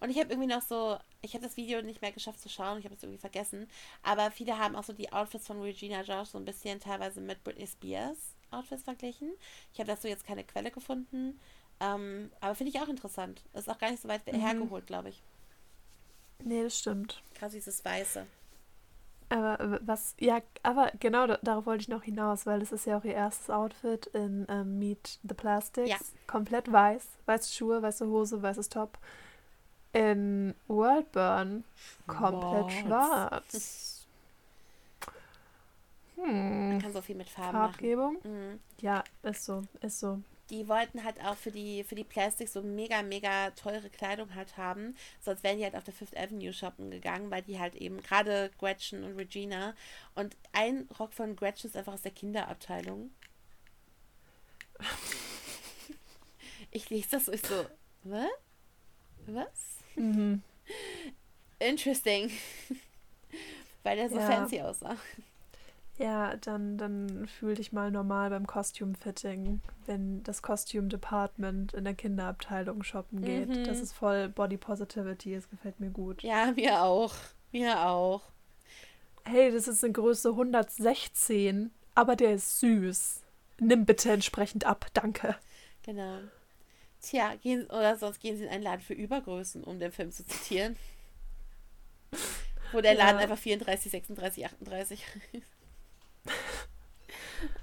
Und ich habe irgendwie noch so, ich habe das Video nicht mehr geschafft zu schauen, ich habe es irgendwie vergessen, aber viele haben auch so die Outfits von Regina George so ein bisschen teilweise mit Britney Spears Outfits verglichen. Ich habe dazu jetzt keine Quelle gefunden, ähm, aber finde ich auch interessant. Ist auch gar nicht so weit mhm. hergeholt, glaube ich. Nee, das stimmt. Krass, dieses Weiße. Aber was, ja, aber genau darauf wollte ich noch hinaus, weil es ist ja auch ihr erstes Outfit in ähm, Meet the Plastics. Ja. Komplett weiß. Weiße Schuhe, weiße Hose, weißes Top. In Worldburn komplett What? schwarz. Hm. Man kann so viel mit Farben Farbgebung? machen. Mhm. Ja, ist so, ist so die wollten halt auch für die, für die Plastik so mega, mega teure Kleidung halt haben. Sonst wären die halt auf der Fifth Avenue shoppen gegangen, weil die halt eben gerade Gretchen und Regina und ein Rock von Gretchen ist einfach aus der Kinderabteilung. ich lese das so, ich so, was? Was? Mhm. Interesting. weil der so ja. fancy aussah. Ja, dann, dann fühl dich mal normal beim Costume-Fitting, wenn das Costume Department in der Kinderabteilung shoppen geht. Mhm. Das ist voll Body Positivity, es gefällt mir gut. Ja, mir auch. Mir auch. Hey, das ist eine Größe 116, aber der ist süß. Nimm bitte entsprechend ab, danke. Genau. Tja, gehen, oder sonst gehen sie in einen Laden für Übergrößen, um den Film zu zitieren. Wo der Laden Ja. einfach 34, 36, 38 ist.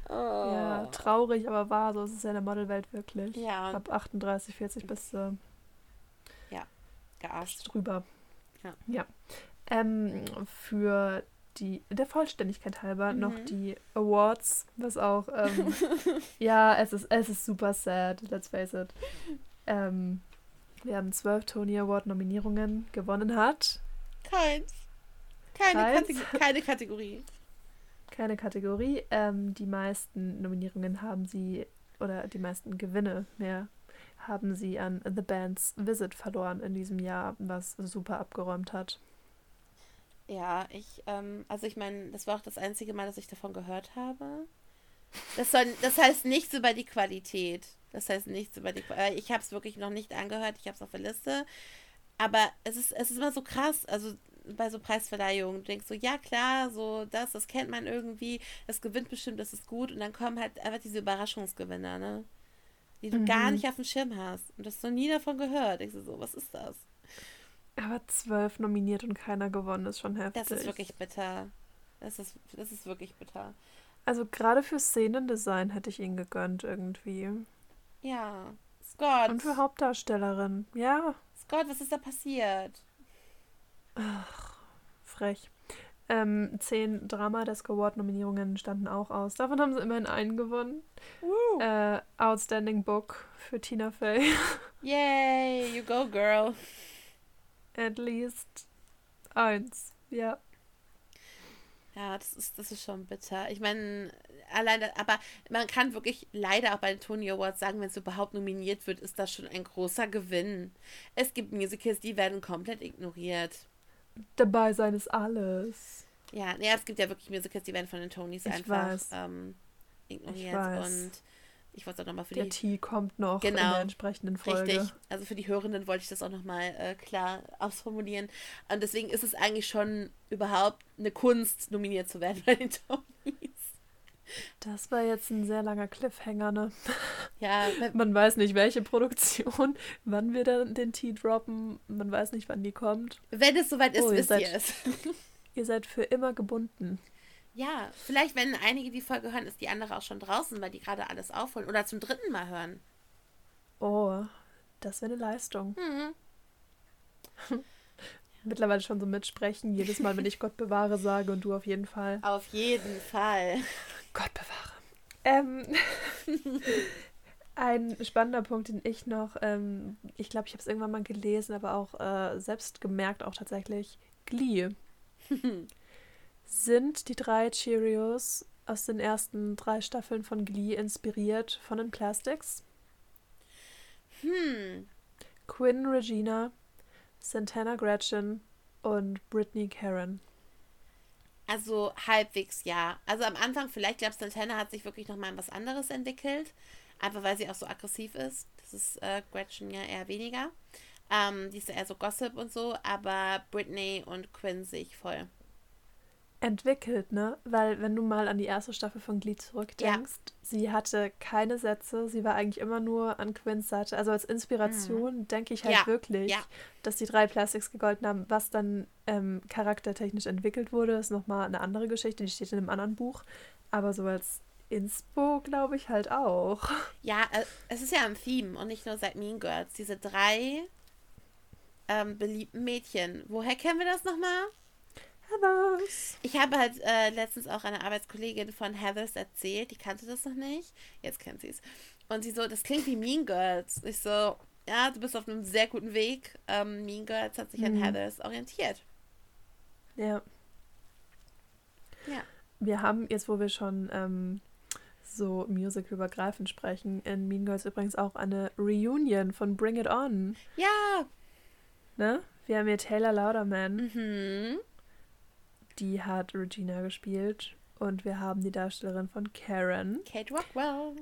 Oh. Ja, traurig, aber wahr, so ist es ja in der Modelwelt wirklich. Ja, Ab 38, 40 bist du gearscht. drüber. Ja. ja. Ähm, für die, der Vollständigkeit halber noch Mhm. die Awards, was auch, ähm, ja, es ist, es ist super sad, let's face it. Ähm, wir haben zwölf Tony Award Nominierungen gewonnen hat. Keins. Keine, Keins? Kategor keine Kategorie. Keine Kategorie. Ähm, die meisten Nominierungen haben sie, oder die meisten Gewinne mehr, haben sie an The Band's Visit verloren in diesem Jahr, was super abgeräumt hat. Ja, ich, ähm, also ich meine, das war auch das einzige Mal, dass ich davon gehört habe. Das, soll, das heißt nichts über die Qualität. Das heißt nichts über die Qualität. Ich habe es wirklich noch nicht angehört, ich habe es auf der Liste. Aber es ist, es ist immer so krass, also bei so Preisverleihungen, du denkst so, ja klar, so das, das kennt man irgendwie, das gewinnt bestimmt, das ist gut. Und dann kommen halt einfach diese Überraschungsgewinner, ne? Die du gar Mhm. nicht auf dem Schirm hast. Und du hast noch nie davon gehört. Ich so, so, was ist das? Aber zwölf nominiert und keiner gewonnen ist schon heftig. Das ist wirklich bitter. Das ist, das ist wirklich bitter. Also gerade für Szenendesign hätte ich ihn gegönnt irgendwie. Ja. Scott. Und für Hauptdarstellerin. Ja, Scott, was ist da passiert? Frech. Ähm, zehn Drama Desk Award Nominierungen standen auch aus. Davon haben sie immerhin einen gewonnen. Woo. Äh, Outstanding Book für Tina Fey. Yay, you go, girl. At least eins. Ja. Ja, das ist, das ist schon bitter. Ich meine, alleine, aber man kann wirklich leider auch bei den Tony Awards sagen, wenn es überhaupt nominiert wird, ist das schon ein großer Gewinn. Es gibt Musicals, die werden komplett ignoriert. Dabei sein ist alles. Ja, ja, es gibt ja wirklich Musicals, die werden von den Tonys einfach ähm, ignoriert. Und ich wollte auch nochmal für Der die Tee kommt noch in Genau. der entsprechenden Folge. Richtig. Also für die Hörenden wollte ich das auch nochmal äh, klar ausformulieren. Und deswegen ist es eigentlich schon überhaupt eine Kunst, nominiert zu werden bei den Tonys. Das war jetzt ein sehr langer Cliffhanger, ne? Ja, Man weiß nicht, welche Produktion, wann wir dann den Tee droppen. Man weiß nicht, wann die kommt. wenn es soweit ist, Oh, ihr wisst seid- ihr es. Ihr seid für immer gebunden. Ja, vielleicht, wenn einige die Folge hören, ist die andere auch schon draußen, weil die gerade alles aufholen. Oder zum dritten Mal hören. Oh, das wäre eine Leistung. Mhm. Mittlerweile schon so mitsprechen. Jedes Mal, wenn ich Gott bewahre sage und du auf jeden Fall. Auf jeden Fall. Gott bewahre. Ähm, ein spannender Punkt, den ich noch, ähm, ich glaube, ich habe es irgendwann mal gelesen, aber auch äh, selbst gemerkt, auch tatsächlich, Glee. Sind die drei Cheerios aus den ersten drei Staffeln von Glee inspiriert von den Plastics? Hm. Quinn Regina, Santana Gretchen und Brittany Karen. Also halbwegs ja. Also am Anfang vielleicht, glaube Santana hat sich wirklich nochmal in was anderes entwickelt. Einfach weil sie auch so aggressiv ist. Das ist äh, Gretchen ja eher weniger. Ähm, die ist ja eher so Gossip und so. Aber Britney und Quinn sehe ich voll. Entwickelt, ne? Weil wenn du mal an die erste Staffel von Glee zurückdenkst, sie hatte keine Sätze, sie war eigentlich immer nur an Quinns Seite. Also als Inspiration denke ich halt Ja, wirklich, ja. dass die drei Plastics gegolten haben. Was dann ähm, charaktertechnisch entwickelt wurde, ist nochmal eine andere Geschichte, die steht in einem anderen Buch. Aber so als Inspo glaube ich halt auch. Ja, äh, es ist ja ein Theme und nicht nur seit Mean Girls. Diese drei ähm, beliebten Mädchen. Woher kennen wir das nochmal? Heathers. Ich habe halt äh, letztens auch einer Arbeitskollegin von Heathers erzählt, die kannte das noch nicht. Jetzt kennt sie es. Und sie so, das klingt wie Mean Girls. Ich so, ja, du bist auf einem sehr guten Weg. Ähm, mean Girls hat sich an Mhm. Heathers orientiert. Ja. Ja. Wir haben jetzt, wo wir schon ähm, so musical-übergreifend sprechen, in Mean Girls übrigens auch eine Reunion von Bring It On. Ja. Ne? Wir haben hier Taylor Lauderman, Mhm. Die hat Regina gespielt. Und wir haben die Darstellerin von Karen. Kate Rockwell.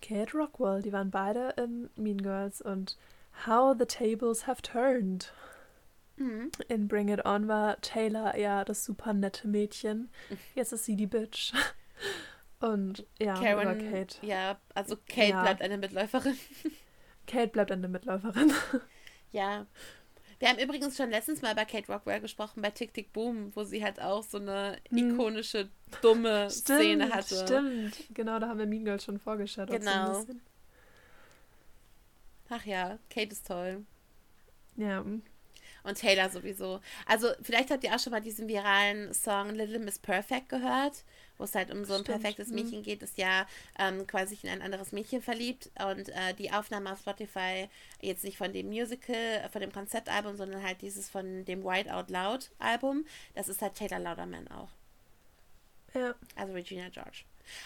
Kate Rockwell. Die waren beide in Mean Girls und How the Tables Have Turned. Mhm. In Bring It On war Taylor ja das super nette Mädchen. Jetzt ist sie die Bitch. Und ja, Karen, Kate. ja, also Kate Ja. bleibt eine Mitläuferin. Kate bleibt eine Mitläuferin. Ja. Wir haben übrigens schon letztens mal bei Kate Rockwell gesprochen, bei Tick Tick Boom, wo sie halt auch so eine Hm. ikonische, dumme Szene hatte. Stimmt, genau, da haben wir Mean Girls schon vorgestellt. so Genau. bisschen. Ach ja, Kate ist toll. Ja, Und Taylor sowieso. Also, vielleicht habt ihr auch schon mal diesen viralen Song Little Miss Perfect gehört, wo es halt um so ein Stimmt, perfektes mhm. Mädchen geht, das ja ähm, quasi sich in ein anderes Mädchen verliebt. Und äh, die Aufnahme auf Spotify, jetzt nicht von dem Musical, äh, von dem Konzeptalbum, sondern halt dieses von dem White Out Loud Album, das ist halt Taylor Lauderman auch. ja. Also Regina George.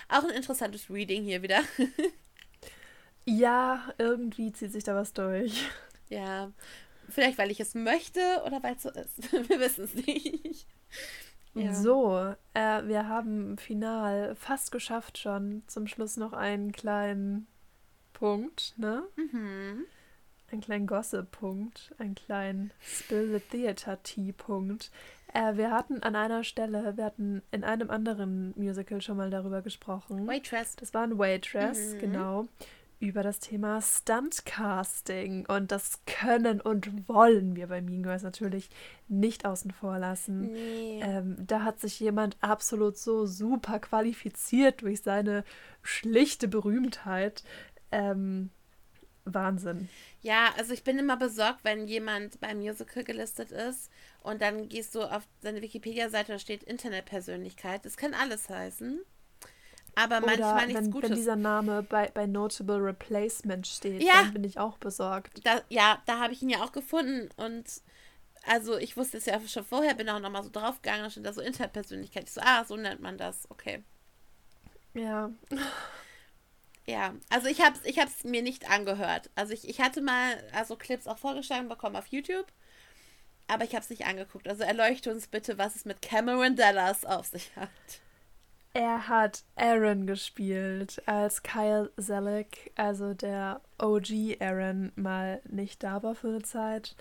Auch ein interessantes Reading hier wieder. Ja, irgendwie zieht sich da was durch. ja. Vielleicht, weil ich es möchte oder weil es so ist. Wir wissen es nicht. Ja. So, äh, wir haben final fast geschafft schon. Zum Schluss noch einen kleinen Punkt, ne? Mhm. Einen kleinen Gossip-Punkt, einen kleinen Spill the Theater Tea-Punkt. Äh, wir hatten an einer Stelle, wir hatten in einem anderen Musical schon mal darüber gesprochen. Waitress. Das war ein Waitress, Mhm. genau. Über das Thema Stuntcasting. Und das können und wollen wir bei Mean Girls natürlich nicht außen vor lassen. Nee. Ähm, da hat sich jemand absolut so super qualifiziert durch seine schlichte Berühmtheit. Ähm, Wahnsinn. Ja, also ich bin immer besorgt, wenn jemand beim Musical gelistet ist und dann gehst du auf seine Wikipedia-Seite, da steht Internetpersönlichkeit. Das kann alles heißen. Aber manchmal nichts wenn, Gutes. wenn dieser Name bei, bei Notable Replacement steht, Ja. dann bin ich auch besorgt. da, ja, da habe ich ihn ja auch gefunden und also ich wusste es ja schon vorher, bin auch nochmal so draufgegangen, da stand da so Internetpersönlichkeit. Ich so, ah, so nennt man das, okay. Ja, Ja, also ich habe es ich hab's mir nicht angehört. Also ich, ich hatte mal also Clips auch vorgeschlagen bekommen auf YouTube, aber ich habe es nicht angeguckt. Also erleuchte uns bitte, was es mit Cameron Dallas auf sich hat. Er hat Aaron gespielt, als Kyle Selleck, also der OG Aaron, mal nicht da war für eine Zeit.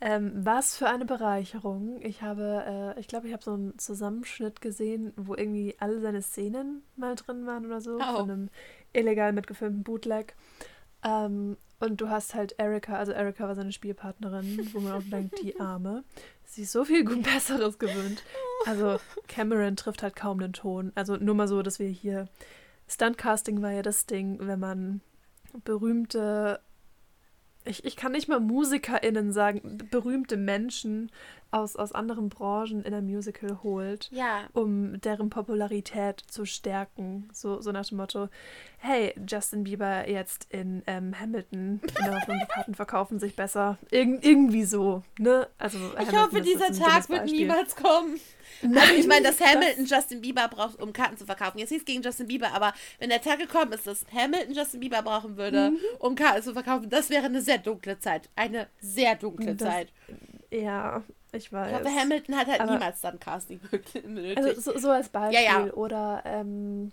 Ähm, was für eine Bereicherung. Ich habe, äh, ich glaube, ich habe so einen Zusammenschnitt gesehen, wo irgendwie alle seine Szenen mal drin waren oder so, Oh. von einem illegal mitgefilmten Bootleg. Ähm, und du hast halt Erika, also Erika war seine Spielpartnerin, wo man auch denkt, die Arme. Sie ist so viel gut Besseres gewöhnt. Also Cameron trifft halt kaum den Ton. Also nur mal so, dass wir hier. Stuntcasting war ja das Ding, wenn man berühmte. Ich, ich kann nicht mal MusikerInnen sagen, berühmte Menschen aus, aus anderen Branchen in ein Musical holt Ja, um deren Popularität zu stärken. So, so nach dem Motto, hey, Justin Bieber jetzt in ähm, Hamilton, in der Hoffnung, die Karten verkaufen sich besser. Irg irgendwie so, ne? Also ich Hamilton hoffe, dieser Tag wird niemals kommen. Nein, Also ich meine, dass Hamilton Justin Bieber braucht, um Karten zu verkaufen. Jetzt nichts gegen Justin Bieber, aber wenn der Tag gekommen ist, dass Hamilton Justin Bieber brauchen würde, Mhm. um Karten zu verkaufen, das wäre eine sehr dunkle Zeit. Eine sehr dunkle Das- Zeit. Ja, ich weiß. Hoffe, Hamilton hat halt Aber- niemals dann Casting nötig. Also so, so als Beispiel. Ja, ja. Oder ähm,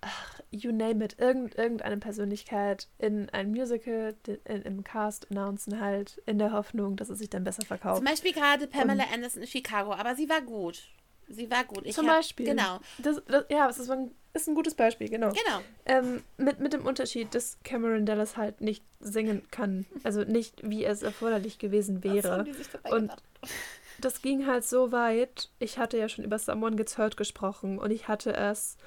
ach, you name it, irgend, irgendeine Persönlichkeit in ein Musical, in, im Cast announcen halt, in der Hoffnung, dass es sich dann besser verkauft. Zum Beispiel gerade Pamela Anderson in Chicago, aber sie war gut. Sie war gut. Ich Zum hab- Beispiel. Genau, Das, das, ja, es ist ein, ist ein gutes Beispiel, genau. genau. Ähm, mit, mit dem Unterschied, dass Cameron Dallas halt nicht singen kann. Also nicht, wie es erforderlich gewesen wäre. Und-? Das ging halt so weit. Ich hatte ja schon über Someone Gets Hurt gesprochen und ich hatte es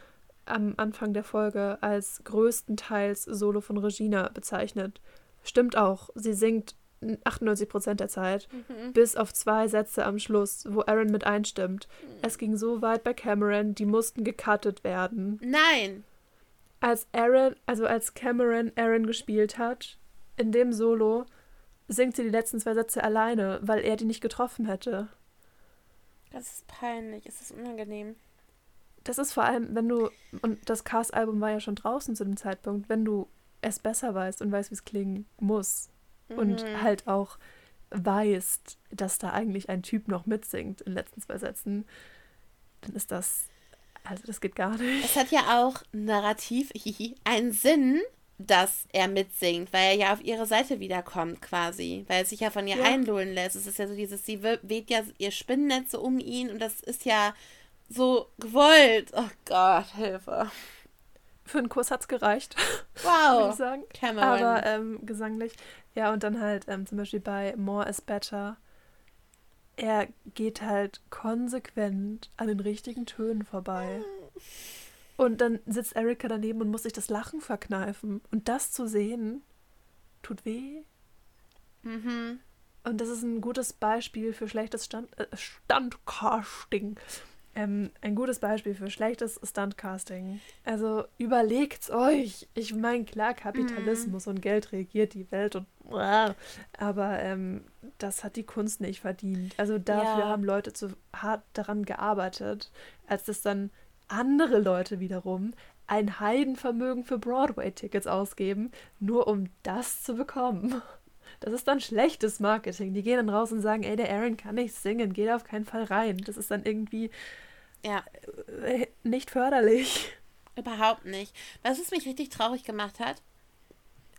am Anfang der Folge als größtenteils Solo von Regina bezeichnet. Stimmt auch. Sie singt 98% der Zeit, Mhm. bis auf zwei Sätze am Schluss, wo Aaron mit einstimmt. Es ging so weit bei Cameron, die mussten gecuttet werden. Nein. als Aaron, also als Cameron Aaron gespielt hat, in dem Solo singt sie die letzten zwei Sätze alleine, weil er die nicht getroffen hätte. Das ist peinlich. Es ist unangenehm. Das ist vor allem, wenn du, und das Cast-Album war ja schon draußen zu dem Zeitpunkt, wenn du es besser weißt und weißt, wie es klingen muss und Mhm. halt auch weißt, dass da eigentlich ein Typ noch mitsingt in den letzten zwei Sätzen, dann ist das Also das geht gar nicht. Es hat ja auch narrativ einen Sinn, dass er mitsingt, weil er ja auf ihre Seite wiederkommt quasi, weil er sich ja von ihr ja. einlullen lässt. Es ist ja so dieses, sie weht ja ihr Spinnennetze um ihn und das ist ja so gewollt. Oh Gott, Hilfe. Für einen Kurs hat es gereicht. Wow. Würde ich sagen. Cameron. Aber ähm, gesanglich. Ja, und dann halt ähm, zum Beispiel bei More is Better. Er geht halt konsequent an den richtigen Tönen vorbei. Und dann sitzt Erika daneben und muss sich das Lachen verkneifen. Und das zu sehen, tut weh. Mhm. Und das ist ein gutes Beispiel für schlechtes Stand, äh, Standcasting. Ähm, ein gutes Beispiel für schlechtes Stuntcasting. Also überlegt's euch. Ich meine, klar, Kapitalismus mm. und Geld regiert die Welt und aber ähm, das hat die Kunst nicht verdient. Also dafür ja. haben Leute zu hart daran gearbeitet, als dass dann andere Leute wiederum ein Heidenvermögen für Broadway-Tickets ausgeben, nur um das zu bekommen. Das ist dann schlechtes Marketing. Die gehen dann raus und sagen, ey, der Aaron kann nicht singen, geht auf keinen Fall rein. Das ist dann irgendwie ja. Äh, nicht förderlich. Überhaupt nicht. Was es mich richtig traurig gemacht hat,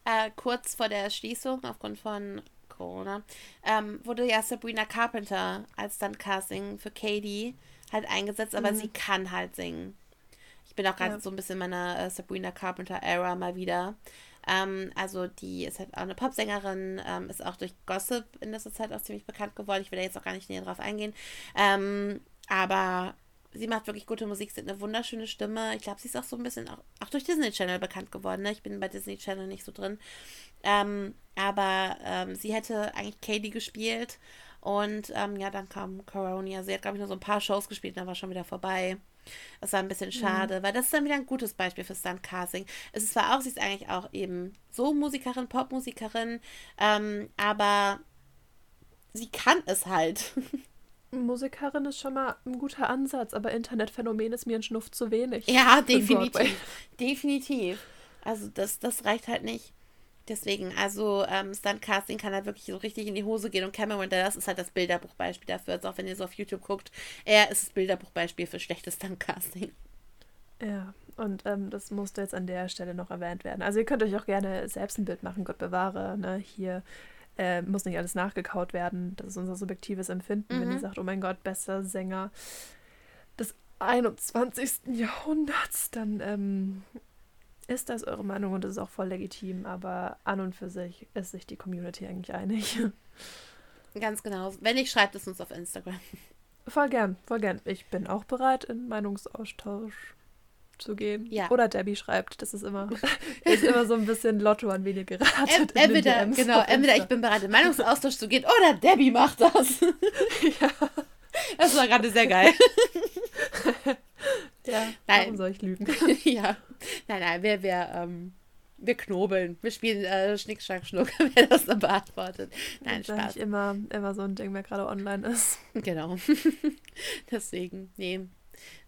äh, kurz vor der Schließung aufgrund von Corona, ähm, wurde ja Sabrina Carpenter als dann Casting für Katie halt eingesetzt, aber mhm. sie kann halt singen. Ich bin auch gerade ja. so ein bisschen in meiner äh, Sabrina Carpenter-Ära mal wieder. Ähm, also die ist halt auch eine Popsängerin, ähm, ist auch durch Gossip in letzter Zeit auch ziemlich bekannt geworden. Ich will da jetzt auch gar nicht näher drauf eingehen. Ähm, aber sie macht wirklich gute Musik, sie hat eine wunderschöne Stimme. Ich glaube, sie ist auch so ein bisschen auch, auch durch Disney Channel bekannt geworden. Ne? Ich bin bei Disney Channel nicht so drin. Ähm, aber ähm, sie hätte eigentlich Katie gespielt. Und ähm, ja, dann kam Corona. Sie hat, glaube ich, nur so ein paar Shows gespielt, dann war schon wieder vorbei. Das war ein bisschen mhm. schade, mhm. weil das ist dann wieder ein gutes Beispiel für Stunt-Casting. Es ist zwar auch, sie ist eigentlich auch eben so Musikerin, Popmusikerin, ähm, aber sie kann es halt. Musikerin ist schon mal ein guter Ansatz, aber Internetphänomen ist mir ein Schnuff zu wenig. Ja, definitiv. Definitiv. Also das, das reicht halt nicht. Deswegen, also ähm, Stuntcasting kann halt wirklich so richtig in die Hose gehen und Cameron Dallas ist halt das Bilderbuchbeispiel dafür. Also auch wenn ihr so auf YouTube guckt, er ist das Bilderbuchbeispiel für schlechtes Stuntcasting. Ja, und ähm, das musste jetzt an der Stelle noch erwähnt werden. Also ihr könnt euch auch gerne selbst ein Bild machen, Gott bewahre. Ne? Hier äh, muss nicht alles nachgekaut werden. Das ist unser subjektives Empfinden. Mhm. Wenn ihr sagt, oh mein Gott, bester Sänger des 21. Jahrhunderts, dann ähm, ist das eure Meinung und das ist auch voll legitim. Aber an und für sich ist sich die Community eigentlich einig. Ganz genau. Wenn nicht, schreibt es uns auf Instagram. Voll gern, voll gern. Ich bin auch bereit in Meinungsaustausch zu gehen. Ja. Oder Debbie schreibt. Das ist immer, ist immer so ein bisschen Lotto, an wen ihr geratet. Em, entweder, genau, entweder ich bin bereit, in Meinungsaustausch zu gehen oder Debbie macht das. ja. Das war gerade sehr geil. Ja, nein. warum soll ich lügen? ja. Nein, nein, wir, wir, ähm, wir knobeln. Wir spielen äh, Schnick, Schnack, Schnuck, wer das dann beantwortet. Nein, das Spaß. immer, immer so ein Ding, wer gerade online ist. Genau. Deswegen, nee.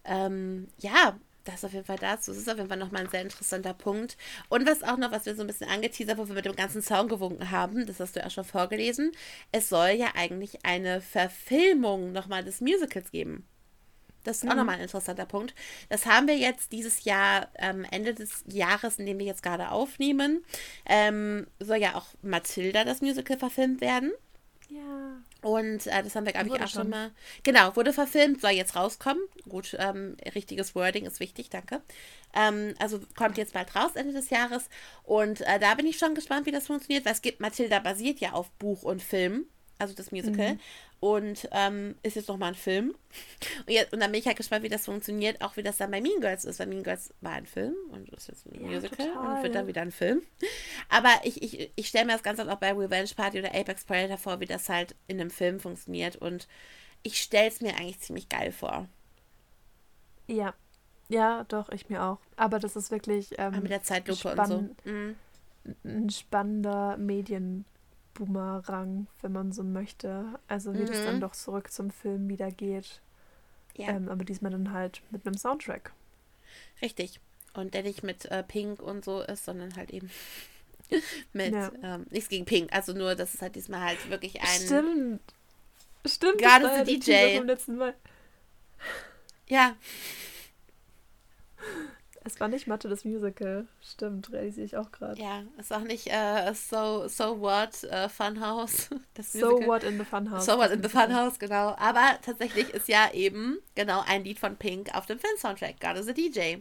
Ähm, ja, das auf jeden Fall dazu. Das ist auf jeden Fall nochmal ein sehr interessanter Punkt. Und was auch noch, was wir so ein bisschen angeteasert, wo wir mit dem ganzen Song gewunken haben, das hast du ja auch schon vorgelesen, es soll ja eigentlich eine Verfilmung nochmal des Musicals geben. Das ist mhm. auch nochmal ein interessanter Punkt. Das haben wir jetzt dieses Jahr, ähm, Ende des Jahres, in dem wir jetzt gerade aufnehmen, ähm, soll ja auch Mathilda, das Musical, verfilmt werden. Ja. Und äh, das haben wir, glaube ich, auch schon mal. Genau, wurde verfilmt, soll jetzt rauskommen. Gut, ähm, richtiges Wording ist wichtig, danke. Ähm, also kommt jetzt bald raus, Ende des Jahres. Und äh, da bin ich schon gespannt, wie das funktioniert, weil es gibt, Mathilda basiert ja auf Buch und Film also das Musical. Mhm. Und ähm, ist jetzt nochmal ein Film. Und, jetzt, und dann bin ich halt gespannt, wie das funktioniert, auch wie das dann bei Mean Girls ist. Weil Mean Girls war ein Film und ist jetzt ein ja, Musical total. und wird dann wieder ein Film. Aber ich, ich, ich stelle mir das Ganze auch bei Revenge Party oder Apex Predator vor, wie das halt in einem Film funktioniert. Und ich stelle es mir eigentlich ziemlich geil vor. Ja. Ja, doch, ich mir auch. Aber das ist wirklich. Ähm, mit der Zeitlupe und so. Mhm. Ein spannender Medien. Boomerang, wenn man so möchte. Also wie mhm. das dann doch zurück zum Film wieder geht. Ja. Ähm, aber diesmal dann halt mit einem Soundtrack. Richtig. Und der nicht mit äh, Pink und so ist, sondern halt eben mit ja. ähm, nichts gegen Pink. Also nur, dass es halt diesmal halt wirklich ein. Stimmt. Stimmt. Gerade so DJ. Vom letzten Mal. Ja. Es war nicht Mathe das Musical. Stimmt, realisiere ich auch gerade. Ja, es war nicht äh, So, so What uh, Funhouse. Das so What in the Funhouse. So What in the Funhouse, genau. Aber tatsächlich ist ja eben genau ein Lied von Pink auf dem Film-Soundtrack, God is a DJ.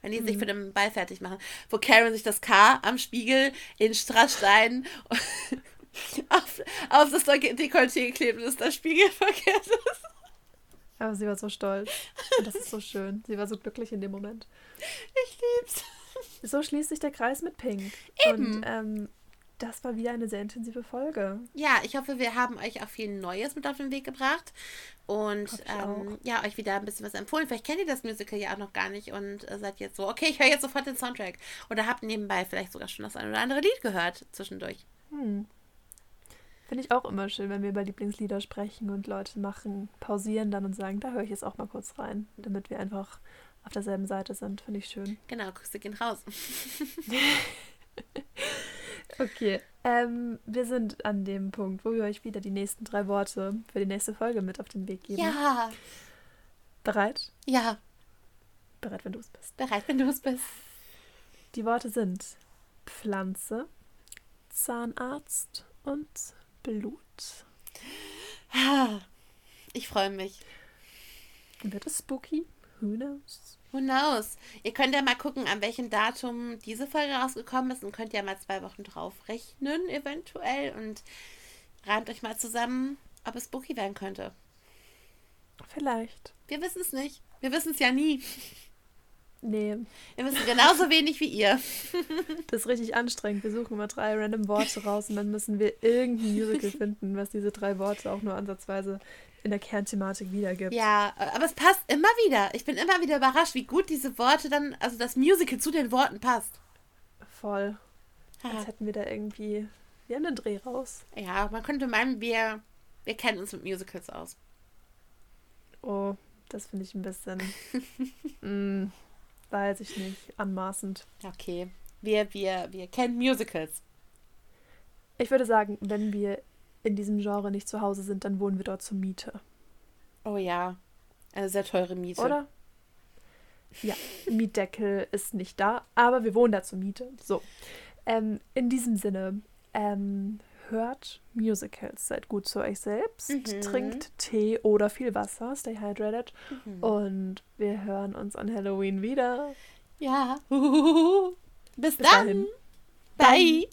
Wenn die mhm. sich für den Ball fertig machen. Wo Karen sich das K am Spiegel in Strassstein auf, auf das Dekolleté geklebt ist, das Spiegel verkehrt ist. Aber sie war so stolz. Und das ist so schön. Sie war so glücklich in dem Moment. Ich lieb's. So schließt sich der Kreis mit Pink. Eben. Und ähm, das war wieder eine sehr intensive Folge. Ja, ich hoffe, wir haben euch auch viel Neues mit auf den Weg gebracht und ähm, ja, euch wieder ein bisschen was empfohlen. Vielleicht kennt ihr das Musical ja auch noch gar nicht und äh, seid jetzt so, okay, ich höre jetzt sofort den Soundtrack. Oder habt nebenbei vielleicht sogar schon das ein oder andere Lied gehört zwischendurch. Hm. Finde ich auch immer schön, wenn wir über Lieblingslieder sprechen und Leute machen, pausieren dann und sagen, da höre ich jetzt auch mal kurz rein, damit wir einfach auf derselben Seite sind. Finde ich schön. Genau, Küsse gehen raus. okay, ähm, wir sind an dem Punkt, wo wir euch wieder die nächsten drei Worte für die nächste Folge mit auf den Weg geben. Ja. Bereit? Ja. Bereit, wenn du es bist. Bereit, wenn du es bist. Die Worte sind Pflanze, Zahnarzt und Blut. Ich freue mich. Wird es spooky? Who knows? Who knows? Ihr könnt ja mal gucken, an welchem Datum diese Folge rausgekommen ist und könnt ja mal zwei Wochen drauf rechnen, eventuell. Und reimt euch mal zusammen, ob es spooky werden könnte. Vielleicht. Wir wissen es nicht. Wir wissen es ja nie. Nee. Wir wissen genauso wenig wie ihr. Das ist richtig anstrengend. Wir suchen immer drei random Worte raus und dann müssen wir irgendein Musical finden, was diese drei Worte auch nur ansatzweise in der Kernthematik wiedergibt. Ja, aber es passt immer wieder. Ich bin immer wieder überrascht, wie gut diese Worte dann, also das Musical zu den Worten passt. Voll. Als hätten wir da irgendwie. Wir haben einen Dreh raus. Ja, man könnte meinen, wir, wir kennen uns mit Musicals aus. Oh, das finde ich ein bisschen. mm, weiß ich nicht, anmaßend. Okay. Wir, wir, wir kennen Musicals. Ich würde sagen, wenn wir in diesem Genre nicht zu Hause sind, dann wohnen wir dort zur Miete. Oh ja. Eine sehr teure Miete. Oder? Ja, Mietdeckel ist nicht da, aber wir wohnen da zur Miete. So. Ähm, in diesem Sinne, ähm, hört Musicals, seid gut zu euch selbst, mhm. trinkt Tee oder viel Wasser, stay hydrated mhm. und wir hören uns an Halloween wieder. Ja. Bis, Bis dann. Dahin. Bye.